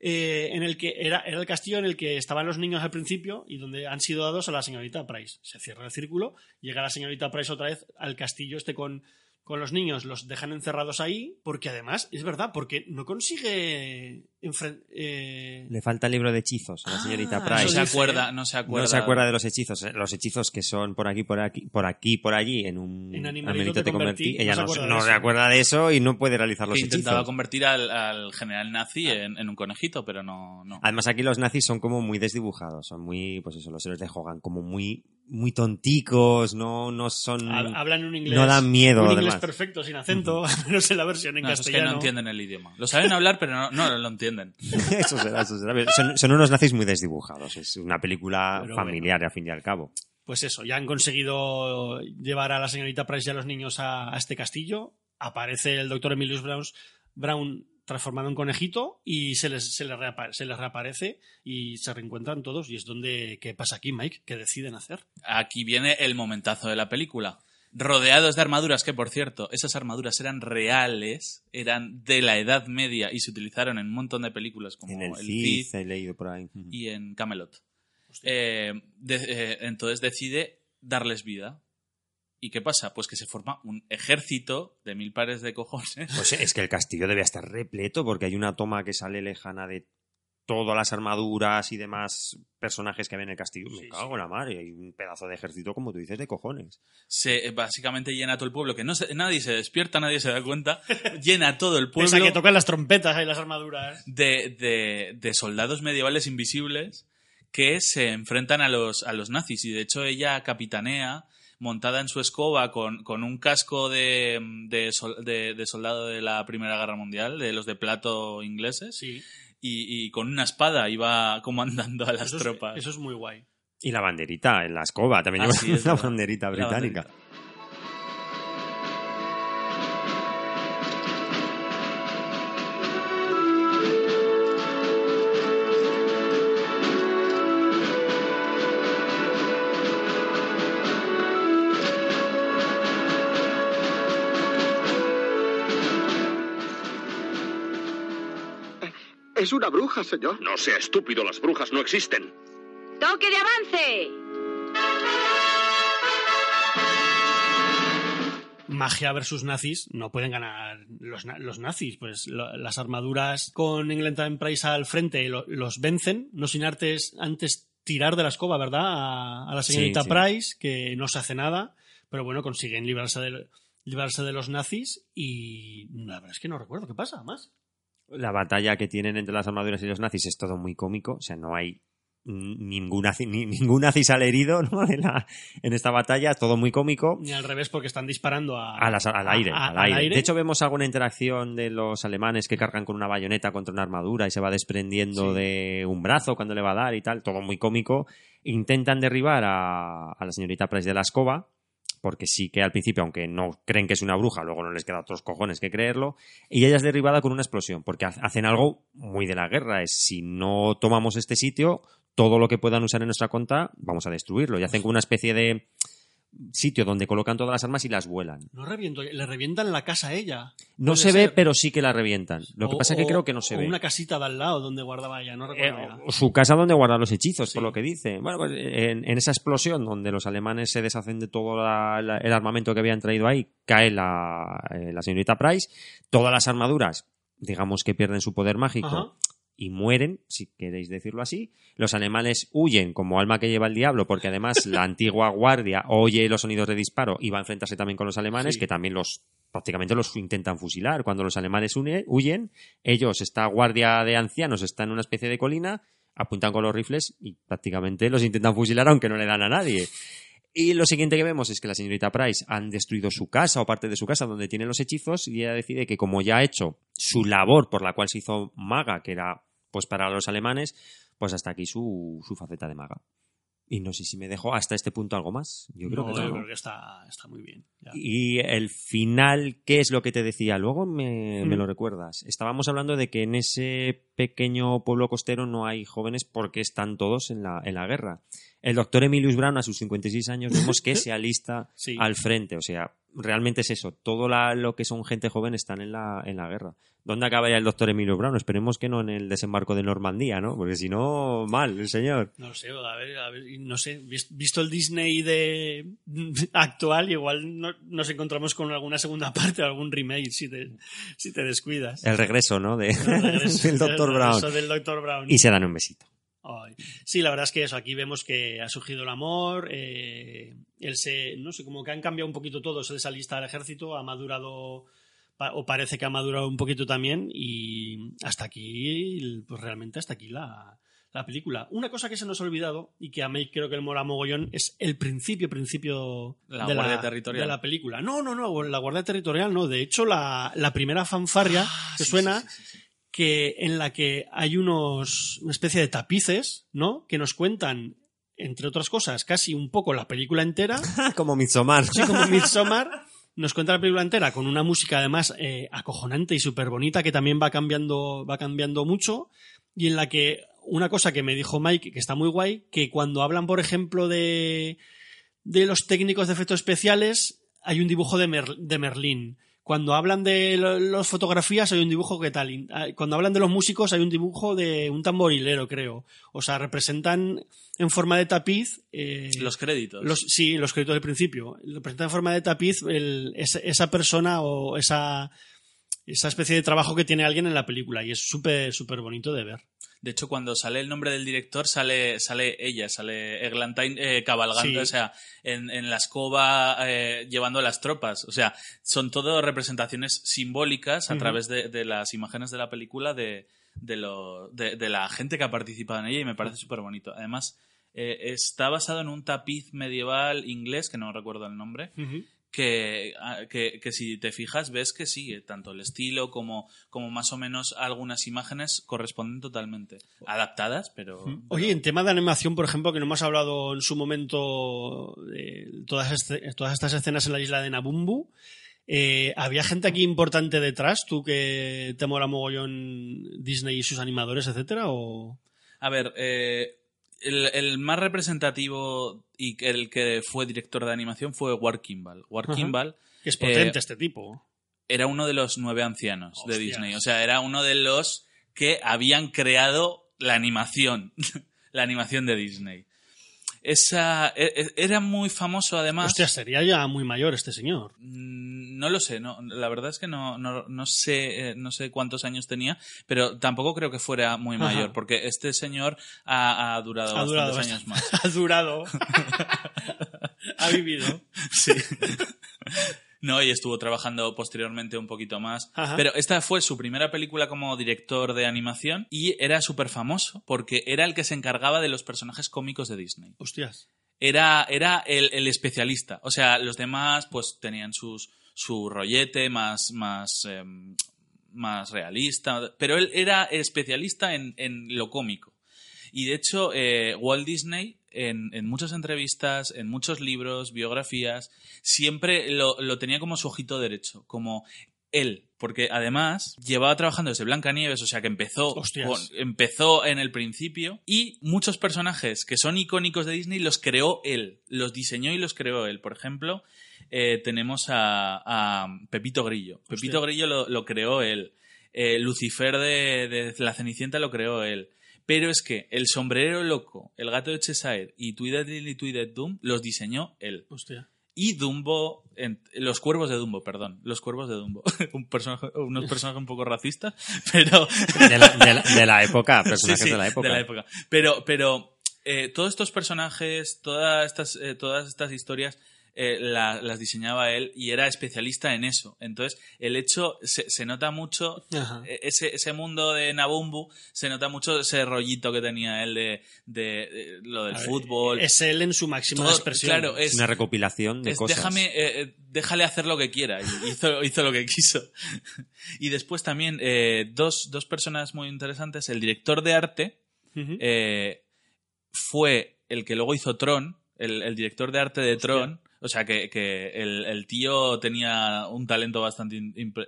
eh, en el que era, era el castillo en el que estaban los niños al principio y donde han sido dados a la señorita Price. Se cierra el círculo, llega la señorita Price otra vez al castillo este con, con los niños, los dejan encerrados ahí, porque además, es verdad, porque no consigue... eh, Le falta el libro de hechizos a la señorita Ah, no Price. se dice, acuerda no se acuerda No se acuerda de los hechizos. eh, Los hechizos que son por aquí, por aquí, por aquí, por allí, en un En animalito te convertí, Ella no no, se acuerda no de se eso. acuerda de eso y no puede realizar los que intentaba hechizos. convertir al, al general nazi en, en un conejito pero no no Además aquí los nazis son como muy desdibujados, son muy, pues eso, los héroes de Hogan, como muy, muy tonticos, no, no son... hab- hablan un inglés No dan miedo, un inglés además. perfecto sin acento al menos en la versión en No, eso es que castellano no entienden el idioma lo saben hablar pero no, no lo entienden eso será, eso será. Son, son unos nazis muy desdibujados, es una película Pero familiar al fin y al cabo. pues eso, ya han conseguido llevar a la señorita Price y a los niños a, a este castillo. Aparece el doctor Emilius Brown transformado en conejito y se les, se les, reapa- se les reaparece y se reencuentran todos. Y es donde, ¿qué pasa aquí, Mike? ¿Qué deciden hacer? Aquí viene el momentazo de la película. Rodeados de armaduras, que por cierto, esas armaduras eran reales, eran de la Edad Media y se utilizaron en un montón de películas como En el El Cid, Cid he leído por ahí. y en Camelot. Eh, de- eh, entonces decide darles vida. ¿Y qué pasa? Pues que se forma un ejército de mil pares de cojones. Pues es que el castillo debe estar repleto porque hay una toma que sale lejana de todas las armaduras y demás personajes que ven en el castillo. Me cago en la madre. Hay un pedazo de ejército, como tú dices, de cojones. Se, básicamente llena todo el pueblo, que no se- nadie se despierta, nadie se da cuenta. llena todo el pueblo que tocan las trompetas y las armaduras. de, de- de soldados medievales invisibles que se enfrentan a los, a los nazis. Y de hecho ella capitanea montada en su escoba con, con un casco de, de, sol- de- de soldado de la Primera Guerra Mundial, de los de plato ingleses, y, y con una espada iba comandando a las Eso es- tropas. eso es muy guay. Y la banderita en la escoba. También Ah, lleva sí, es una verdad. banderita La británica. Es una bruja, señor. No sea estúpido, las brujas no existen. ¡Toque de avance! magia versus nazis, no pueden ganar los, na- los nazis. Pues lo- las armaduras con England Price al frente lo- los vencen, no sin artes antes tirar de la escoba, ¿verdad? A, a la señorita Sí, sí. Price, que no se hace nada, pero bueno, consiguen librarse de, librarse de los nazis y la verdad es que no recuerdo qué pasa más. La batalla que tienen entre las armaduras y los nazis es todo muy cómico. O sea, no hay ningún nazi, ni- ningún nazi sale herido ¿no? en, la- en esta batalla. Todo muy cómico. Ni al revés porque están disparando a, A las- al, aire, a- al al aire. De hecho, vemos alguna interacción de los alemanes que cargan con una bayoneta contra una armadura y se va desprendiendo Sí. de un brazo cuando le va a dar y tal. Todo muy cómico. Intentan derribar a, a la señorita Price de la escoba. Porque sí que al principio, aunque no creen que es una bruja, luego no les queda otros cojones que creerlo. Y ella es derribada con una explosión. Porque ha- hacen algo muy de la guerra. Es si no tomamos este sitio, todo lo que puedan usar en nuestra contra, vamos a destruirlo. Y hacen como una especie de sitio donde colocan todas las armas y las vuelan. No reviento, le revientan la casa a ella. No se ve, pero sí que la revientan. Lo que O- pasa es que creo que no se o ve. una casita de al lado donde guardaba ella, no recuerdo. Eh, o su casa donde guardan los hechizos, por lo que dice. Bueno, pues en, en esa explosión donde los alemanes se deshacen de todo la- la- el armamento que habían traído ahí, cae la, eh, la señorita Price, todas las armaduras, digamos que pierden su poder mágico. Ajá. Y mueren, si queréis decirlo así. Los alemanes huyen como alma que lleva el diablo, porque además la antigua guardia oye los sonidos de disparo y va a enfrentarse también con los alemanes, Sí. que también los prácticamente los intentan fusilar. Cuando los alemanes une- huyen, ellos, esta guardia de ancianos, está en una especie de colina, apuntan con los rifles y prácticamente los intentan fusilar aunque no le dan a nadie. Y lo siguiente que vemos es que la señorita Price han destruido su casa o parte de su casa donde tiene los hechizos y ella decide que como ya ha hecho su labor por la cual se hizo maga, que era pues para los alemanes, pues hasta aquí su, su faceta de maga. Y no sé si me dejo hasta este punto algo más. Yo creo No, que no, yo ¿no? creo que está, está muy bien. ya. Y el final, ¿qué es lo que te decía? Luego me, me Mm. lo recuerdas. Estábamos hablando de que en ese pequeño pueblo costero no hay jóvenes porque están todos en la, en la guerra. El doctor Emilius Brown, a sus 56 años, vemos que se alista Sí. al frente. O sea, realmente es eso. Todo la- lo que son gente joven están en la, en la guerra. ¿Dónde acabaría el doctor Emilius Brown? Esperemos que no en el desembarco de Normandía, ¿no? Porque si no, mal, el señor. No sé, a ver, a ver, no sé, vis- visto el Disney de actual, igual no- nos encontramos con alguna segunda parte o algún remake si te, si te descuidas. El regreso, ¿no? De, El regreso- del doctor Brown. del Dr. Brown. Y se dan un besito. Ay. Sí, la verdad es que eso, aquí vemos que ha surgido el amor, eh, él se, no sé, como que han cambiado un poquito todo, se les alista al ejército, ha madurado, o parece que ha madurado un poquito también, y hasta aquí, pues realmente hasta aquí la, la película. Una cosa que se nos ha olvidado, y que a mí creo que el mola mogollón, es el principio, principio La de, Guardia la, Territorial. de la película. No, no, no, la Guardia Territorial no, de hecho la, la primera fanfarria Ah, que suena que en la que hay unos una especie de tapices, ¿no? Que nos cuentan, entre otras cosas, casi un poco la película entera, Como Midsommar. así como Midsommar, nos cuenta la película entera con una música además eh, acojonante y súper bonita que también va cambiando, va cambiando mucho y en la que una cosa que me dijo Mike que está muy guay, que cuando hablan, por ejemplo, de, de los técnicos de efectos especiales, hay un dibujo de, Mer- de Merlín. Cuando hablan de las fotografías hay un dibujo que tal. Ah, Cuando hablan de los músicos hay un dibujo de un tamborilero, creo. O sea, representan en forma de tapiz. eh, Los créditos. los, sí, los créditos del principio. Representa en forma de tapiz el- esa, esa persona o esa, esa especie de trabajo que tiene alguien en la película. Y es súper, súper bonito de ver. De hecho, cuando sale el nombre del director, sale, sale ella, sale Eglantine eh, cabalgando, Sí. o sea, en, en la escoba eh, llevando a las tropas. O sea, son todo representaciones simbólicas a través de, de las imágenes de la película de, de, lo, de, de la gente que ha participado en ella y me parece súper bonito. Además, eh, está basado en un tapiz medieval inglés, que no recuerdo el nombre, que, que si te fijas ves que sí, tanto el estilo como, como más o menos algunas imágenes corresponden totalmente. Adaptadas, pero... Oye, en tema de animación, por ejemplo, que no hemos hablado en su momento de todas, este- todas estas escenas en la isla de Nabumbu, eh, ¿había gente aquí importante detrás? ¿Tú que te mola mogollón Disney y sus animadores, etcétera? O... A ver, eh, el, el más representativo y el que fue director de animación fue Ward Kimball. Ajá. Kimball... Es potente eh, este tipo. Era uno de los nueve ancianos de. Disney. O sea, era uno de los que habían creado la animación. la animación de Disney. Esa, e- e- era muy famoso además. Hostia, sería ya muy mayor este señor. Mm, No lo sé, no, la verdad es que no, no, no sé, eh, no sé cuántos años tenía, pero tampoco creo que fuera muy Ajá. mayor, porque este señor ha, ha durado Ha durado años más. Ha durado. ha vivido. Sí. No, y estuvo trabajando posteriormente un poquito más. Ajá. Pero esta fue su primera película como director de animación y era súper famoso porque era el que se encargaba de los personajes cómicos de Disney. Hostias. Era, era el, el especialista. O sea, los demás pues tenían sus, su rollete más, más, em, más realista, pero él era especialista en, en lo cómico. Y de hecho, eh, Walt Disney, en, en muchas entrevistas, en muchos libros, biografías, siempre lo, lo tenía como su ojito derecho, como él, porque además llevaba trabajando desde Blancanieves, o sea que empezó, con- empezó en el principio y muchos personajes que son icónicos de Disney los creó él, los diseñó y los creó él. Por ejemplo, eh, tenemos a, a Pepito Grillo. Pepito Grillo lo, lo creó él. Eh, Lucifer de, de La Cenicienta lo creó él. Pero es que el sombrero loco, el gato de Cheshire y Tweedledee Lily y Tweedledee Doom los diseñó él. Hostia. Y Dumbo, en- los cuervos de Dumbo, perdón, los cuervos de Dumbo. Un personaje, unos personajes un poco racistas, pero... De la- de la- de la época, personajes de la época. Pero, pero eh, todos estos personajes, todas estas, eh, todas estas historias eh, la- las diseñaba él y era especialista en eso. Entonces, el hecho, se, se nota mucho, eh, ese, ese mundo de Nabumbu, se nota mucho ese rollito que tenía él de, de- de lo del A ver, fútbol. Es él en su máxima Todo- expresión. Claro, es, Una recopilación de es cosas. déjame, eh, eh, déjale hacer lo que quiera. Hizo, hizo lo que quiso. Y después también eh, dos, dos personas muy interesantes. El director de arte eh, fue el que luego hizo Tron, el, el director de arte de Tron. O sea que, que el, el tío tenía un talento bastante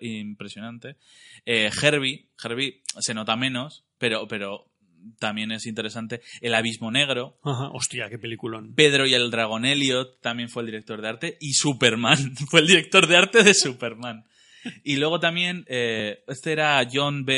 impresionante. Eh, Herbie, Herbie se nota menos, pero, pero también es interesante. El Abismo Negro, Ajá. Hostia, qué peliculón. Pedro y el Dragón Elliot también fue el director de arte. Y Superman fue el director de arte de Superman. Y luego también, eh, este era John B.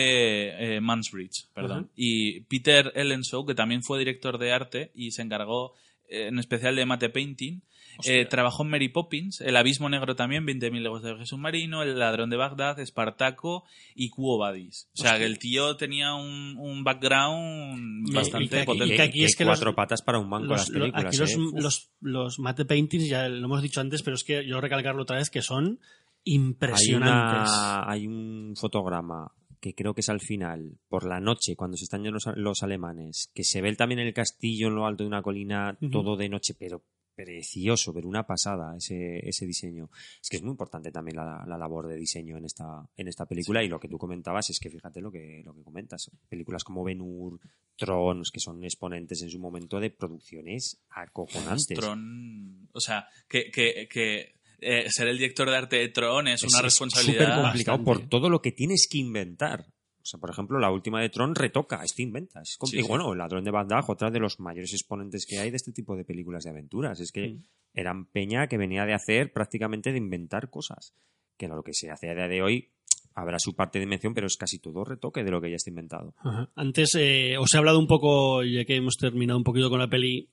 eh, Mansbridge, perdón. Y Peter Ellenshaw, que también fue director de arte y se encargó en especial de mate painting. Eh, trabajó en Mary Poppins, El Abismo Negro también, 20.000 legos de viaje submarino, El Ladrón de Bagdad, Espartaco y Cuo Vadis. O sea, Hostia. que el tío tenía un, un background bastante y que aquí- potente. y que aquí es que cuatro los- patas para un banco Los- las películas. aquí los, ¿eh? Los, los mate paintings, ya lo hemos dicho antes, pero es que yo recalcarlo otra vez, que son hay, impresionantes. una- hay un fotograma que creo que es al final, por la noche, cuando se están yendo los, los alemanes, que se ve también el castillo en lo alto de una colina, todo de noche, pero precioso, pero una pasada ese, ese diseño. Es que es muy importante también la, la labor de diseño en esta, en esta película y lo que tú comentabas es que fíjate lo que, lo que comentas. Películas como Ben Hur, Trons, que son exponentes en su momento de producciones acojonantes. Tron, o sea, que, que, que eh, ser el director de arte de Tron es, una súper responsabilidad. complicado por todo lo que tienes que inventar. O sea, por ejemplo, la última de Tron retoca, este inventa. Es compli- Sí, y sí. bueno, El ladrón de Bagdad, otra de los mayores exponentes que hay de este tipo de películas de aventuras. Es que Mm. eran peña que venía de hacer prácticamente de inventar cosas. Que lo que se hace a día de hoy habrá su parte de invención, pero es casi todo retoque de lo que ya está inventado. Ajá. Antes eh, os he hablado un poco, ya que hemos terminado un poquito con la peli,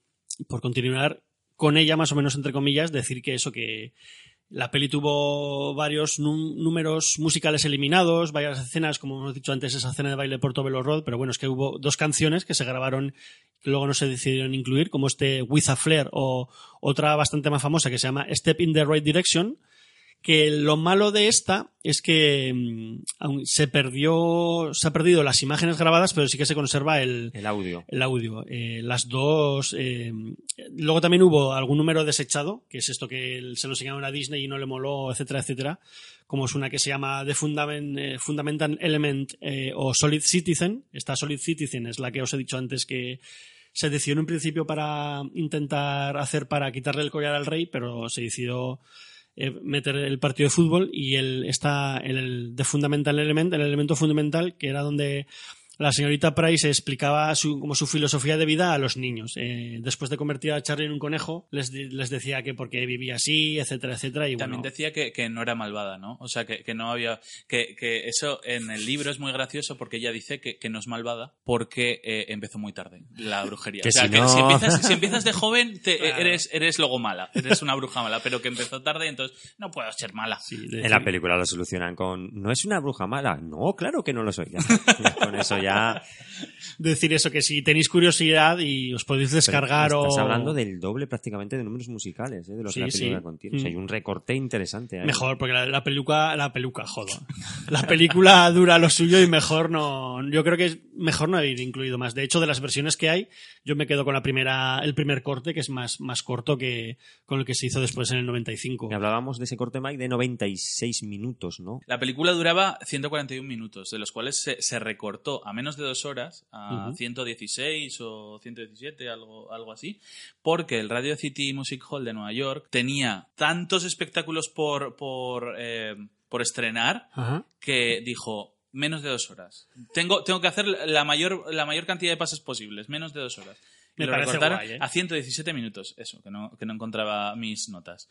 por continuar con ella, más o menos entre comillas, decir que eso, que la peli tuvo varios nú- números musicales eliminados, varias escenas, como hemos dicho antes, esa escena de baile por Tobelo Road, pero bueno, es que hubo dos canciones que se grabaron que luego no se decidieron incluir, como este With a Flare o otra bastante más famosa que se llama Step in the Right Direction, que lo malo de esta es que mm, se perdió se ha perdido las imágenes grabadas pero sí que se conserva el, El audio. el audio Eh, las dos eh, luego también hubo algún número desechado que es esto que se lo enseñaron a Disney y no le moló etcétera etcétera como es una que se llama The Fundament, eh, Fundamental Element eh, o Solid Citizen esta Solid Citizen es la que os he dicho antes que se decidió en un principio para intentar hacer para quitarle el collar al rey pero se decidió meter el partido de fútbol y el, está el, el The Fundamental Element, el elemento fundamental, que era donde la señorita Price explicaba su, como su filosofía de vida a los niños. Eh, después de convertir a Charlie en un conejo, les, les decía que porque vivía así, etcétera, etcétera. Y También bueno, decía que, que no era malvada, ¿no? O sea, que, que no había. Que, que eso en el libro es muy gracioso porque ella dice que, que no es malvada porque eh, empezó muy tarde la brujería. Que o sea, si que no- si, empiezas, si empiezas de joven, te- Claro. eres, eres luego mala. Eres una bruja mala, pero que empezó tarde, entonces no puedo ser mala. En la película lo solucionan con no es una bruja mala. No, claro que no lo soy. Ya con eso ya. decir eso, que si tenéis curiosidad y os podéis descargar Pero o... Estás hablando del doble prácticamente de números musicales, ¿eh? de lo que la película sí. contiene. O sea, hay Mm. un recorte interesante. ahí. Mejor, porque la, la peluca, la peluca, joder. La película dura lo suyo y mejor no. Yo creo que es mejor no haber incluido más. De hecho, de las versiones que hay, yo me quedo con la primera, el primer corte, que es más, más corto que con el que se hizo después en el 95. Y hablábamos de ese corte, Mike, de 96 minutos, ¿no? La película duraba 141 minutos, de los cuales se, se recortó a menos de dos horas, a Ujú. 116 o 117, algo, algo así, porque el Radio City Music Hall de Nueva York tenía tantos espectáculos por, por, eh, por estrenar que dijo menos de dos horas. Tengo, tengo que hacer la mayor, la mayor cantidad de pases posibles, menos de dos horas. Y Me lo recortaron guay, ¿eh? a 117 minutos, eso, que no, que no encontraba mis notas.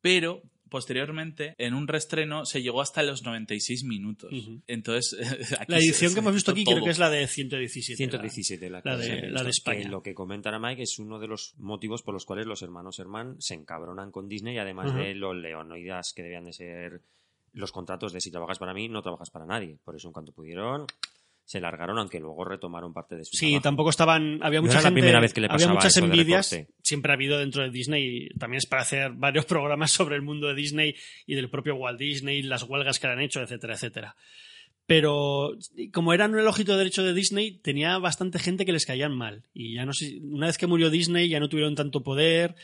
Pero posteriormente, en un reestreno, se llegó hasta los 96 minutos. Ujú. Entonces, aquí La edición se que hemos visto aquí todo. creo que es la de 117. 117, la, la que- de, la de que España. lo que comentan a Mike es uno de los motivos por los cuales los hermanos Herman se encabronan con Disney, además de los leonoidas que debían de ser los contratos de si trabajas para mí, no trabajas para nadie. Por eso, en cuanto pudieron, se largaron, aunque luego retomaron parte de su Sí, trabajo. tampoco estaban. Había No mucha la gente. primera vez que le había muchas eso de envidias. Siempre ha habido dentro de Disney. También es para hacer varios programas sobre el mundo de Disney y del propio Walt Disney, las huelgas que le han hecho, etcétera, etcétera. Pero como eran el ojito derecho de Disney, tenía bastante gente que les caían mal. Y ya no sé, una vez que murió Disney ya no tuvieron tanto poder.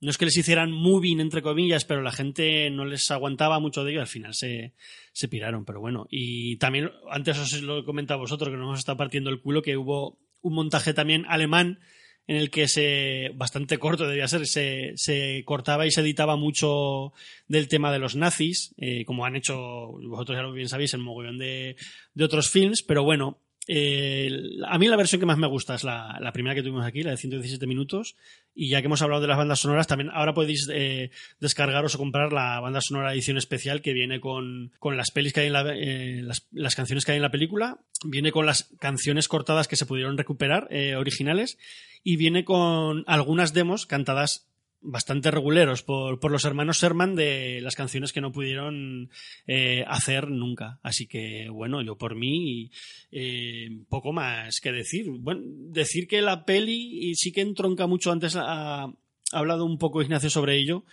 No es que les hicieran moving, entre comillas, pero la gente no les aguantaba mucho de ello. Al final se, se piraron, pero bueno. Y también, antes os lo he comentado a vosotros, que nos hemos estado partiendo el culo, que hubo un montaje también alemán en el que se, bastante corto debía ser, se, se cortaba y se editaba mucho del tema de los nazis, eh, como han hecho, vosotros ya lo bien sabéis, en mogollón de, de otros films, pero bueno, eh, a mí la versión que más me gusta es la, primera que tuvimos aquí, la de 117 minutos, y ya que hemos hablado de las bandas sonoras, también ahora podéis eh, descargaros o comprar la banda sonora edición especial que viene con, con las pelis que hay en la, eh, las, canciones que hay en la película, viene con las canciones cortadas que se pudieron recuperar, originales, y viene con algunas demos cantadas bastante reguleros por, por los hermanos Sherman de las canciones que no pudieron eh, hacer nunca. Así que, bueno, yo por mí, eh, poco más que decir. Bueno, decir que la peli, y sí que entronca mucho, antes ha, ha hablado un poco Ignacio sobre ello,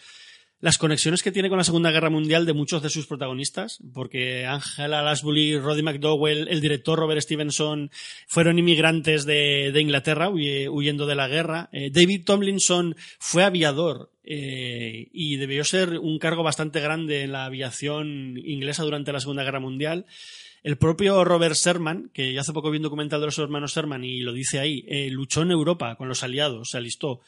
las conexiones que tiene con la Segunda Guerra Mundial de muchos de sus protagonistas, porque Angela Lansbury, Roddy McDowell, el director Robert Stevenson fueron inmigrantes de, Inglaterra huye- huyendo de la guerra. Eh, David Tomlinson fue aviador eh, y debió ser un cargo bastante grande en la aviación inglesa durante la Segunda Guerra Mundial. El propio Robert Sherman, que yo hace poco vi un documental de los hermanos Sherman y lo dice ahí, eh, luchó en Europa con los aliados, se alistó.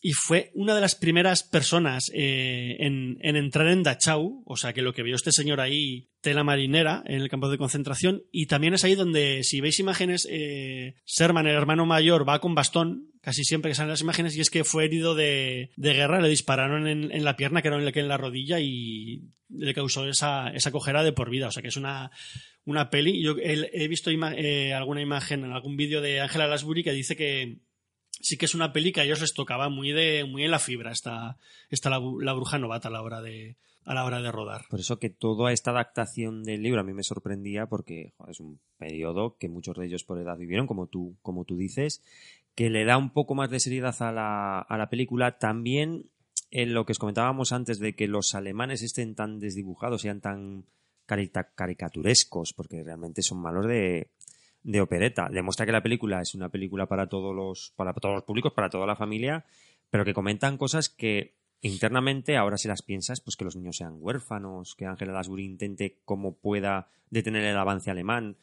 Y fue una de las primeras personas eh, en, en entrar en Dachau, o sea que lo que vio este señor ahí, tela marinera, en el campo de concentración, y también es ahí donde, si veis imágenes, eh, Sherman, el hermano mayor, va con bastón, casi siempre que salen las imágenes, y es que fue herido de, de guerra, le dispararon en, en la pierna, que era en la, rodilla, y le causó esa, esa cojera de por vida, o sea que es una, una peli. Yo he, visto eh, alguna imagen en algún vídeo de Angela Lansbury que dice que sí que es una peli que a ellos les tocaba muy de muy en la fibra esta, esta la, bruja novata a la hora de a la hora de rodar. Por eso que toda esta adaptación del libro a mí me sorprendía porque es un periodo que muchos de ellos por edad vivieron, como tú, como tú dices, que le da un poco más de seriedad a la, a la película. También en lo que os comentábamos antes de que los alemanes estén tan desdibujados, sean tan caricaturescos, porque realmente son malos de, de opereta. Demuestra que la película es una película para todos los, para todos los públicos, para toda la familia, pero que comentan cosas que internamente, ahora si las piensas, pues que los niños sean huérfanos, que Ángela Lasbury intente como pueda detener el avance alemán.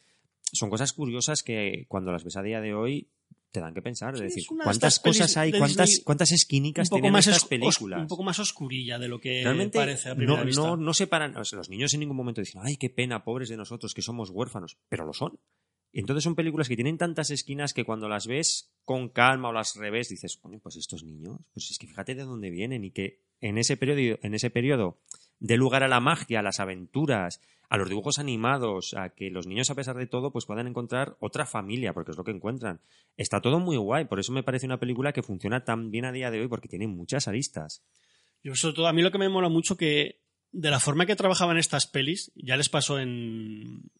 Son cosas curiosas que cuando las ves a día de hoy te dan que pensar. Es Sí, decir, de ¿cuántas cosas hay? ¿Cuántas, cuántas poco tienen más estas películas? un poco más oscurilla de lo que Realmente parece a primera no, vista. no, o sea, los niños en ningún momento dicen, ay, qué pena, pobres de nosotros, que somos huérfanos. Pero lo son. Entonces son películas que tienen tantas esquinas que cuando las ves con calma o las revés, dices, coño, pues estos niños, pues es que fíjate de dónde vienen y que en ese periodo, en ese periodo dé lugar a la magia, a las aventuras, a los dibujos animados, a que los niños, a pesar de todo, pues puedan encontrar otra familia, porque es lo que encuentran. Está todo muy guay, por eso me parece una película que funciona tan bien a día de hoy, porque tiene muchas aristas. Yo sobre todo, a mí lo que me mola mucho que de la forma que trabajaban estas pelis, ya les pasó en,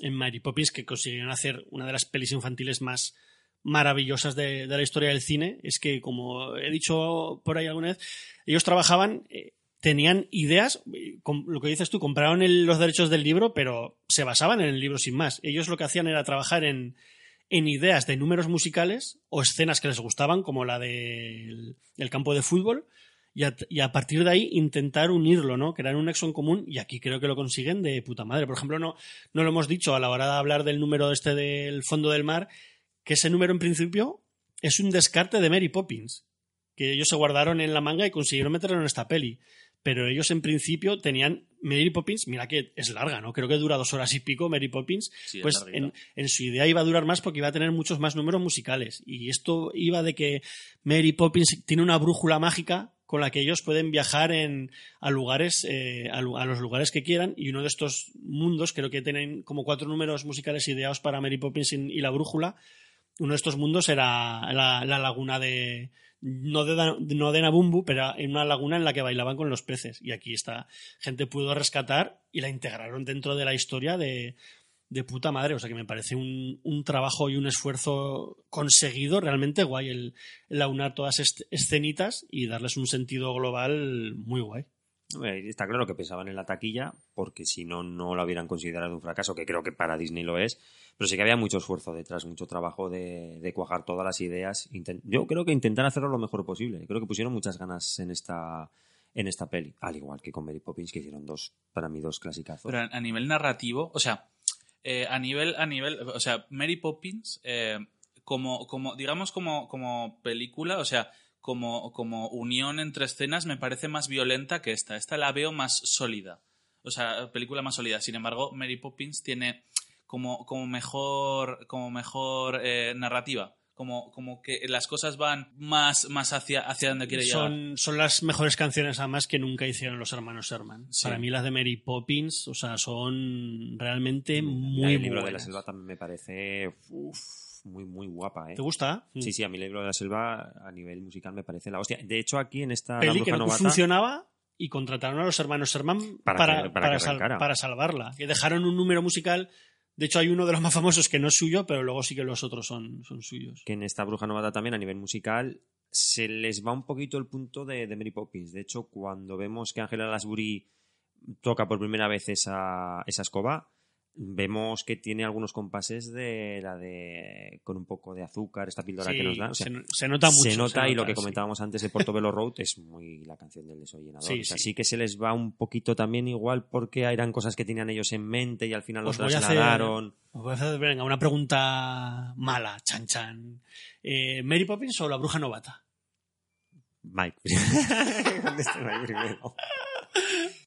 en Mary Poppins que consiguieron hacer una de las pelis infantiles más maravillosas de, de la historia del cine, es que como he dicho por ahí alguna vez, ellos trabajaban, eh, tenían ideas, com- lo que dices tú, compraron los derechos del libro, pero se basaban en el libro sin más. Ellos lo que hacían era trabajar en, en ideas de números musicales o escenas que les gustaban, como la del el campo de fútbol, y a, y a partir de ahí intentar unirlo, ¿no? Crear un nexo en común y aquí creo que lo consiguen de puta madre. Por ejemplo, no, no lo hemos dicho a la hora de hablar del número este del fondo del mar, que ese número en principio es un descarte de Mary Poppins, que ellos se guardaron en la manga y consiguieron meterlo en esta peli. Pero ellos en principio tenían Mary Poppins, mira que es larga, ¿no? Creo que dura dos horas y pico Mary Poppins. Sí, pues en su idea iba a durar más porque iba a tener muchos más números musicales. Y esto iba de que Mary Poppins tiene una brújula mágica con la que ellos pueden viajar en, a lugares, eh, a, los lugares que quieran. Y uno de estos mundos, creo que tienen como cuatro números musicales ideados para Mary Poppins y, la brújula. Uno de estos mundos era la, la laguna de. No de, no de Nabumbu, pero en una laguna en la que bailaban con los peces. Y aquí esta gente pudo rescatar y la integraron dentro de la historia de, de puta madre. O sea que me parece un, un trabajo y un esfuerzo conseguido realmente guay el, el aunar todas est- escenitas y darles un sentido global muy guay. Está claro que pensaban en la taquilla, porque si no, no lo hubieran considerado un fracaso, que creo que para Disney lo es. Pero sí que había mucho esfuerzo detrás, mucho trabajo de, de cuajar todas las ideas. Yo creo que intentar hacerlo lo mejor posible. Creo que pusieron muchas ganas en esta, en esta peli. Al igual que con Mary Poppins, que hicieron dos, para mí, dos clasicazos. Pero a nivel narrativo, o sea, eh, a nivel, a nivel, o sea, Mary Poppins, eh, como, como, digamos como, como película, o sea, como, como unión entre escenas, me parece más violenta que esta. Esta la veo más sólida. O sea, película más sólida. Sin embargo, Mary Poppins tiene como, como mejor, como mejor eh, narrativa. Como, como que las cosas van más, más hacia, hacia donde quiere llegar. Son, son las mejores canciones además que nunca hicieron los hermanos Sherman. Sí. Para mí las de Mary Poppins, o sea, son realmente muy, del muy libro de la buenas. selva también me parece uf, muy, muy guapa. ¿eh? ¿Te gusta? Sí, sí, a mí el libro de la selva a nivel musical me parece la hostia. De hecho, aquí en esta Peli que no Novata- funcionaba y contrataron a los hermanos Sherman Para para, que- para para que sal- arrancara. para salvarla. Que dejaron un número musical. De hecho, hay uno de los más famosos que no es suyo, pero luego sí que los otros son, son suyos. que en esta Bruja Novata también a nivel musical se les va un poquito el punto de, de Mary Poppins. De hecho, cuando vemos que Angela Lansbury toca por primera vez esa, esa escoba, vemos que tiene algunos compases de la de con un poco de azúcar, esta píldora Sí, que nos dan. O sea, se no- se nota mucho, Se nota se y lo que sí. comentábamos antes de Portobello Road es muy la canción del desollenador. Sí, o sea, sí. sí que se les va un poquito también igual porque eran cosas que tenían ellos en mente y al final lo Os voy a hacer- trasladaron. os voy a hacer, venga, una pregunta mala, chan chan. Eh, ¿Mary Poppins o la bruja novata? Mike. Conteste Mike primero.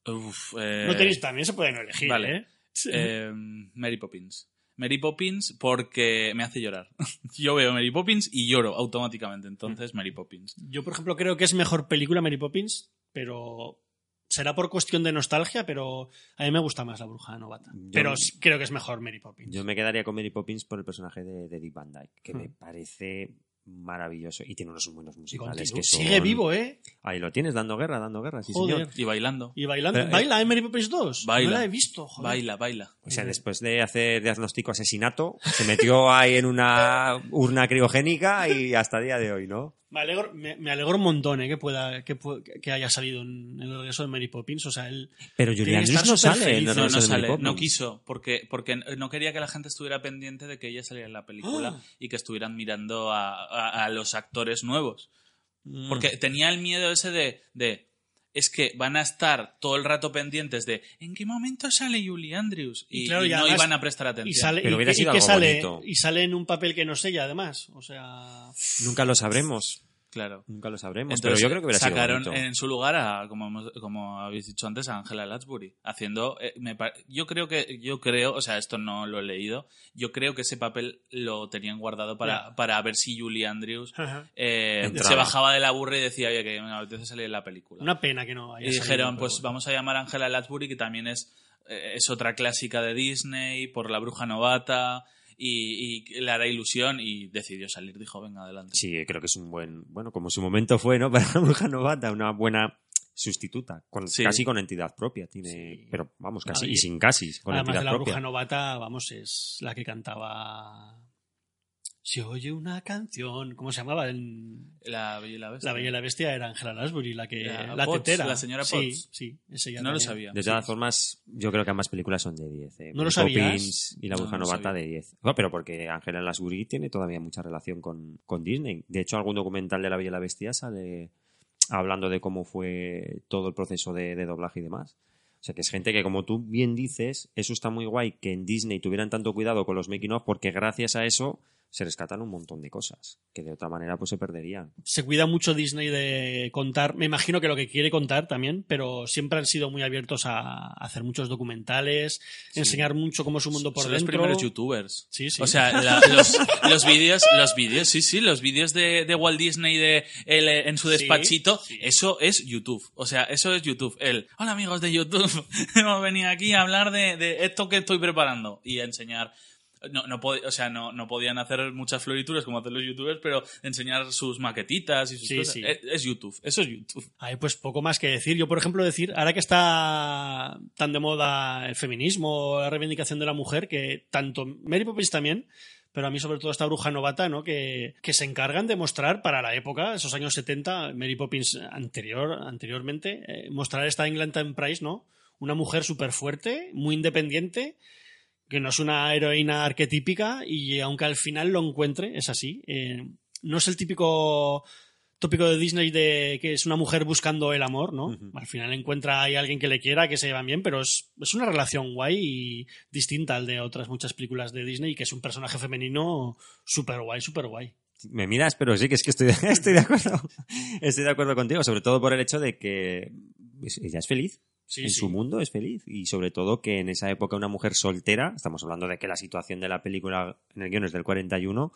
Uf, eh, No tenéis también, se pueden elegir, Vale. ¿eh? Eh, Mary Poppins. Mary Poppins porque me hace llorar. Yo veo Mary Poppins y lloro automáticamente. Entonces, Mary Poppins. Yo, por ejemplo, creo que es mejor película Mary Poppins, pero será por cuestión de nostalgia, pero a mí me gusta más La Bruja Novata. Pero sí creo que es mejor Mary Poppins. Yo me quedaría con Mary Poppins por el personaje de, de Dick Van Dyke, que me Hmm. parece maravilloso y tiene unos buenos musicales que son... Sigue vivo, ¿eh? Ahí lo tienes, dando guerra, dando guerra, sí Joder. señor. Y bailando. Y bailando. Pero, eh, ¿Baila en Mary Poppins 2? Baila. No la he visto, joder. Baila, baila. O sea, después de hacer diagnóstico asesinato, se metió ahí en una urna criogénica y hasta el día de hoy, ¿no? Me alegro, me, me alegro un montón ¿eh? que, pueda, que, que haya salido en, en el regreso de Mary Poppins. O sea, él. Pero Julian no sale en el No, regreso no de Mary sale, Poppins. no quiso, porque, porque no quería que la gente estuviera pendiente de que ella saliera en la película Ah. y que estuvieran mirando a, a- a los actores nuevos. Mm. Porque tenía el miedo ese de, de, es que van a estar todo el rato pendientes de ¿en qué momento sale Julie Andrews? Y, Y claro, y y no además- iban a prestar atención. Y sale, Pero y, hubiera sido que algo sale, bonito. y sale en un papel que no es ella, además. O sea. Nunca lo sabremos. Claro. Nunca lo sabremos. Entonces, pero yo creo que hubiera sacaron sido en su lugar a, como, hemos- como habéis dicho antes, a Angela Lansbury, haciendo, eh, me yo creo que, yo creo, o sea, esto no lo he leído, yo creo que ese papel lo tenían guardado para, para ver si Julie Andrews eh, se bajaba de la burra y decía, oye, que me apetece salir en la película. Una pena que no haya y salido, dijeron, pues bueno. vamos a llamar a Angela Lansbury, que también es, eh, es otra clásica de Disney, por La Bruja Novata, y, y le hará ilusión, y decidió salir, dijo, venga, adelante. Sí, creo que es un buen, bueno, como su momento fue, ¿no? Para la bruja novata, una buena sustituta, con, Sí. casi con entidad propia, tiene, Sí. pero vamos, casi, y sin casi, con Además de la propia. bruja novata, vamos, es la que cantaba. Se oye una canción. ¿Cómo se llamaba? En- La Bella y la Bestia. La Bella y la Bestia era Angela Lansbury, la que. La La, Potts, tetera. la señora Sí, Potts. sí, ese ya No lo sabía. De todas formas, yo creo que ambas películas son de 10. ¿eh? ¿No lo sabías? Y La Bruja no Novata de 10. No, pero porque Angela Lansbury tiene todavía mucha relación con, con Disney. De hecho, algún documental de La Bella y la Bestia sale hablando de cómo fue todo el proceso de, de doblaje y demás. O sea, que es gente que, como tú bien dices, eso está muy guay que en Disney tuvieran tanto cuidado con los making of porque gracias a eso se rescatan un montón de cosas que de otra manera pues se perderían. Se cuida mucho Disney de contar. Me imagino que lo que quiere contar también, pero siempre han sido muy abiertos a hacer muchos documentales, enseñar mucho cómo es su mundo por Son dentro. los primeros youtubers. Sí, sí. O sea, la- los, los vídeos, los vídeos, sí, sí, los vídeos de, de Walt Disney de él eh, en su Sí, despachito, sí. eso es YouTube. O sea, eso es YouTube. El, hola amigos de YouTube, hemos venido aquí a hablar de, de esto que estoy preparando y a enseñar. No, no pod- o sea, no, no podían hacer muchas florituras como hacen los youtubers, pero enseñar sus maquetitas y sus Sí, cosas. sí. Es, es YouTube, eso es YouTube. Ay, pues poco más que decir. Yo, por ejemplo, decir, ahora que está tan de moda el feminismo, la reivindicación de la mujer, que tanto Mary Poppins también, pero a mí sobre todo esta bruja novata, ¿no? Que, que se encargan de mostrar para la época, esos años 70, Mary Poppins anterior, anteriormente, eh, mostrar esta England Time Price, ¿no? Una mujer súper fuerte, muy independiente, que no es una heroína arquetípica y aunque al final lo encuentre, es así. Eh, no es el típico tópico de Disney de que es una mujer buscando el amor, ¿no? Al final encuentra ahí alguien que le quiera, que se llevan bien, pero es, es una relación guay y distinta al de otras muchas películas de Disney, que es un personaje femenino súper guay, súper guay. Me miras, pero sí que es que estoy, estoy de acuerdo. Estoy de acuerdo contigo, sobre todo por el hecho de que ella es feliz. Sí, en sí. su mundo es feliz. Y sobre todo que en esa época una mujer soltera, estamos hablando de que la situación de la película en el guion es del 41,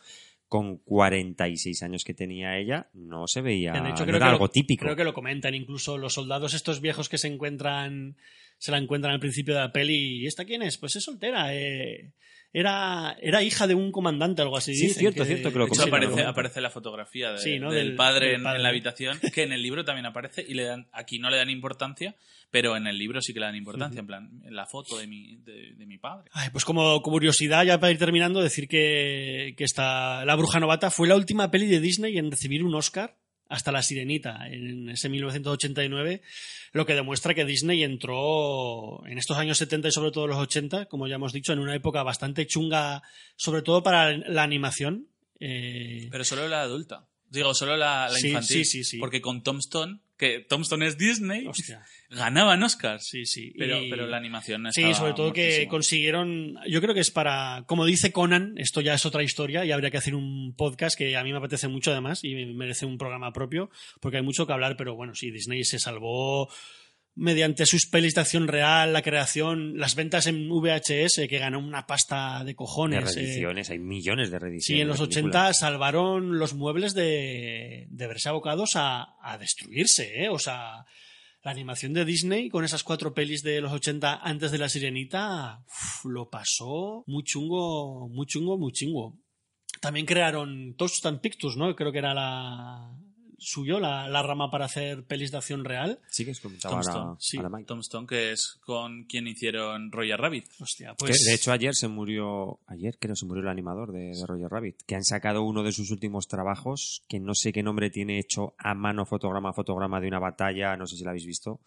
con 46 años que tenía ella, no se veía de hecho, no creo era que algo lo, típico. Creo que lo comentan incluso los soldados estos viejos que se encuentran, se la encuentran al principio de la peli. ¿Y esta quién es? Pues es soltera. eh, era, era hija de un comandante, algo así. Sí, dicen, cierto, cierto, que lo De hecho, Sí, aparece, aparece la fotografía de- Sí, ¿no? del, Del- padre, del en- padre. En, la habitación, que en el libro también aparece y le dan, aquí no le dan importancia, pero en el libro sí que le dan importancia, en plan, en la foto de mi, de, de mi padre. Ay, pues como curiosidad, ya para ir terminando, decir que, que esta, La Bruja Novata fue la última peli de Disney en recibir un Oscar hasta La Sirenita, en ese 1989, lo que demuestra que Disney entró en estos años 70 y sobre todo los 80, como ya hemos dicho, en una época bastante chunga, sobre todo para la animación. Eh, Pero solo la adulta. Digo, solo la, la Sí, infantil. sí, sí, sí. Porque con Tom Stone, que Tombstone es Disney, Hostia. ganaban Oscars. Sí, sí. Pero, Y- pero la animación no Sí, sobre todo que consiguieron. Yo creo que es para. Como dice Conan, esto ya es otra historia y habría que hacer un podcast que a mí me apetece mucho además y merece un programa propio porque hay mucho que hablar. Pero bueno, sí, Disney se salvó mediante sus pelis de acción real, la creación, las ventas en VHS, que ganó una pasta de De cojones. eh, reediciones, hay millones de reediciones. Sí, en los de 80 películas. salvaron los muebles de, de verse abocados a, a destruirse, ¿eh? O sea, la animación de Disney con esas cuatro pelis de los 80 antes de La Sirenita uf, lo pasó muy chungo, muy chungo, muy chungo. También crearon Touchdown Pictures, ¿no? Creo que era la suyo, la, la rama para hacer pelis de acción real. Sí, que es comentaba sí, ahora Mike. Tombstone, que es con quien hicieron Roger Rabbit. Hostia, Que, pues... de hecho, ayer se murió, ayer creo se murió el animador de, de Roger Rabbit, que han sacado uno de sus últimos trabajos, que no sé qué nombre tiene hecho a mano, fotograma a fotograma de una batalla, no sé si lo habéis visto,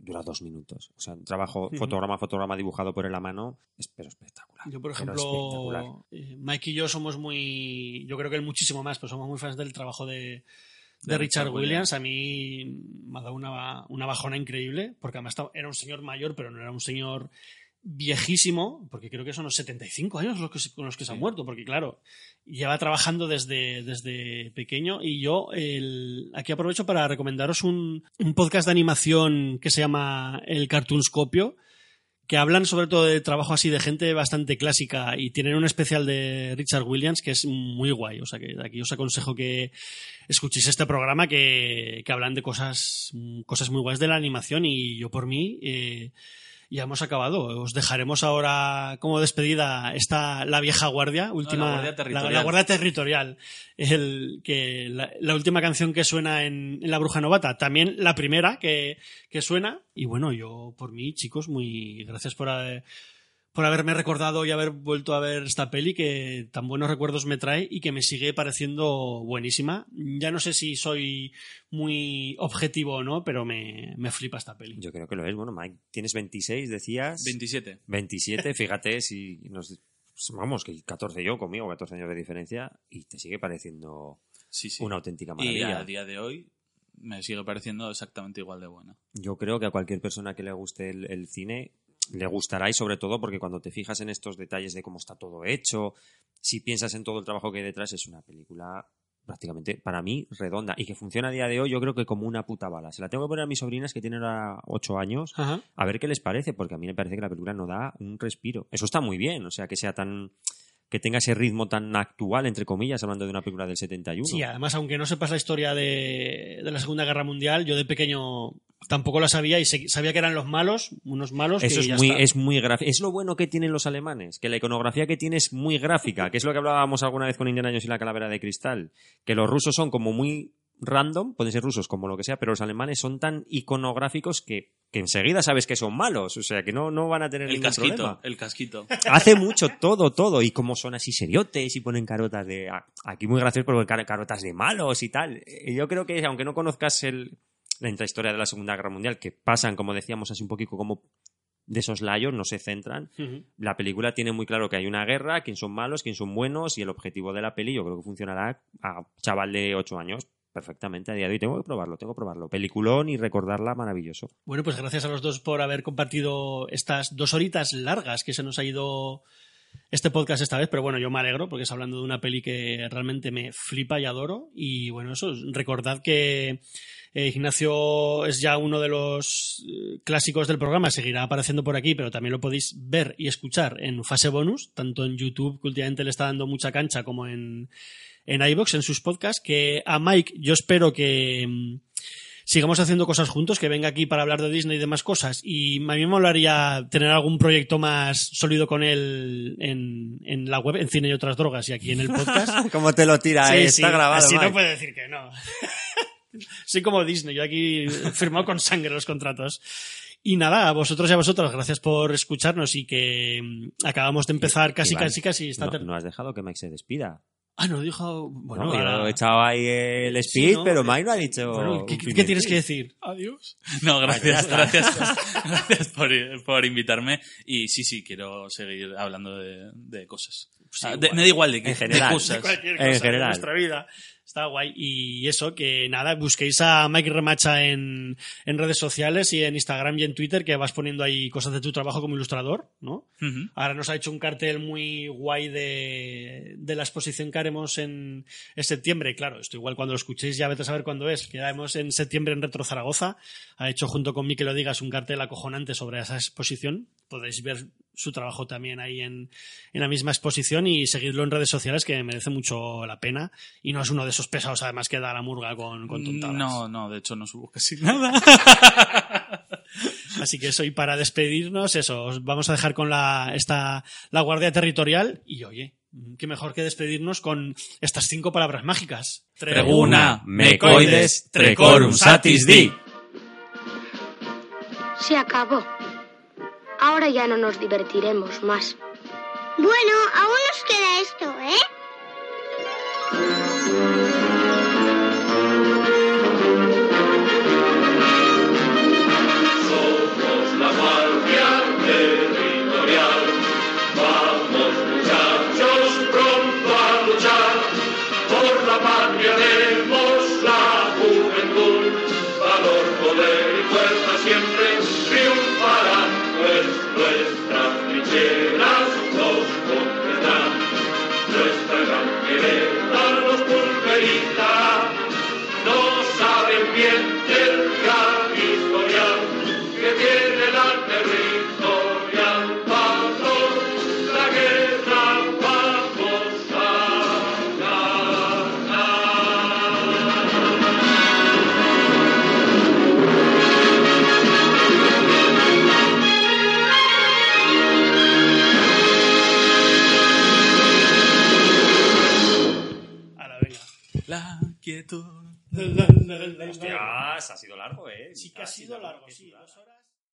dura dos minutos. O sea, un trabajo fotograma a fotograma dibujado por él a mano, es, pero espectacular. Yo, por ejemplo, eh, Mike y yo somos muy. Yo creo que él muchísimo más, pero somos muy fans del trabajo de, de De Richard, Richard Williams. A mí me ha dado una, una bajona increíble, porque además era un señor mayor, pero no era un señor viejísimo, porque creo que son los 75 años los que con los que se ha muerto, porque claro, lleva trabajando desde, desde pequeño y yo el, aquí aprovecho para recomendaros un, un podcast de animación que se llama El Cartoonscopio, que hablan sobre todo de trabajo así de gente bastante clásica y tienen un especial de Richard Williams que es muy guay. O sea que aquí os aconsejo que escuchéis este programa que, que hablan de cosas, cosas muy guays de la animación y yo por mí eh, ya hemos acabado. Os dejaremos ahora como despedida esta la vieja guardia, última guardia territorial. la guardia territorial, el que la, la última canción que suena en, en La Bruja Novata, también la primera que, que suena. Y bueno, yo por mí, chicos, muy gracias por, haber- por haberme recordado y haber vuelto a ver esta peli que tan buenos recuerdos me trae y que me sigue pareciendo buenísima. Ya no sé si soy muy objetivo o no, pero me, me flipa esta peli. Yo creo que lo es. Bueno, Mike, tienes 26, decías. 27. 27, fíjate si nos... Vamos, que 14 yo conmigo, 14 años de diferencia, y te sigue pareciendo Sí, sí. una auténtica Y maravilla. a día de hoy me sigue pareciendo exactamente igual de buena. Yo creo que a cualquier persona que le guste el, el cine le gustará y sobre todo porque cuando te fijas en estos detalles de cómo está todo hecho, si piensas en todo el trabajo que hay detrás, es una película prácticamente para mí redonda y que funciona a día de hoy yo creo que como una puta bala. Se la tengo que poner a mis sobrinas que tienen ahora 8 años Ajá. a ver qué les parece, porque a mí me parece que la película no da un respiro. Eso está muy bien, o sea, que sea tan que tenga ese ritmo tan actual, entre comillas, hablando de una película del 71. Sí, además, aunque no sepas la historia de, de la Segunda Guerra Mundial, yo de pequeño tampoco la sabía y sabía que eran los malos, unos malos Eso que es ya muy, está. es muy gráfico. Es lo bueno que tienen los alemanes, que la iconografía que tiene es muy gráfica, que es lo que hablábamos alguna vez con Indiana Jones y la calavera de cristal. Que los rusos son como muy random, pueden ser rusos como lo que sea, pero los alemanes son tan iconográficos que, que enseguida sabes que son malos, o sea que no, no van a tener El ningún casquito, problema. el casquito. Hace mucho todo, todo. Y como son así seriotes y ponen carotas de. Aquí muy gracioso, car- carotas de malos y tal. Eh, Yo creo que, aunque no conozcas el, la intrahistoria de la Segunda Guerra Mundial, que pasan, como decíamos, así un poquito como de esos layos, no se centran. La película tiene muy claro que hay una guerra, quién son malos, quién son buenos, y el objetivo de la peli yo creo que funcionará a chaval de 8 años perfectamente a día de hoy. Tengo que probarlo, tengo que probarlo. Peliculón y recordarla maravilloso. Bueno, pues gracias a los dos por haber compartido estas dos horitas largas que se nos ha ido este podcast esta vez, pero bueno, yo me alegro porque es hablando de una peli que realmente me flipa y adoro. Y bueno, eso, recordad que eh, Ignacio es ya uno de los eh, clásicos del programa, seguirá apareciendo por aquí, pero también lo podéis ver y escuchar en fase bonus, tanto en YouTube, que últimamente le está dando mucha cancha, como en, en iVoox, en sus podcasts, que a Mike yo espero que... mm, sigamos haciendo cosas juntos, que venga aquí para hablar de Disney y demás cosas. Y a mí me molaría tener algún proyecto más sólido con él en, en la web, en cine y otras drogas, y aquí en el podcast. ¿Cómo te lo tira? Sí, eh? sí, Está grabado. Así Mike. no puede decir que no. Soy como Disney, yo aquí firmado con sangre los contratos. Y nada, a vosotros y a vosotros, gracias por escucharnos y que mm, acabamos de empezar casi, Iván, casi, casi. Esta no, no has dejado que Mike se despida. Ah, no, dijo. Bueno, No, ahora- he echado ahí el speed, Sí, ¿no? pero Mike no ha dicho. Bueno, ¿qué, qué- de tienes que decir? Adiós. No, gracias, gracias, gracias por, por invitarme. Y sí, sí, quiero seguir hablando de, de cosas. Sí, Ah, de- me da igual de qué, En general. de cosas. Cualquier En cosa de general. nuestra vida. Está guay. Y eso, que nada, busquéis a Mike Remacha en, en redes sociales y en Instagram y en Twitter, que vas poniendo ahí cosas de tu trabajo como ilustrador, ¿no? Ahora nos ha hecho un cartel muy guay de, de la exposición que haremos en, en septiembre. Claro, esto igual cuando lo escuchéis ya vete a saber cuándo es. Que haremos en septiembre en Retro Zaragoza. Ha hecho junto con mí que lo digas un cartel acojonante sobre esa exposición. Podéis ver su trabajo también ahí en, en la misma exposición y seguirlo en redes sociales que merece mucho la pena. Y no es uno de esos pesados además que da la murga con, con tontadas. No, no, de hecho no subo casi nada. Así que eso, y para despedirnos, eso, os vamos a dejar con la, esta, la Guardia Territorial y oye, qué mejor que despedirnos con estas cinco palabras mágicas. Treguna, mecoides, trecorum satis di. Se acabó. Ahora ya no nos divertiremos más. Bueno, aún nos queda esto, ¿eh? Thank you. La. Hostias, ha sido largo, ¿eh? Sí que ha sido largo, sí. Dos horas.